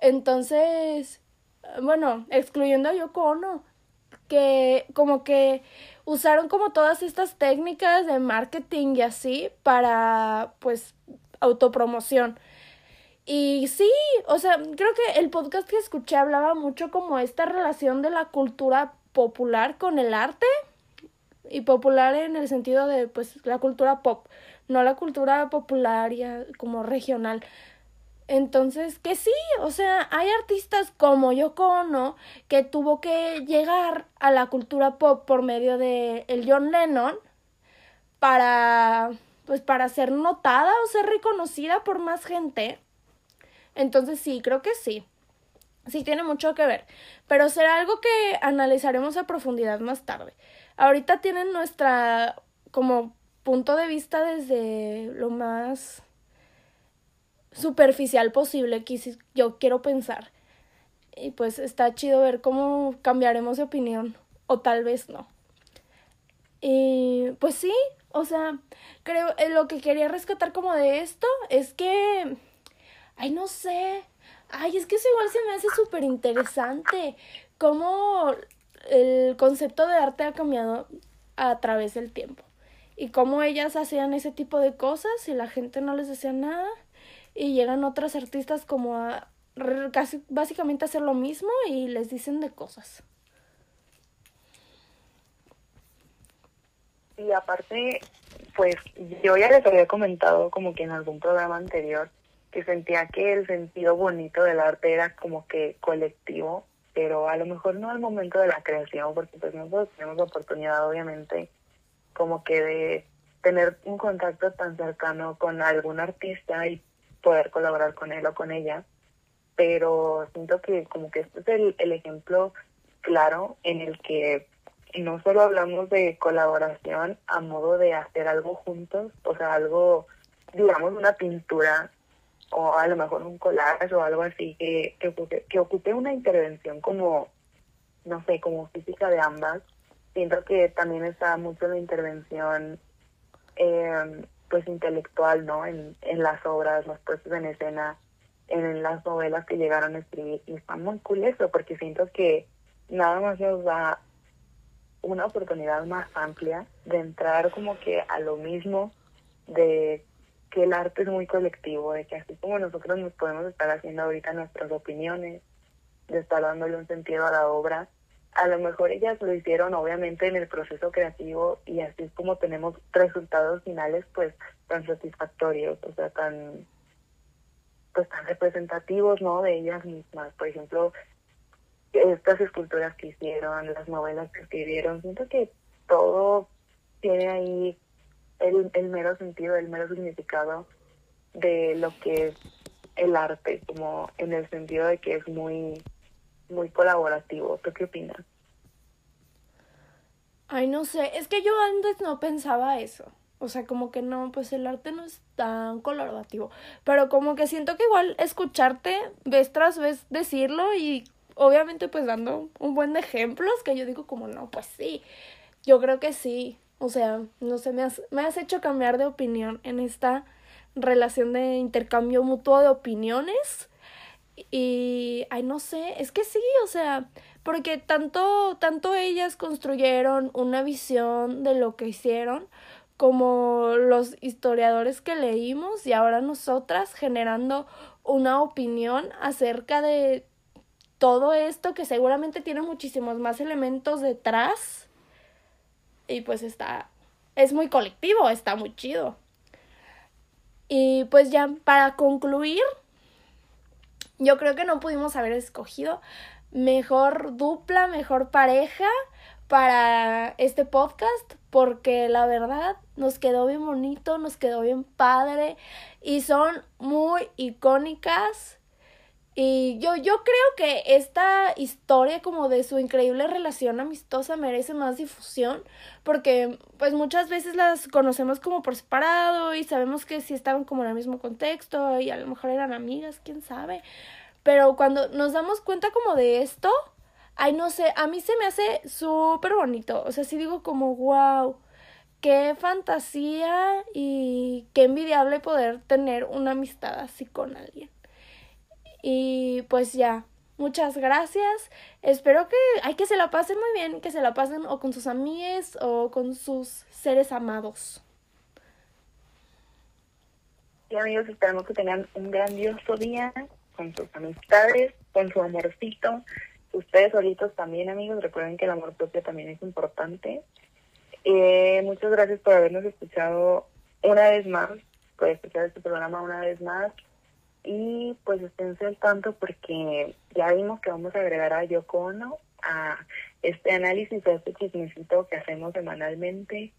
Entonces, bueno, excluyendo a Yoko Ono, que como que usaron como todas estas técnicas de marketing y así para, pues, autopromoción. Y sí, o sea, creo que el podcast que escuché hablaba mucho como esta relación de la cultura popular con el arte y popular en el sentido de pues la cultura pop, no la cultura popular como regional. Entonces, que sí, o sea, hay artistas como Yoko Ono que tuvo que llegar a la cultura pop por medio de el John Lennon para pues para ser notada o ser reconocida por más gente. Entonces sí, creo que sí. Sí tiene mucho que ver, pero será algo que analizaremos a profundidad más tarde. Ahorita tienen nuestra como punto de vista desde lo más superficial posible que yo quiero pensar. Y pues está chido ver cómo cambiaremos de opinión o tal vez no. Y pues sí, o sea, creo eh, lo que quería rescatar como de esto es que Ay, no sé. Ay, es que eso igual se me hace súper interesante. Cómo el concepto de arte ha cambiado a través del tiempo. Y cómo ellas hacían ese tipo de cosas y la gente no les decía nada. Y llegan otras artistas como a casi básicamente hacer lo mismo y les dicen de cosas. Y aparte, pues yo ya les había comentado como que en algún programa anterior que sentía que el sentido bonito del arte era como que colectivo, pero a lo mejor no al momento de la creación, porque pues nosotros tenemos la oportunidad obviamente como que de tener un contacto tan cercano con algún artista y poder colaborar con él o con ella, pero siento que como que este es el, el ejemplo claro en el que no solo hablamos de colaboración a modo de hacer algo juntos, o sea, algo, digamos, una pintura o a lo mejor un collage o algo así que, que, ocupe, que ocupe una intervención como, no sé, como física de ambas. Siento que también está mucho la intervención eh, pues intelectual, ¿no? En, en las obras, las puestas en escena, en las novelas que llegaron a escribir. Y está muy cool eso, porque siento que nada más nos da una oportunidad más amplia de entrar como que a lo mismo de que el arte es muy colectivo, de que así como nosotros nos podemos estar haciendo ahorita nuestras opiniones, de estar dándole un sentido a la obra, a lo mejor ellas lo hicieron obviamente en el proceso creativo y así es como tenemos resultados finales pues tan satisfactorios, o sea, tan pues tan representativos, ¿no? De ellas mismas. Por ejemplo, estas esculturas que hicieron, las novelas que escribieron, siento que todo tiene ahí el, mero sentido, el mero significado de lo que es el arte, como en el sentido de que es muy, muy colaborativo. ¿Tú qué opinas? Ay, no sé, es que yo antes no pensaba eso. O sea, como que no, pues el arte no es tan colaborativo. Pero como que siento que igual escucharte vez tras vez decirlo y obviamente pues dando un buen de ejemplos que yo digo como no, pues sí, yo creo que sí. O sea, no sé, me has, me has hecho cambiar de opinión en esta relación de intercambio mutuo de opiniones. Y, ay, no sé, es que sí, o sea, porque tanto, tanto ellas construyeron una visión de lo que hicieron, como los historiadores que leímos y ahora nosotras generando una opinión acerca de todo esto que seguramente tiene muchísimos más elementos detrás y pues está es muy colectivo, está muy chido. Y pues ya para concluir, yo creo que no pudimos haber escogido mejor dupla, mejor pareja para este podcast porque la verdad nos quedó bien bonito, nos quedó bien padre y son muy icónicas y yo, yo creo que esta historia como de su increíble relación amistosa merece más difusión porque pues muchas veces las conocemos como por separado y sabemos que sí estaban como en el mismo contexto y a lo mejor eran amigas, quién sabe. Pero cuando nos damos cuenta como de esto, ay no sé, a mí se me hace súper bonito. O sea, sí digo como wow, qué fantasía y qué envidiable poder tener una amistad así con alguien. Y pues ya, muchas gracias. Espero que, hay que se la pasen muy bien, que se la pasen o con sus amigas o con sus seres amados. Y amigos, esperamos que tengan un grandioso día con sus amistades, con su amorcito. Ustedes solitos también, amigos, recuerden que el amor propio también es importante. Eh, muchas gracias por habernos escuchado una vez más, por escuchar este programa una vez más y pues esténse al tanto porque ya vimos que vamos a agregar a Yoko Ono a este análisis, a este chismecito que hacemos semanalmente.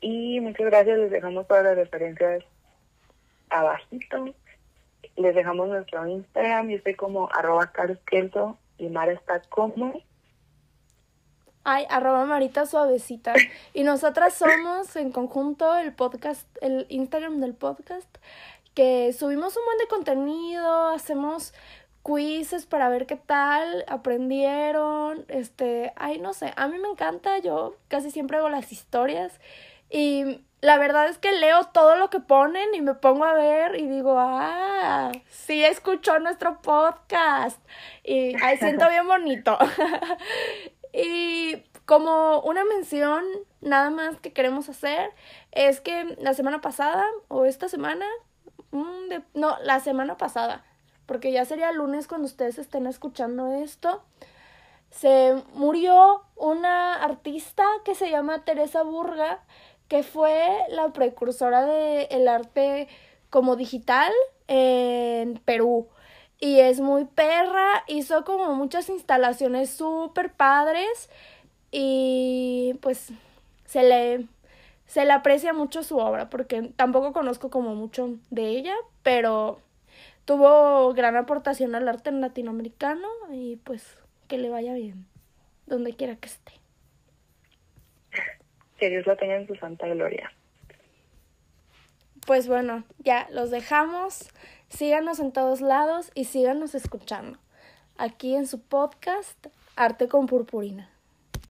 Y muchas gracias, les dejamos todas las referencias abajito. Les dejamos nuestro Instagram, yo estoy como arroba Kelso y Mara está como Ay, arroba Marita Suavecita. Y nosotras somos en conjunto el podcast, el Instagram del podcast que subimos un buen de contenido, hacemos quizzes para ver qué tal aprendieron, este, ay, no sé, a mí me encanta, yo casi siempre hago las historias y la verdad es que leo todo lo que ponen y me pongo a ver y digo, ah, sí escuchó nuestro podcast y ay, siento bien bonito. y como una mención nada más que queremos hacer es que la semana pasada o esta semana no, la semana pasada, porque ya sería lunes cuando ustedes estén escuchando esto. Se murió una artista que se llama Teresa Burga, que fue la precursora del el arte como digital en Perú. Y es muy perra, hizo como muchas instalaciones súper padres y pues se le, se le aprecia mucho su obra porque tampoco conozco como mucho de ella, pero tuvo gran aportación al arte latinoamericano y pues que le vaya bien, donde quiera que esté. Que Dios la tenga en su santa gloria. Pues bueno, ya los dejamos. Síganos en todos lados y síganos escuchando. Aquí en su podcast Arte con Purpurina.